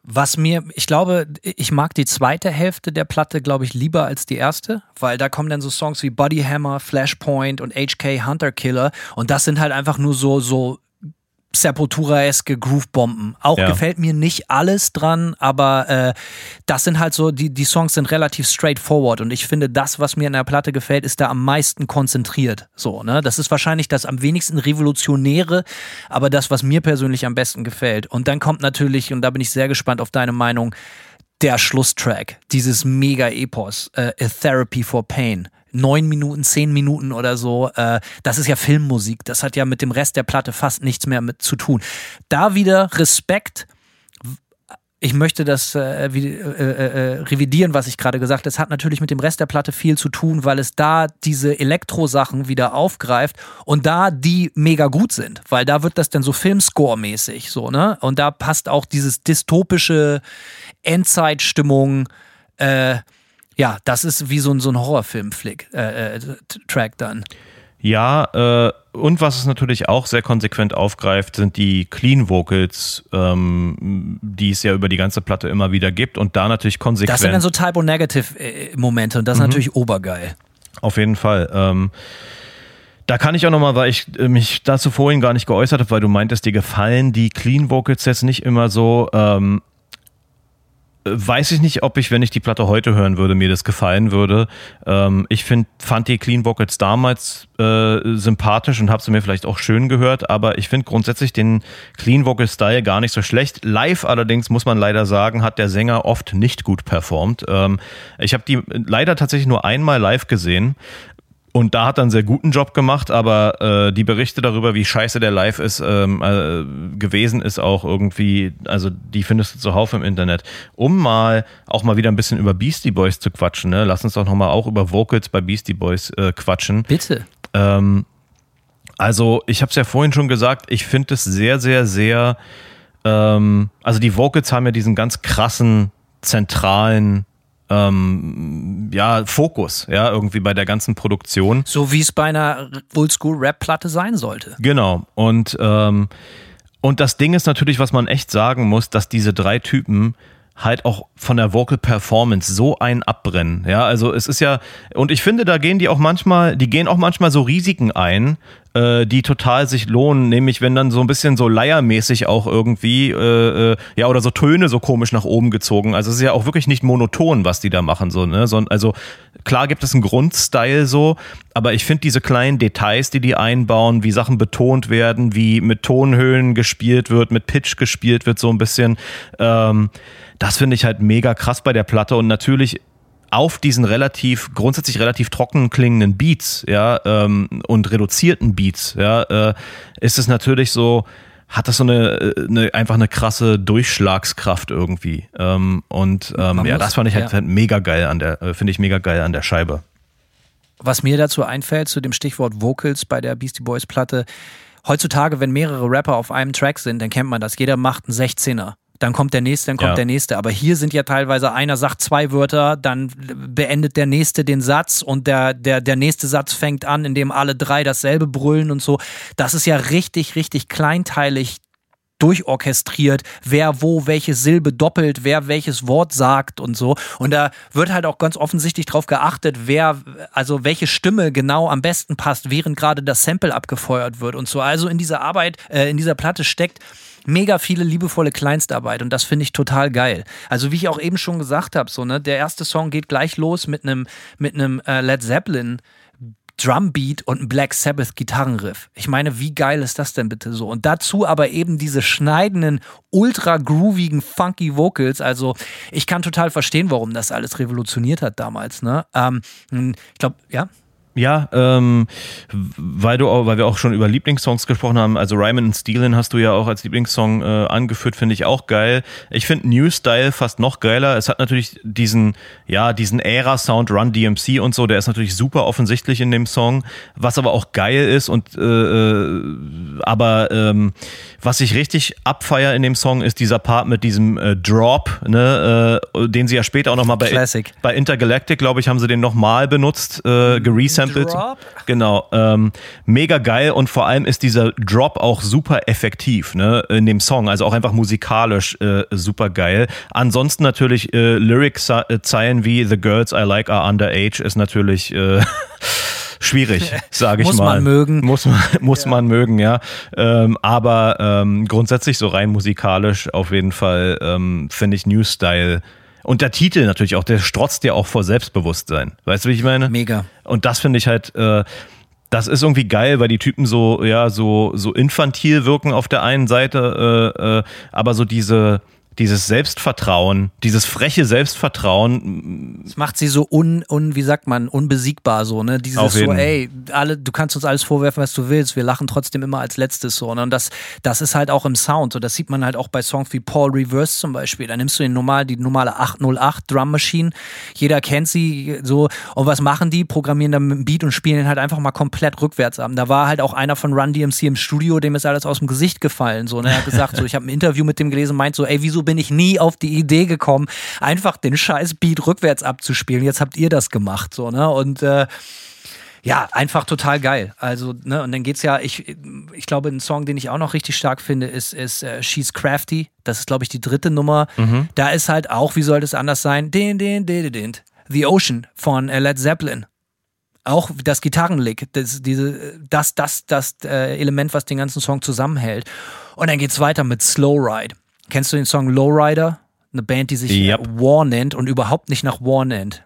Was mir, ich glaube, ich mag die zweite Hälfte der Platte, glaube ich, lieber als die erste, weil da kommen dann so Songs wie Body Hammer, Flashpoint und HK Hunter Killer und das sind halt einfach nur so, so Sepultura-eske Groove-Bomben. Auch ja. gefällt mir nicht alles dran, aber äh, das sind halt so, die, die Songs sind relativ straightforward und ich finde, das, was mir in der Platte gefällt, ist da am meisten konzentriert. So, ne? Das ist wahrscheinlich das am wenigsten revolutionäre, aber das, was mir persönlich am besten gefällt. Und dann kommt natürlich, und da bin ich sehr gespannt auf deine Meinung, der Schlusstrack, dieses Mega-Epos, äh, A Therapy for Pain neun Minuten, zehn Minuten oder so. Äh, das ist ja Filmmusik. Das hat ja mit dem Rest der Platte fast nichts mehr mit zu tun. Da wieder Respekt. Ich möchte das äh, äh, äh, revidieren, was ich gerade gesagt habe. Es hat natürlich mit dem Rest der Platte viel zu tun, weil es da diese Elektro-Sachen wieder aufgreift und da die mega gut sind, weil da wird das dann so Filmscore-mäßig so, ne? Und da passt auch dieses dystopische Endzeitstimmung, äh, ja, das ist wie so ein, so ein Horrorfilm-Flick, äh, äh, Track dann. Ja, äh, und was es natürlich auch sehr konsequent aufgreift, sind die Clean Vocals, ähm, die es ja über die ganze Platte immer wieder gibt und da natürlich konsequent. Das sind dann so Typo-Negative-Momente und das ist mhm. natürlich obergeil. Auf jeden Fall. Ähm, da kann ich auch nochmal, weil ich äh, mich dazu vorhin gar nicht geäußert habe, weil du meintest, dir gefallen die Clean Vocals jetzt nicht immer so. Ähm, weiß ich nicht, ob ich, wenn ich die Platte heute hören würde, mir das gefallen würde. Ähm, ich find, fand die Clean Vocals damals äh, sympathisch und habe sie mir vielleicht auch schön gehört, aber ich finde grundsätzlich den Clean Vocal Style gar nicht so schlecht. Live allerdings muss man leider sagen, hat der Sänger oft nicht gut performt. Ähm, ich habe die leider tatsächlich nur einmal live gesehen. Und da hat er einen sehr guten Job gemacht, aber äh, die Berichte darüber, wie scheiße der Live ist, ähm, äh, gewesen ist auch irgendwie, also die findest du zuhauf im Internet. Um mal auch mal wieder ein bisschen über Beastie Boys zu quatschen, ne? lass uns doch nochmal auch über Vocals bei Beastie Boys äh, quatschen. Bitte. Ähm, also ich habe es ja vorhin schon gesagt, ich finde es sehr, sehr, sehr, ähm, also die Vocals haben ja diesen ganz krassen, zentralen ähm, ja, Fokus, ja, irgendwie bei der ganzen Produktion. So wie es bei einer Oldschool-Rap-Platte sein sollte. Genau. Und, ähm, und das Ding ist natürlich, was man echt sagen muss, dass diese drei Typen halt auch von der Vocal Performance so ein abbrennen. Ja, also es ist ja, und ich finde, da gehen die auch manchmal, die gehen auch manchmal so Risiken ein, äh, die total sich lohnen, nämlich wenn dann so ein bisschen so leiermäßig auch irgendwie, äh, äh, ja, oder so Töne so komisch nach oben gezogen. Also es ist ja auch wirklich nicht monoton, was die da machen, so, ne? So, also klar gibt es einen Grundstyle so, aber ich finde diese kleinen Details, die die einbauen, wie Sachen betont werden, wie mit Tonhöhen gespielt wird, mit Pitch gespielt wird, so ein bisschen, ähm, das finde ich halt mega krass bei der Platte und natürlich auf diesen relativ, grundsätzlich relativ trocken klingenden Beats, ja, ähm, und reduzierten Beats, ja, äh, ist es natürlich so, hat das so eine, eine einfach eine krasse Durchschlagskraft irgendwie. Ähm, und ähm, ja, das fand ich halt, ja. halt mega geil an der, äh, finde ich mega geil an der Scheibe. Was mir dazu einfällt, zu dem Stichwort Vocals bei der Beastie Boys Platte, heutzutage, wenn mehrere Rapper auf einem Track sind, dann kennt man das. Jeder macht einen 16er dann kommt der nächste, dann kommt ja. der nächste. Aber hier sind ja teilweise einer sagt zwei Wörter, dann beendet der nächste den Satz und der, der, der nächste Satz fängt an, indem alle drei dasselbe brüllen und so. Das ist ja richtig, richtig kleinteilig durchorchestriert, wer wo welche Silbe doppelt, wer welches Wort sagt und so. Und da wird halt auch ganz offensichtlich drauf geachtet, wer, also welche Stimme genau am besten passt, während gerade das Sample abgefeuert wird und so. Also in dieser Arbeit, äh, in dieser Platte steckt mega viele liebevolle Kleinstarbeit und das finde ich total geil. Also wie ich auch eben schon gesagt habe, so ne, der erste Song geht gleich los mit einem mit einem äh, Led Zeppelin Drumbeat und ein Black Sabbath Gitarrenriff. Ich meine, wie geil ist das denn bitte so? Und dazu aber eben diese schneidenden, ultra groovigen, funky Vocals. Also ich kann total verstehen, warum das alles revolutioniert hat damals. Ne? Ähm, ich glaube, ja. Ja, ähm, weil du auch, weil wir auch schon über Lieblingssongs gesprochen haben. Also Ryman and Steelin hast du ja auch als Lieblingssong äh, angeführt, finde ich auch geil. Ich finde New Style fast noch geiler. Es hat natürlich diesen, ja, diesen Ära-Sound Run DMC und so, der ist natürlich super offensichtlich in dem Song. Was aber auch geil ist und äh, äh, aber ähm, was ich richtig abfeier in dem Song ist dieser Part mit diesem äh, Drop, ne, äh, den sie ja später auch nochmal bei, Classic. bei Intergalactic, glaube ich, haben sie den nochmal benutzt, äh, geresampelt. Drop? Genau. Ähm, mega geil und vor allem ist dieser Drop auch super effektiv ne, in dem Song. Also auch einfach musikalisch äh, super geil. Ansonsten natürlich äh, Lyric-Zeilen wie The Girls I Like Are Underage ist natürlich. Äh, *laughs* schwierig, *laughs* sage ich Muss mal. man mögen. Muss man, *laughs* muss man mögen, ja. Ähm, aber ähm, grundsätzlich so rein musikalisch auf jeden Fall ähm, finde ich New Style. Und der Titel natürlich auch, der strotzt ja auch vor Selbstbewusstsein. Weißt du, wie ich meine? Mega. Und das finde ich halt, äh, das ist irgendwie geil, weil die Typen so, ja, so, so infantil wirken auf der einen Seite, äh, äh, aber so diese, dieses Selbstvertrauen, dieses freche Selbstvertrauen. Das macht sie so un, un wie sagt man, unbesiegbar so, ne? Dieses so, ey, alle, du kannst uns alles vorwerfen, was du willst, wir lachen trotzdem immer als letztes so. Ne? Und das, das ist halt auch im Sound. So, das sieht man halt auch bei Songs wie Paul Reverse zum Beispiel. Da nimmst du den normal, die normale 808 Drum Machine. Jeder kennt sie so. Und was machen die? Programmieren dann mit dem Beat und spielen den halt einfach mal komplett rückwärts ab. Da war halt auch einer von Run DMC im Studio, dem ist alles aus dem Gesicht gefallen. So, ne? Er hat gesagt, so, ich habe ein Interview mit dem gelesen, meint so, ey, wieso bin ich nie auf die Idee gekommen, einfach den scheiß Beat rückwärts abzuspielen? Jetzt habt ihr das gemacht, so, ne? Und äh, ja, einfach total geil. Also, ne, und dann geht's ja, ich, ich glaube, ein Song, den ich auch noch richtig stark finde, ist, ist äh, She's Crafty. Das ist, glaube ich, die dritte Nummer. Da ist halt auch, wie soll das anders sein? Din, din, din, din. The Ocean von äh, Led Zeppelin. Auch das Gitarrenlick, das, diese, das, das, das äh, Element, was den ganzen Song zusammenhält. Und dann geht's weiter mit Slow Ride. Kennst du den Song Lowrider? Eine Band, die sich yep. War nennt und überhaupt nicht nach War nennt.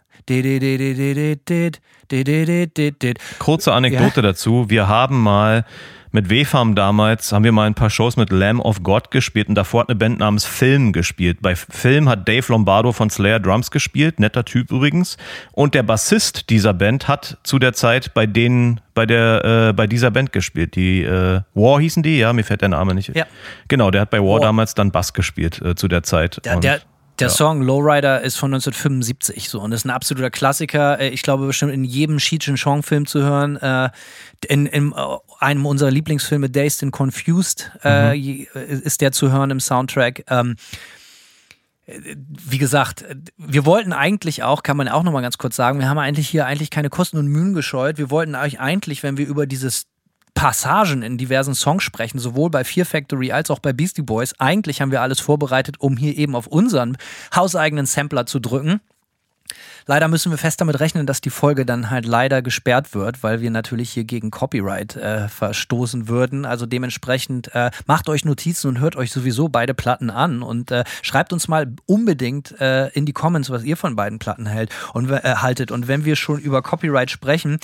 Kurze Anekdote ja. dazu. Wir haben mal mit WFAM damals, haben wir mal ein paar Shows mit Lamb of God gespielt und davor hat eine Band namens Film gespielt. Bei Film hat Dave Lombardo von Slayer Drums gespielt, netter Typ übrigens. Und der Bassist dieser Band hat zu der Zeit bei denen, bei der, äh, bei dieser Band gespielt. Die äh, War hießen die, ja, mir fällt der Name nicht. Ja. Genau, der hat bei War, War. damals dann Bass gespielt äh, zu der Zeit. Der, Und- der, der Song Lowrider ist von 1975 so und ist ein absoluter Klassiker. Äh, Ich glaube bestimmt in jedem and Chong Film zu hören. Äh, In, in äh, einem unserer Lieblingsfilme Dazed and Confused je- ist der zu hören im Soundtrack. Ähm, wie gesagt, wir wollten eigentlich auch, kann man auch nochmal ganz kurz sagen, wir haben eigentlich hier eigentlich keine Kosten und Mühen gescheut. Wir wollten euch eigentlich, wenn wir über dieses Passagen in diversen Songs sprechen, sowohl bei Fear Factory als auch bei Beastie Boys, eigentlich haben wir alles vorbereitet, um hier eben auf unseren hauseigenen Sampler zu drücken. Leider müssen wir fest damit rechnen, dass die Folge dann halt leider gesperrt wird, weil wir natürlich hier gegen Copyright äh, verstoßen würden. Also dementsprechend äh, macht euch Notizen und hört euch sowieso beide Platten an und äh, schreibt uns mal unbedingt äh, in die Comments, was ihr von beiden Platten hält und äh, haltet. Und wenn wir schon über Copyright sprechen,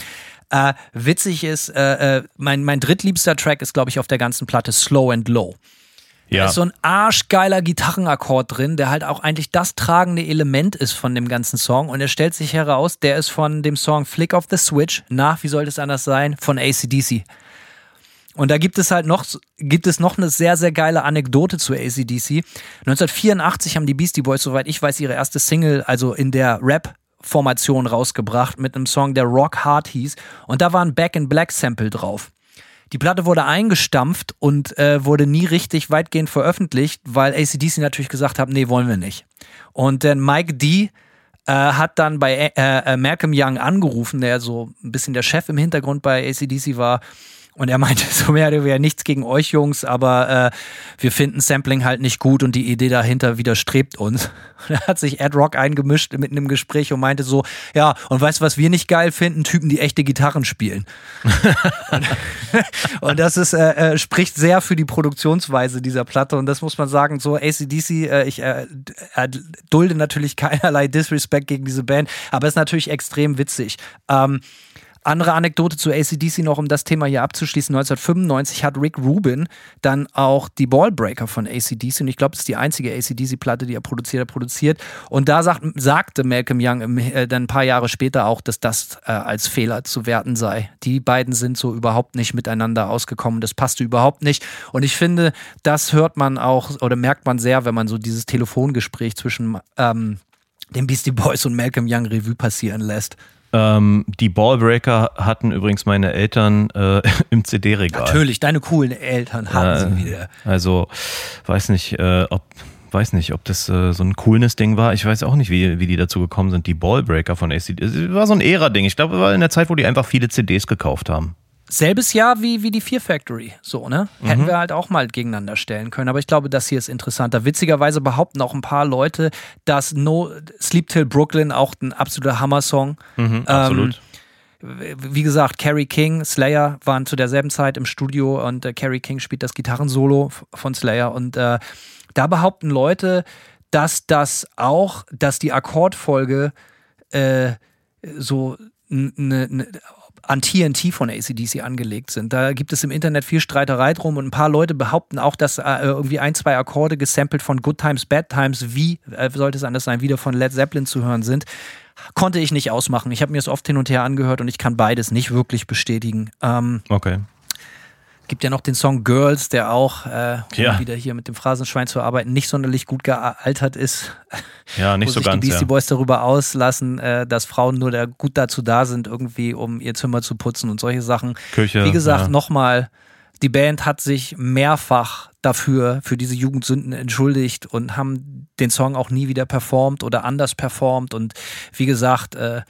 äh, witzig ist, äh, äh, mein, mein drittliebster Track ist, glaube ich, auf der ganzen Platte Slow and Low. Da ja. ist so ein arschgeiler Gitarrenakkord drin, der halt auch eigentlich das tragende Element ist von dem ganzen Song. Und er stellt sich heraus, der ist von dem Song Flick of the Switch, nach, wie sollte es anders sein, von ACDC. Und da gibt es halt noch, gibt es noch eine sehr, sehr geile Anekdote zu ACDC. 1984 haben die Beastie Boys, soweit ich weiß, ihre erste Single, also in der Rap- Formation rausgebracht mit einem Song, der Rock Hard hieß. Und da war ein Back in Black Sample drauf. Die Platte wurde eingestampft und äh, wurde nie richtig weitgehend veröffentlicht, weil ACDC natürlich gesagt hat, nee, wollen wir nicht. Und dann Mike D äh, hat dann bei äh, äh, Malcolm Young angerufen, der so ein bisschen der Chef im Hintergrund bei ACDC war. Und er meinte *laughs* so mehr oder weniger nichts gegen euch Jungs, aber äh, wir finden Sampling halt nicht gut und die Idee dahinter widerstrebt uns. Und *laughs* da hat sich Ed Rock eingemischt mitten im Gespräch und meinte so, ja, und weißt du, was wir nicht geil finden? Typen, die echte Gitarren spielen. und, *laughs* und das ist, äh, äh, spricht sehr für die Produktionsweise dieser Platte und das muss man sagen, so ACDC, äh, ich äh, äh, dulde natürlich keinerlei Disrespect gegen diese Band, aber ist natürlich extrem witzig. Ähm, Andere Anekdote zu ACDC noch, um das Thema hier abzuschließen. 1995 hat Rick Rubin dann auch die Ballbreaker von ACDC und ich glaube, das ist die einzige ACDC-Platte, die er produziert hat, produziert. Und da sagt, sagte Malcolm Young im, äh, dann ein paar Jahre später auch, dass das äh, als Fehler zu werten sei. Die beiden sind so überhaupt nicht miteinander ausgekommen. Das passte überhaupt nicht. Und ich finde, das hört man auch oder merkt man sehr, wenn man so dieses Telefongespräch zwischen ähm, den Beastie Boys und Malcolm Young Revue passieren lässt. Ähm, die Ballbreaker hatten übrigens meine Eltern äh, *laughs* im CD-Regal. Natürlich, deine coolen Eltern hatten Äh, sie wieder. Also, weiß nicht, äh, ob weiß nicht, ob das äh, so ein cooles Ding war. Ich weiß auch nicht, wie, wie die dazu gekommen sind. Die Ballbreaker von ACD. Es war so ein Ära-Ding. Ich glaube, es war in der Zeit, wo die einfach viele CDs gekauft haben. Selbes Jahr wie, wie die Fear Factory. So, ne? Mhm. Hätten wir halt auch mal gegeneinander stellen können. Aber ich glaube, das hier ist interessanter. Witzigerweise behaupten auch ein paar Leute, dass No Sleep Till Brooklyn auch ein absoluter Hammer-Song. Mhm, absolut. wie gesagt, Carrie King, Slayer waren zu derselben Zeit im Studio und äh, Carrie King spielt das Gitarrensolo von Slayer und äh, da behaupten Leute, dass das auch, dass die Akkordfolge äh, so ne, ne, an TNT von ACDC angelegt sind. Da gibt es im Internet viel Streiterei drum und ein paar Leute behaupten auch, dass äh, irgendwie ein, zwei Akkorde gesampelt von Good Times, Bad Times, wie äh, sollte es anders sein, wieder von Led Zeppelin zu hören sind. Konnte ich nicht ausmachen. Ich habe mir es oft hin und her angehört und ich kann beides nicht wirklich bestätigen. Ähm, Okay. Gibt ja noch den Song Girls, der auch, äh, um Ja. wieder hier mit dem Phrasenschwein zu arbeiten, nicht sonderlich gut gealtert ist. Ja, nicht wo so sich ganz. die Beastie Ja. Boys darüber auslassen, äh, dass Frauen nur da gut dazu da sind, irgendwie um ihr Zimmer zu putzen und solche Sachen. Küche, Wie gesagt, ja. nochmal, die Band hat sich mehrfach dafür, für diese Jugendsünden entschuldigt und haben den Song auch nie wieder performt oder anders performt und wie gesagt, äh,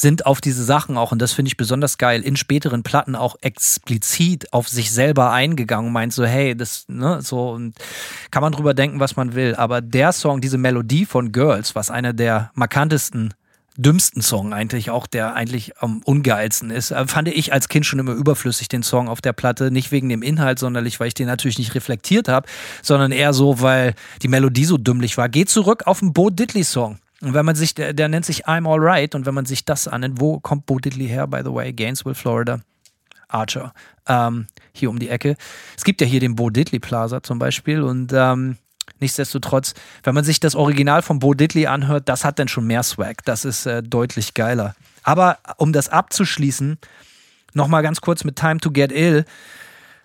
sind auf diese Sachen auch, und das finde ich besonders geil, in späteren Platten auch explizit auf sich selber eingegangen und meint so, hey, das, ne, so, und kann man drüber denken, was man will. Aber der Song, diese Melodie von Girls, was einer der markantesten, dümmsten Song eigentlich, auch der eigentlich am ungeilsten ist, äh, fand ich als Kind schon immer überflüssig, den Song auf der Platte. Nicht wegen dem Inhalt sonderlich, weil ich den natürlich nicht reflektiert habe, sondern eher so, weil die Melodie so dümmlich war. Geht zurück auf den Bo Diddley-Song. Und wenn man sich, der, der nennt sich I'm Alright, und wenn man sich das annimmt, wo kommt Bo Diddley her, by the way? Gainesville, Florida. Archer. Ähm, hier um die Ecke. Es gibt ja hier den Bo Diddley Plaza zum Beispiel und ähm, nichtsdestotrotz, wenn man sich das Original von Bo Diddley anhört, das hat dann schon mehr Swag. Das ist äh, deutlich geiler. Aber um das abzuschließen, nochmal ganz kurz mit Time to Get Ill.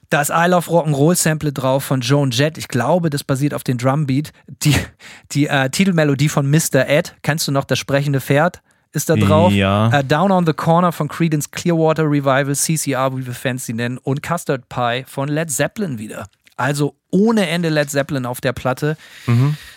Da ist I Love Rock'n'Roll Sample drauf von Joan Jett. Ich glaube, das basiert auf dem Drumbeat. Die, die äh, Titelmelodie von Mr. Ed, kennst du noch das sprechende Pferd? Ist da drauf. Ja. Äh, Down on the Corner von Creedence Clearwater Revival, CCR, wie wir Fans sie nennen, und Custard Pie von Led Zeppelin wieder. Also ohne Ende Led Zeppelin auf der Platte.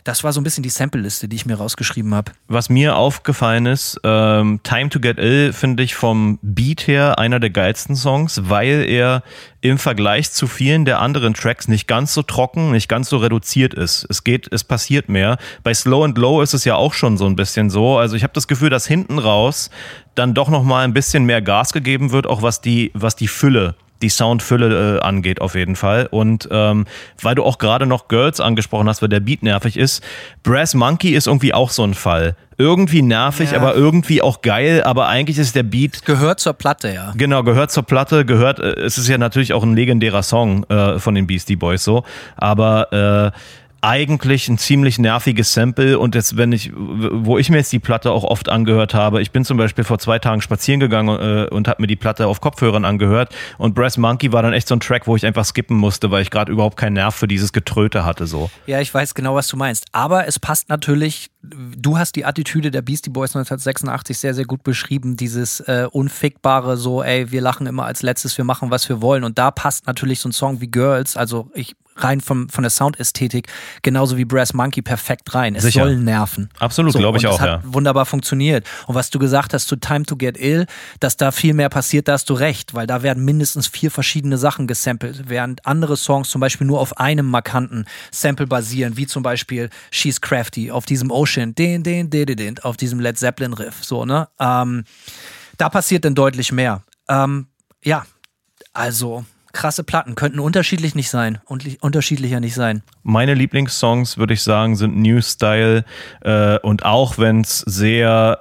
Das war so ein bisschen die Sample-Liste, die ich mir rausgeschrieben habe. Was mir aufgefallen ist, ähm, Time to Get Ill finde ich vom Beat her einer der geilsten Songs, weil er im Vergleich zu vielen der anderen Tracks nicht ganz so trocken, nicht ganz so reduziert ist. Es geht, es passiert mehr. Bei Slow and Low ist es ja auch schon so ein bisschen so. Also ich habe das Gefühl, dass hinten raus dann doch noch mal ein bisschen mehr Gas gegeben wird, auch was die, was die Fülle die Soundfülle äh, angeht auf jeden Fall. Und ähm, weil du auch gerade noch Girls angesprochen hast, weil der Beat nervig ist, Brass Monkey ist irgendwie auch so ein Fall. Irgendwie nervig, Ja. aber irgendwie auch geil, aber eigentlich ist der Beat Gehört zur Platte, ja. Genau, gehört zur Platte, gehört, äh, es ist ja natürlich auch ein legendärer Song äh, von den Beastie Boys so, aber äh, eigentlich ein ziemlich nerviges Sample und jetzt, wenn ich, wo ich mir jetzt die Platte auch oft angehört habe, ich bin zum Beispiel vor zwei Tagen spazieren gegangen äh, und habe mir die Platte auf Kopfhörern angehört und Brass Monkey war dann echt so ein Track, wo ich einfach skippen musste, weil ich gerade überhaupt keinen Nerv für dieses Getröte hatte so. Ja, ich weiß genau, was du meinst. Aber es passt natürlich, du hast die Attitüde der Beastie Boys 1986 sehr, sehr gut beschrieben. Dieses äh, unfickbare, so, ey, wir lachen immer als letztes, wir machen, was wir wollen. Und da passt natürlich so ein Song wie Girls, also ich rein vom, von der Soundästhetik, genauso wie Brass Monkey perfekt rein. Es Sicher. soll nerven. Absolut, So, glaube ich auch, das hat ja. wunderbar funktioniert. Und was du gesagt hast zu Time to Get Ill, dass da viel mehr passiert, da hast du recht, weil da werden mindestens vier verschiedene Sachen gesampelt, während andere Songs zum Beispiel nur auf einem markanten Sample basieren, wie zum Beispiel She's Crafty auf diesem Ocean, den, den, den, den, den, auf diesem Led Zeppelin Riff, so, ne? Ähm, da passiert dann deutlich mehr. Ähm, ja, also krasse Platten, könnten unterschiedlich nicht sein und unterschiedlicher nicht sein. Meine Lieblingssongs, würde ich sagen, sind New Style äh, und auch wenn es sehr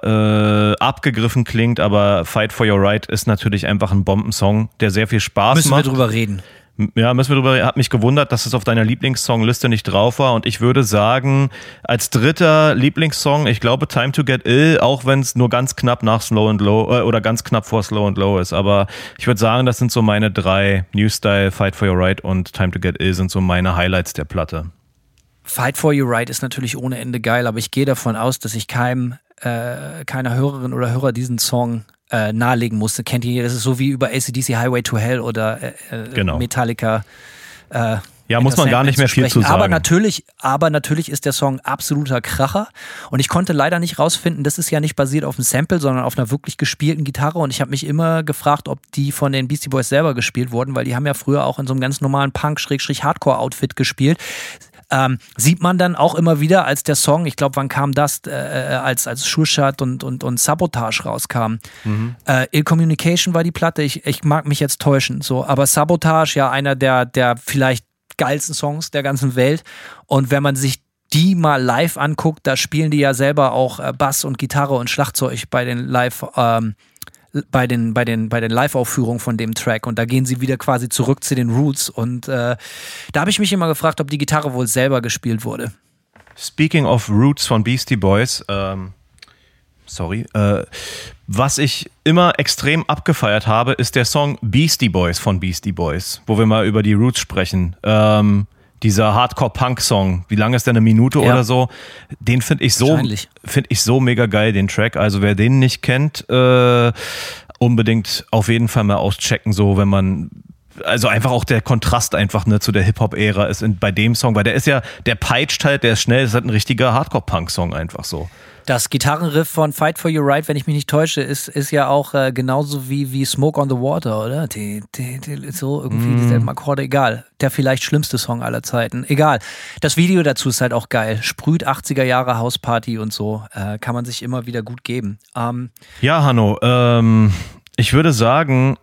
äh, abgegriffen klingt, aber Fight for Your Right ist natürlich einfach ein Bombensong, der sehr viel Spaß Müssen macht. Müssen wir drüber reden. Ja, müssen wir drüber. Hat mich gewundert, dass es auf deiner Lieblingssongliste nicht drauf war. Und ich würde sagen, als dritter Lieblingssong, ich glaube Time to Get Ill, auch wenn es nur ganz knapp nach Slow and Low äh, oder ganz knapp vor Slow and Low ist. Aber ich würde sagen, das sind so meine drei. New Style, Fight for Your Right und Time to Get Ill sind so meine Highlights der Platte. Fight for Your Right ist natürlich ohne Ende geil, aber ich gehe davon aus, dass ich keinem, äh, keiner Hörerin oder Hörer diesen Song äh, nahelegen musste. Kennt ihr, das ist so wie über ACDC Highway to Hell oder äh, äh, genau. Metallica. Äh, ja, muss man gar nicht mehr viel zu sagen. Aber natürlich, aber natürlich ist der Song absoluter Kracher. Und ich konnte leider nicht rausfinden, das ist ja nicht basiert auf einem Sample, sondern auf einer wirklich gespielten Gitarre. Und ich habe mich immer gefragt, ob die von den Beastie Boys selber gespielt wurden, weil die haben ja früher auch in so einem ganz normalen Punk-Hardcore-Outfit gespielt ähm, sieht man dann auch immer wieder, als der Song, ich glaube, wann kam das, äh, äh als, als Schurschat und, und, und Sabotage rauskam. Mhm. Äh, Ill Communication war die Platte, ich, ich mag mich jetzt täuschen, so, aber Sabotage, ja, einer der, der vielleicht geilsten Songs der ganzen Welt. Und wenn man sich die mal live anguckt, da spielen die ja selber auch äh, Bass und Gitarre und Schlagzeug bei den Live, ähm, bei den, bei den, bei den Live-Aufführungen von dem Track und da gehen sie wieder quasi zurück zu den Roots und äh, da habe ich mich immer gefragt, ob die Gitarre wohl selber gespielt wurde. Speaking of Roots von Beastie Boys, ähm, sorry, äh, was ich immer extrem abgefeiert habe, ist der Song Beastie Boys von Beastie Boys, wo wir mal über die Roots sprechen. Ähm, dieser Hardcore-Punk-Song, wie lange ist der, eine Minute ja. oder so? Den finde ich so, finde ich so mega geil, den Track. Also wer den nicht kennt, äh, unbedingt auf jeden Fall mal auschecken, so wenn man also einfach auch der Kontrast einfach ne, zu der Hip-Hop-Ära ist in, bei dem Song, weil der ist ja, der peitscht halt, der ist schnell, das ist halt ein richtiger Hardcore-Punk-Song einfach so. Das Gitarrenriff von Fight for Your Right, wenn ich mich nicht täusche, ist, ist ja auch äh, genauso wie, wie Smoke on the Water, oder? Die, die, die, so irgendwie mm. dieselben Akkorde, egal. Der vielleicht schlimmste Song aller Zeiten, egal. Das Video dazu ist halt auch geil. Sprüht 80er Jahre Hausparty und so. Äh, kann man sich immer wieder gut geben. Ähm, ja, Hanno, ähm, ich würde sagen,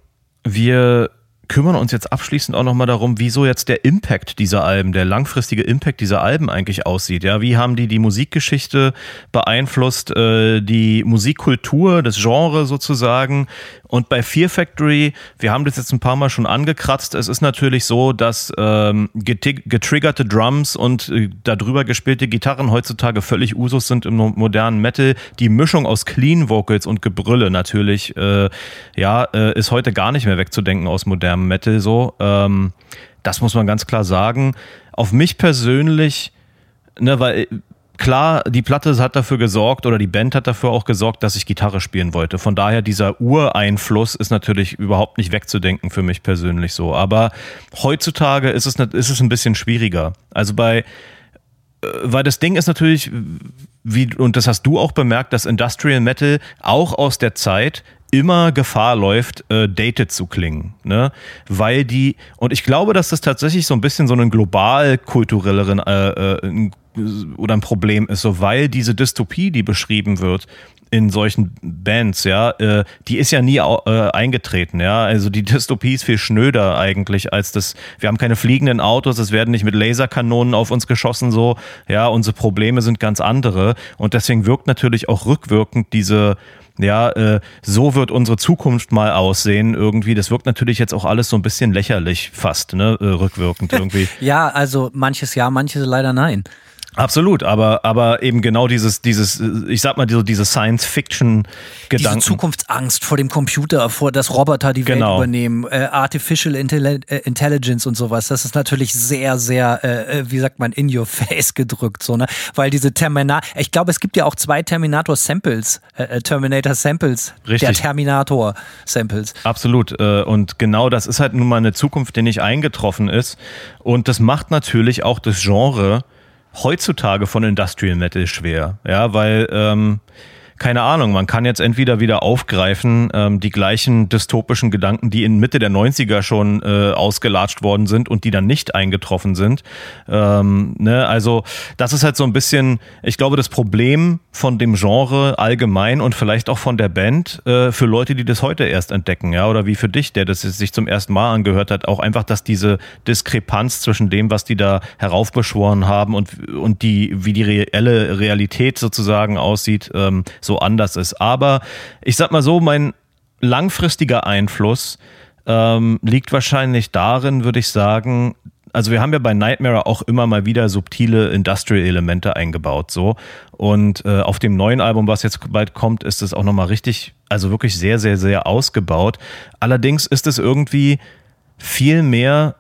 wir kümmern uns jetzt abschließend auch nochmal darum, wieso jetzt der Impact dieser Alben, der langfristige Impact dieser Alben eigentlich aussieht. Ja, wie haben die die Musikgeschichte beeinflusst, äh, die Musikkultur, das Genre sozusagen und bei Fear Factory, wir haben das jetzt ein paar Mal schon angekratzt, es ist natürlich so, dass ähm, getriggerte Drums und äh, darüber gespielte Gitarren heutzutage völlig Usus sind im modernen Metal. Die Mischung aus Clean Vocals und Gebrülle natürlich, äh, ja, äh, ist heute gar nicht mehr wegzudenken aus modernem Metal so. Ähm, das muss man ganz klar sagen. Auf mich persönlich, ne, weil klar, die Platte hat dafür gesorgt oder die Band hat dafür auch gesorgt, dass ich Gitarre spielen wollte. Von daher, dieser Ureinfluss ist natürlich überhaupt nicht wegzudenken für mich persönlich so. Aber heutzutage ist es, ist es ein bisschen schwieriger. Also bei, äh, weil das Ding ist natürlich, wie, und das hast du auch bemerkt, dass Industrial Metal auch aus der Zeit immer Gefahr läuft, äh, dated zu klingen. Ne? Weil die, und ich glaube, dass das tatsächlich so ein bisschen so einen global kulturelleren äh, äh, oder ein Problem ist, so weil diese Dystopie, die beschrieben wird, in solchen Bands, ja, äh, die ist ja nie äh, eingetreten, ja. Also die Dystopie ist viel schnöder eigentlich als das. Wir haben keine fliegenden Autos, es werden nicht mit Laserkanonen auf uns geschossen, so, ja. Unsere Probleme sind ganz andere und deswegen wirkt natürlich auch rückwirkend diese ja, äh, so wird unsere Zukunft mal aussehen irgendwie. Das wirkt natürlich jetzt auch alles so ein bisschen lächerlich fast, ne, äh, rückwirkend *laughs* irgendwie. ja, also manches ja, manches leider nein. Absolut, aber, aber eben genau dieses, dieses, ich sag mal, diese, diese Science-Fiction-Gedanken. Diese Zukunftsangst vor dem Computer, vor dass Roboter die genau. Welt übernehmen, äh, Artificial Intelli äh, Intelligence und sowas, das ist natürlich sehr, sehr, äh, äh, wie sagt man, in your *laughs* face gedrückt, so, ne? Weil diese Terminator, ich glaube, es gibt ja auch zwei Terminator-Samples, äh, Terminator-Samples, der Terminator-Samples. Absolut, und genau das ist halt nun mal eine Zukunft, die nicht eingetroffen ist. Und das macht natürlich auch das Genre heutzutage von Industrial Metal schwer. Ja, weil ähm, keine Ahnung, man kann jetzt entweder wieder aufgreifen, ähm, die gleichen dystopischen Gedanken, die in Mitte der 90er schon äh, ausgelatscht worden sind und die dann nicht eingetroffen sind. Ähm, ne? Also das ist halt so ein bisschen, ich glaube, das Problem von dem Genre allgemein und vielleicht auch von der Band äh, für Leute, die das heute erst entdecken, ja, oder wie für dich, der das sich zum ersten Mal angehört hat, auch einfach, dass diese Diskrepanz zwischen dem, was die da heraufbeschworen haben und, und die, wie die reelle Realität sozusagen aussieht, ähm, so anders ist. Aber ich sag mal so, mein langfristiger Einfluss ähm, liegt wahrscheinlich darin, würde ich sagen, also wir haben ja bei Nightmare auch immer mal wieder subtile Industrial-Elemente eingebaut, so. Und äh, auf dem neuen Album, was jetzt bald kommt, ist es auch nochmal richtig, also wirklich sehr, sehr, sehr ausgebaut. Allerdings ist es irgendwie viel mehr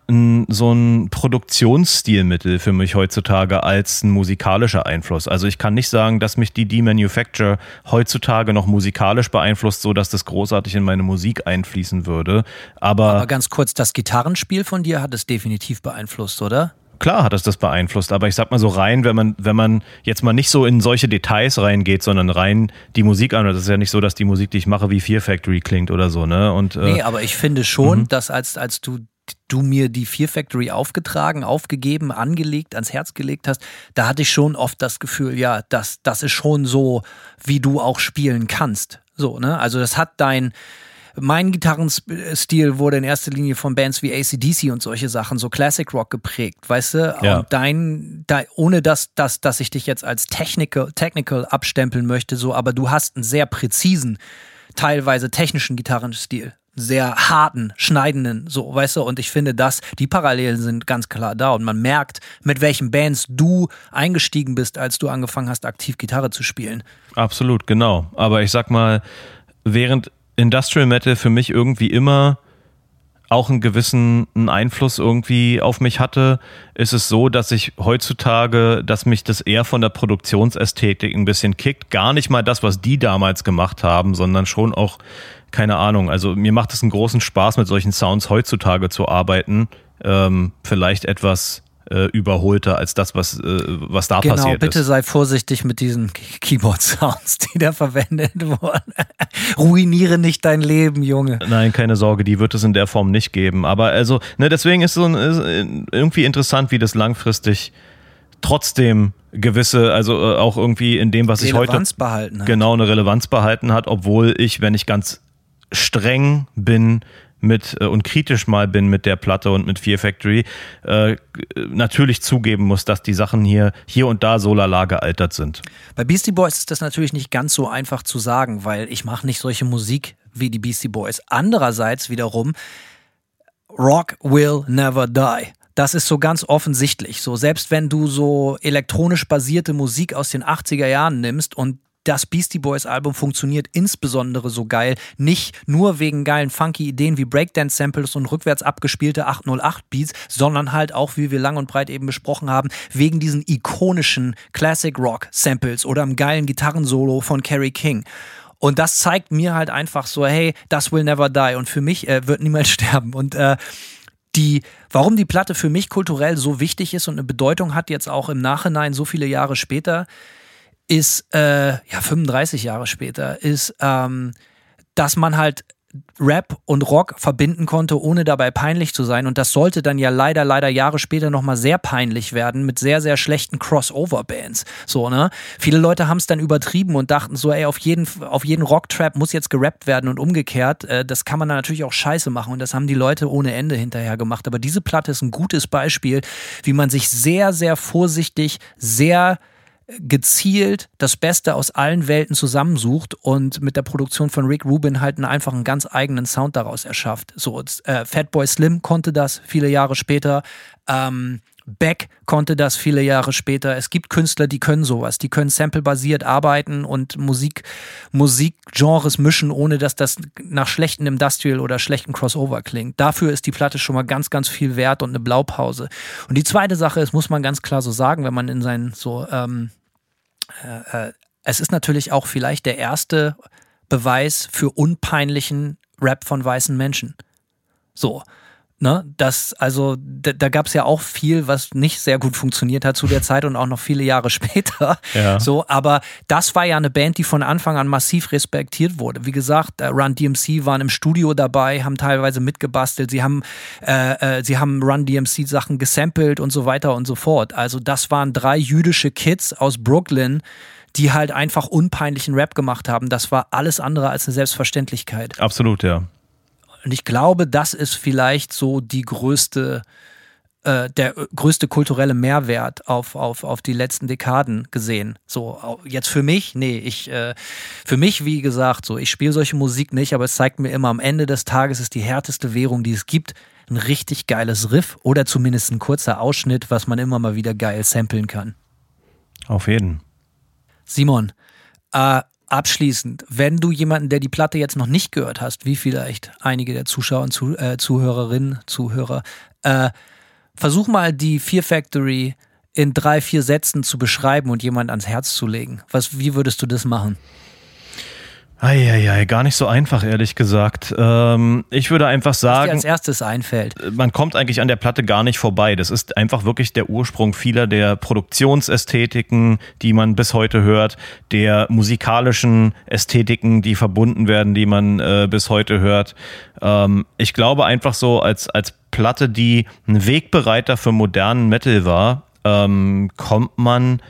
so ein Produktionsstilmittel für mich heutzutage als ein musikalischer Einfluss. Also ich kann nicht sagen, dass mich die Demanufacture heutzutage noch musikalisch beeinflusst, so dass das großartig in meine Musik einfließen würde. Aber, Aber ganz kurz, das Gitarrenspiel von dir hat es definitiv beeinflusst, oder? Klar hat es das beeinflusst, aber ich sag mal so rein, wenn man, wenn man jetzt mal nicht so in solche Details reingeht, sondern rein die Musik an, das ist ja nicht so, dass die Musik, die ich mache, wie Fear Factory klingt oder so, ne? Und, äh, nee, aber ich finde schon, mhm. dass als, als du du mir die Fear Factory aufgetragen, aufgegeben, angelegt, ans Herz gelegt hast, da hatte ich schon oft das Gefühl, ja, das, das ist schon so, wie du auch spielen kannst. So, ne? Also das hat dein, mein Gitarrenstil wurde in erster Linie von Bands wie ACDC und solche Sachen, so Classic Rock geprägt, weißt du? Ja. Und dein, dein, ohne dass, dass, dass ich dich jetzt als Technical, Technical abstempeln möchte, so, aber du hast einen sehr präzisen, teilweise technischen Gitarrenstil sehr harten, schneidenden, so, weißt du, und ich finde, dass die Parallelen sind ganz klar da und man merkt, mit welchen Bands du eingestiegen bist, als du angefangen hast, aktiv Gitarre zu spielen. Absolut, genau. Aber ich sag mal, während Industrial Metal für mich irgendwie immer auch einen gewissen Einfluss irgendwie auf mich hatte, ist es so, dass ich heutzutage, dass mich das eher von der Produktionsästhetik ein bisschen kickt. Gar nicht mal das, was die damals gemacht haben, sondern schon auch, keine Ahnung. Also mir macht es einen großen Spaß, mit solchen Sounds heutzutage zu arbeiten. Ähm, vielleicht etwas äh, überholter als das, was, äh, was da genau, passiert ist. Bitte sei vorsichtig mit diesen Keyboard-Sounds, *laughs* die da verwendet wurden. *laughs* Ruiniere nicht dein Leben, Junge. Nein, keine Sorge, die wird es in der Form nicht geben. Aber also, ne, deswegen ist so ein, ist irgendwie interessant, wie das langfristig trotzdem gewisse, also äh, auch irgendwie in dem, was Relevanz ich heute Relevanz behalten hat. genau eine Relevanz behalten hat, obwohl ich, wenn ich ganz streng bin, mit äh, und kritisch mal bin mit der Platte und mit Fear Factory, äh, natürlich zugeben muss, dass die Sachen hier, hier und da so lala gealtert sind. Bei Beastie Boys ist das natürlich nicht ganz so einfach zu sagen, weil ich mache nicht solche Musik wie die Beastie Boys. Andererseits wiederum, Rock will never die. Das ist so ganz offensichtlich. So, selbst wenn du so elektronisch basierte Musik aus den 80er Jahren nimmst und das Beastie Boys Album funktioniert insbesondere so geil, nicht nur wegen geilen funky Ideen wie Breakdance Samples und rückwärts abgespielte 808 Beats, sondern halt auch, wie wir lang und breit eben besprochen haben, wegen diesen ikonischen Classic Rock Samples oder einem geilen Gitarrensolo von Kerry King. Und das zeigt mir halt einfach so, hey, das will never die. Und für mich äh, wird niemals *laughs* sterben. Und äh, die, warum die Platte für mich kulturell so wichtig ist und eine Bedeutung hat, jetzt auch im Nachhinein, so viele Jahre später, ist, äh, ja, 35 Jahre später, ist, ähm, dass man halt Rap und Rock verbinden konnte, ohne dabei peinlich zu sein. Und das sollte dann ja leider, leider Jahre später nochmal sehr peinlich werden mit sehr, sehr schlechten Crossover-Bands. So, ne? Viele Leute haben es dann übertrieben und dachten so, ey, auf jeden, auf jeden Rock-Trap muss jetzt gerappt werden und umgekehrt. Äh, das kann man dann natürlich auch scheiße machen und das haben die Leute ohne Ende hinterher gemacht. Aber diese Platte ist ein gutes Beispiel, wie man sich sehr, sehr vorsichtig, sehr gezielt das Beste aus allen Welten zusammensucht und mit der Produktion von Rick Rubin halt einfach einen ganz eigenen Sound daraus erschafft. So, äh, Fatboy Slim konnte das viele Jahre später. Ähm, Beck konnte das viele Jahre später. Es gibt Künstler, die können sowas. Die können samplebasiert arbeiten und Musik, Musikgenres mischen, ohne dass das nach schlechten Industrial oder schlechten Crossover klingt. Dafür ist die Platte schon mal ganz, ganz viel wert und eine Blaupause. Und die zweite Sache ist, muss man ganz klar so sagen, wenn man in seinen so, ähm, äh, äh, es ist natürlich auch vielleicht der erste Beweis für unpeinlichen Rap von weißen Menschen. So Ne, das, also da, da gab es ja auch viel, was nicht sehr gut funktioniert hat zu der *laughs* Zeit und auch noch viele Jahre später. Ja. So, aber das war ja eine Band, die von Anfang an massiv respektiert wurde. Wie gesagt, äh, Run DMC waren im Studio dabei, haben teilweise mitgebastelt, sie haben, äh, äh, sie haben Run DMC Sachen gesampelt und so weiter und so fort. Also das waren drei jüdische Kids aus Brooklyn, die halt einfach unpeinlichen Rap gemacht haben. Das war alles andere als eine Selbstverständlichkeit. Absolut, ja. Und ich glaube, das ist vielleicht so die größte, äh, der größte kulturelle Mehrwert auf, auf, auf die letzten Dekaden gesehen. So, jetzt für mich, nee, ich, äh, für mich, wie gesagt, so, ich spiele solche Musik nicht, aber es zeigt mir immer, am Ende des Tages ist die härteste Währung, die es gibt, ein richtig geiles Riff oder zumindest ein kurzer Ausschnitt, was man immer mal wieder geil samplen kann. Auf jeden. Simon, äh, abschließend, wenn du jemanden, der die Platte jetzt noch nicht gehört hast, wie vielleicht einige der Zuschauer und Zuh äh, Zuhörerinnen, Zuhörer, äh, versuch mal die Fear Factory in drei, vier Sätzen zu beschreiben und jemand ans Herz zu legen. Was, wie würdest du das machen? Eieiei, gar nicht so einfach, ehrlich gesagt. Ähm, ich würde einfach sagen. Was dir als erstes einfällt. Man kommt eigentlich an der Platte gar nicht vorbei. Das ist einfach wirklich der Ursprung vieler der Produktionsästhetiken, die man bis heute hört, der musikalischen Ästhetiken, die verbunden werden, die man äh, bis heute hört. Ähm, ich glaube einfach so als, als Platte, die ein Wegbereiter für modernen Metal war, ähm, kommt man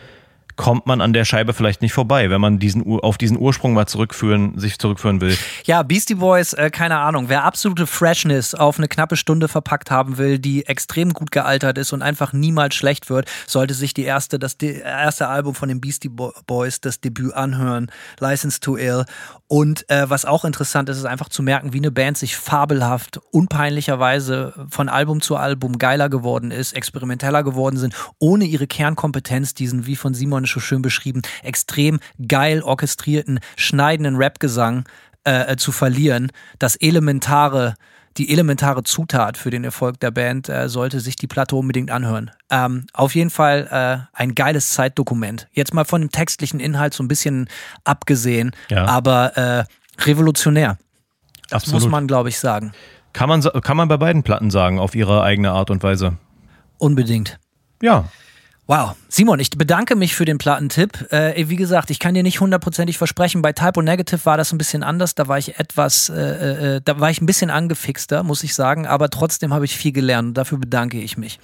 kommt man an der Scheibe vielleicht nicht vorbei, wenn man diesen auf diesen Ursprung mal zurückführen, sich zurückführen will. Ja, Beastie Boys, äh, keine Ahnung, wer absolute Freshness auf eine knappe Stunde verpackt haben will, die extrem gut gealtert ist und einfach niemals schlecht wird, sollte sich die erste, das erste Album von den Beastie Boys, das Debüt anhören, License to Ill. Und äh, was auch interessant ist, ist einfach zu merken, wie eine Band sich fabelhaft, unpeinlicherweise von Album zu Album geiler geworden ist, experimenteller geworden sind, ohne ihre Kernkompetenz, diesen, wie von Simon so schön beschrieben, extrem geil orchestrierten, schneidenden Rapgesang äh, äh, zu verlieren. Das elementare, die elementare Zutat für den Erfolg der Band äh, sollte sich die Platte unbedingt anhören. Ähm, auf jeden Fall äh, ein geiles Zeitdokument. Jetzt mal von dem textlichen Inhalt so ein bisschen abgesehen, ja. aber äh, revolutionär. Das Absolut. muss man, glaube ich, sagen. Kann man, kann man bei beiden Platten sagen, auf ihre eigene Art und Weise. Unbedingt. Ja, Wow. Simon, ich bedanke mich für den Platentipp. Äh, wie gesagt, ich kann dir nicht hundertprozentig versprechen, bei Typo Negative war das ein bisschen anders. Da war ich etwas, äh, äh, da war ich ein bisschen angefixter, muss ich sagen, aber trotzdem habe ich viel gelernt und dafür bedanke ich mich.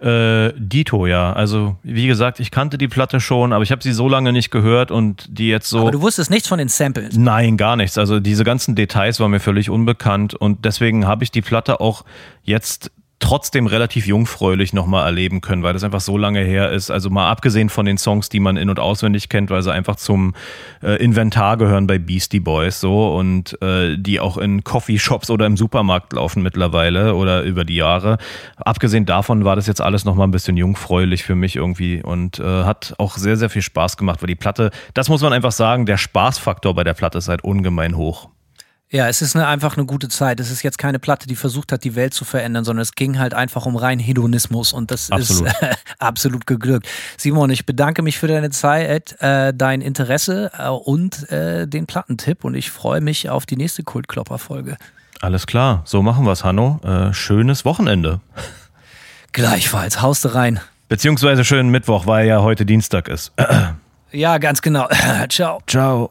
Äh, Dito, ja. Also, wie gesagt, ich kannte die Platte schon, aber ich habe sie so lange nicht gehört und die jetzt so. Aber du wusstest nichts von den Samples? Nein, gar nichts. Also, diese ganzen Details waren mir völlig unbekannt und deswegen habe ich die Platte auch jetzt trotzdem relativ jungfräulich nochmal erleben können, weil das einfach so lange her ist. Also mal abgesehen von den Songs, die man in- und auswendig kennt, weil sie einfach zum äh, Inventar gehören bei Beastie Boys so und äh, die auch in Coffeeshops oder im Supermarkt laufen mittlerweile oder über die Jahre. Abgesehen davon war das jetzt alles nochmal ein bisschen jungfräulich für mich irgendwie und äh, hat auch sehr, sehr viel Spaß gemacht, weil die Platte, das muss man einfach sagen, der Spaßfaktor bei der Platte ist halt ungemein hoch. Ja, es ist eine, einfach eine gute Zeit. Es ist jetzt keine Platte, die versucht hat, die Welt zu verändern, sondern es ging halt einfach um rein Hedonismus und das Absolut. ist äh, *laughs* absolut geglückt. Simon, ich bedanke mich für deine Zeit, äh, dein Interesse äh, und äh, den Plattentipp und ich freue mich auf die nächste Kultklopper-Folge. Alles klar, so machen wir's, Hanno. Äh, schönes Wochenende. *laughs* Gleichfalls, haust du rein. Beziehungsweise schönen Mittwoch, weil ja heute Dienstag ist. Ja, ganz genau. *laughs* Ciao. Ciao.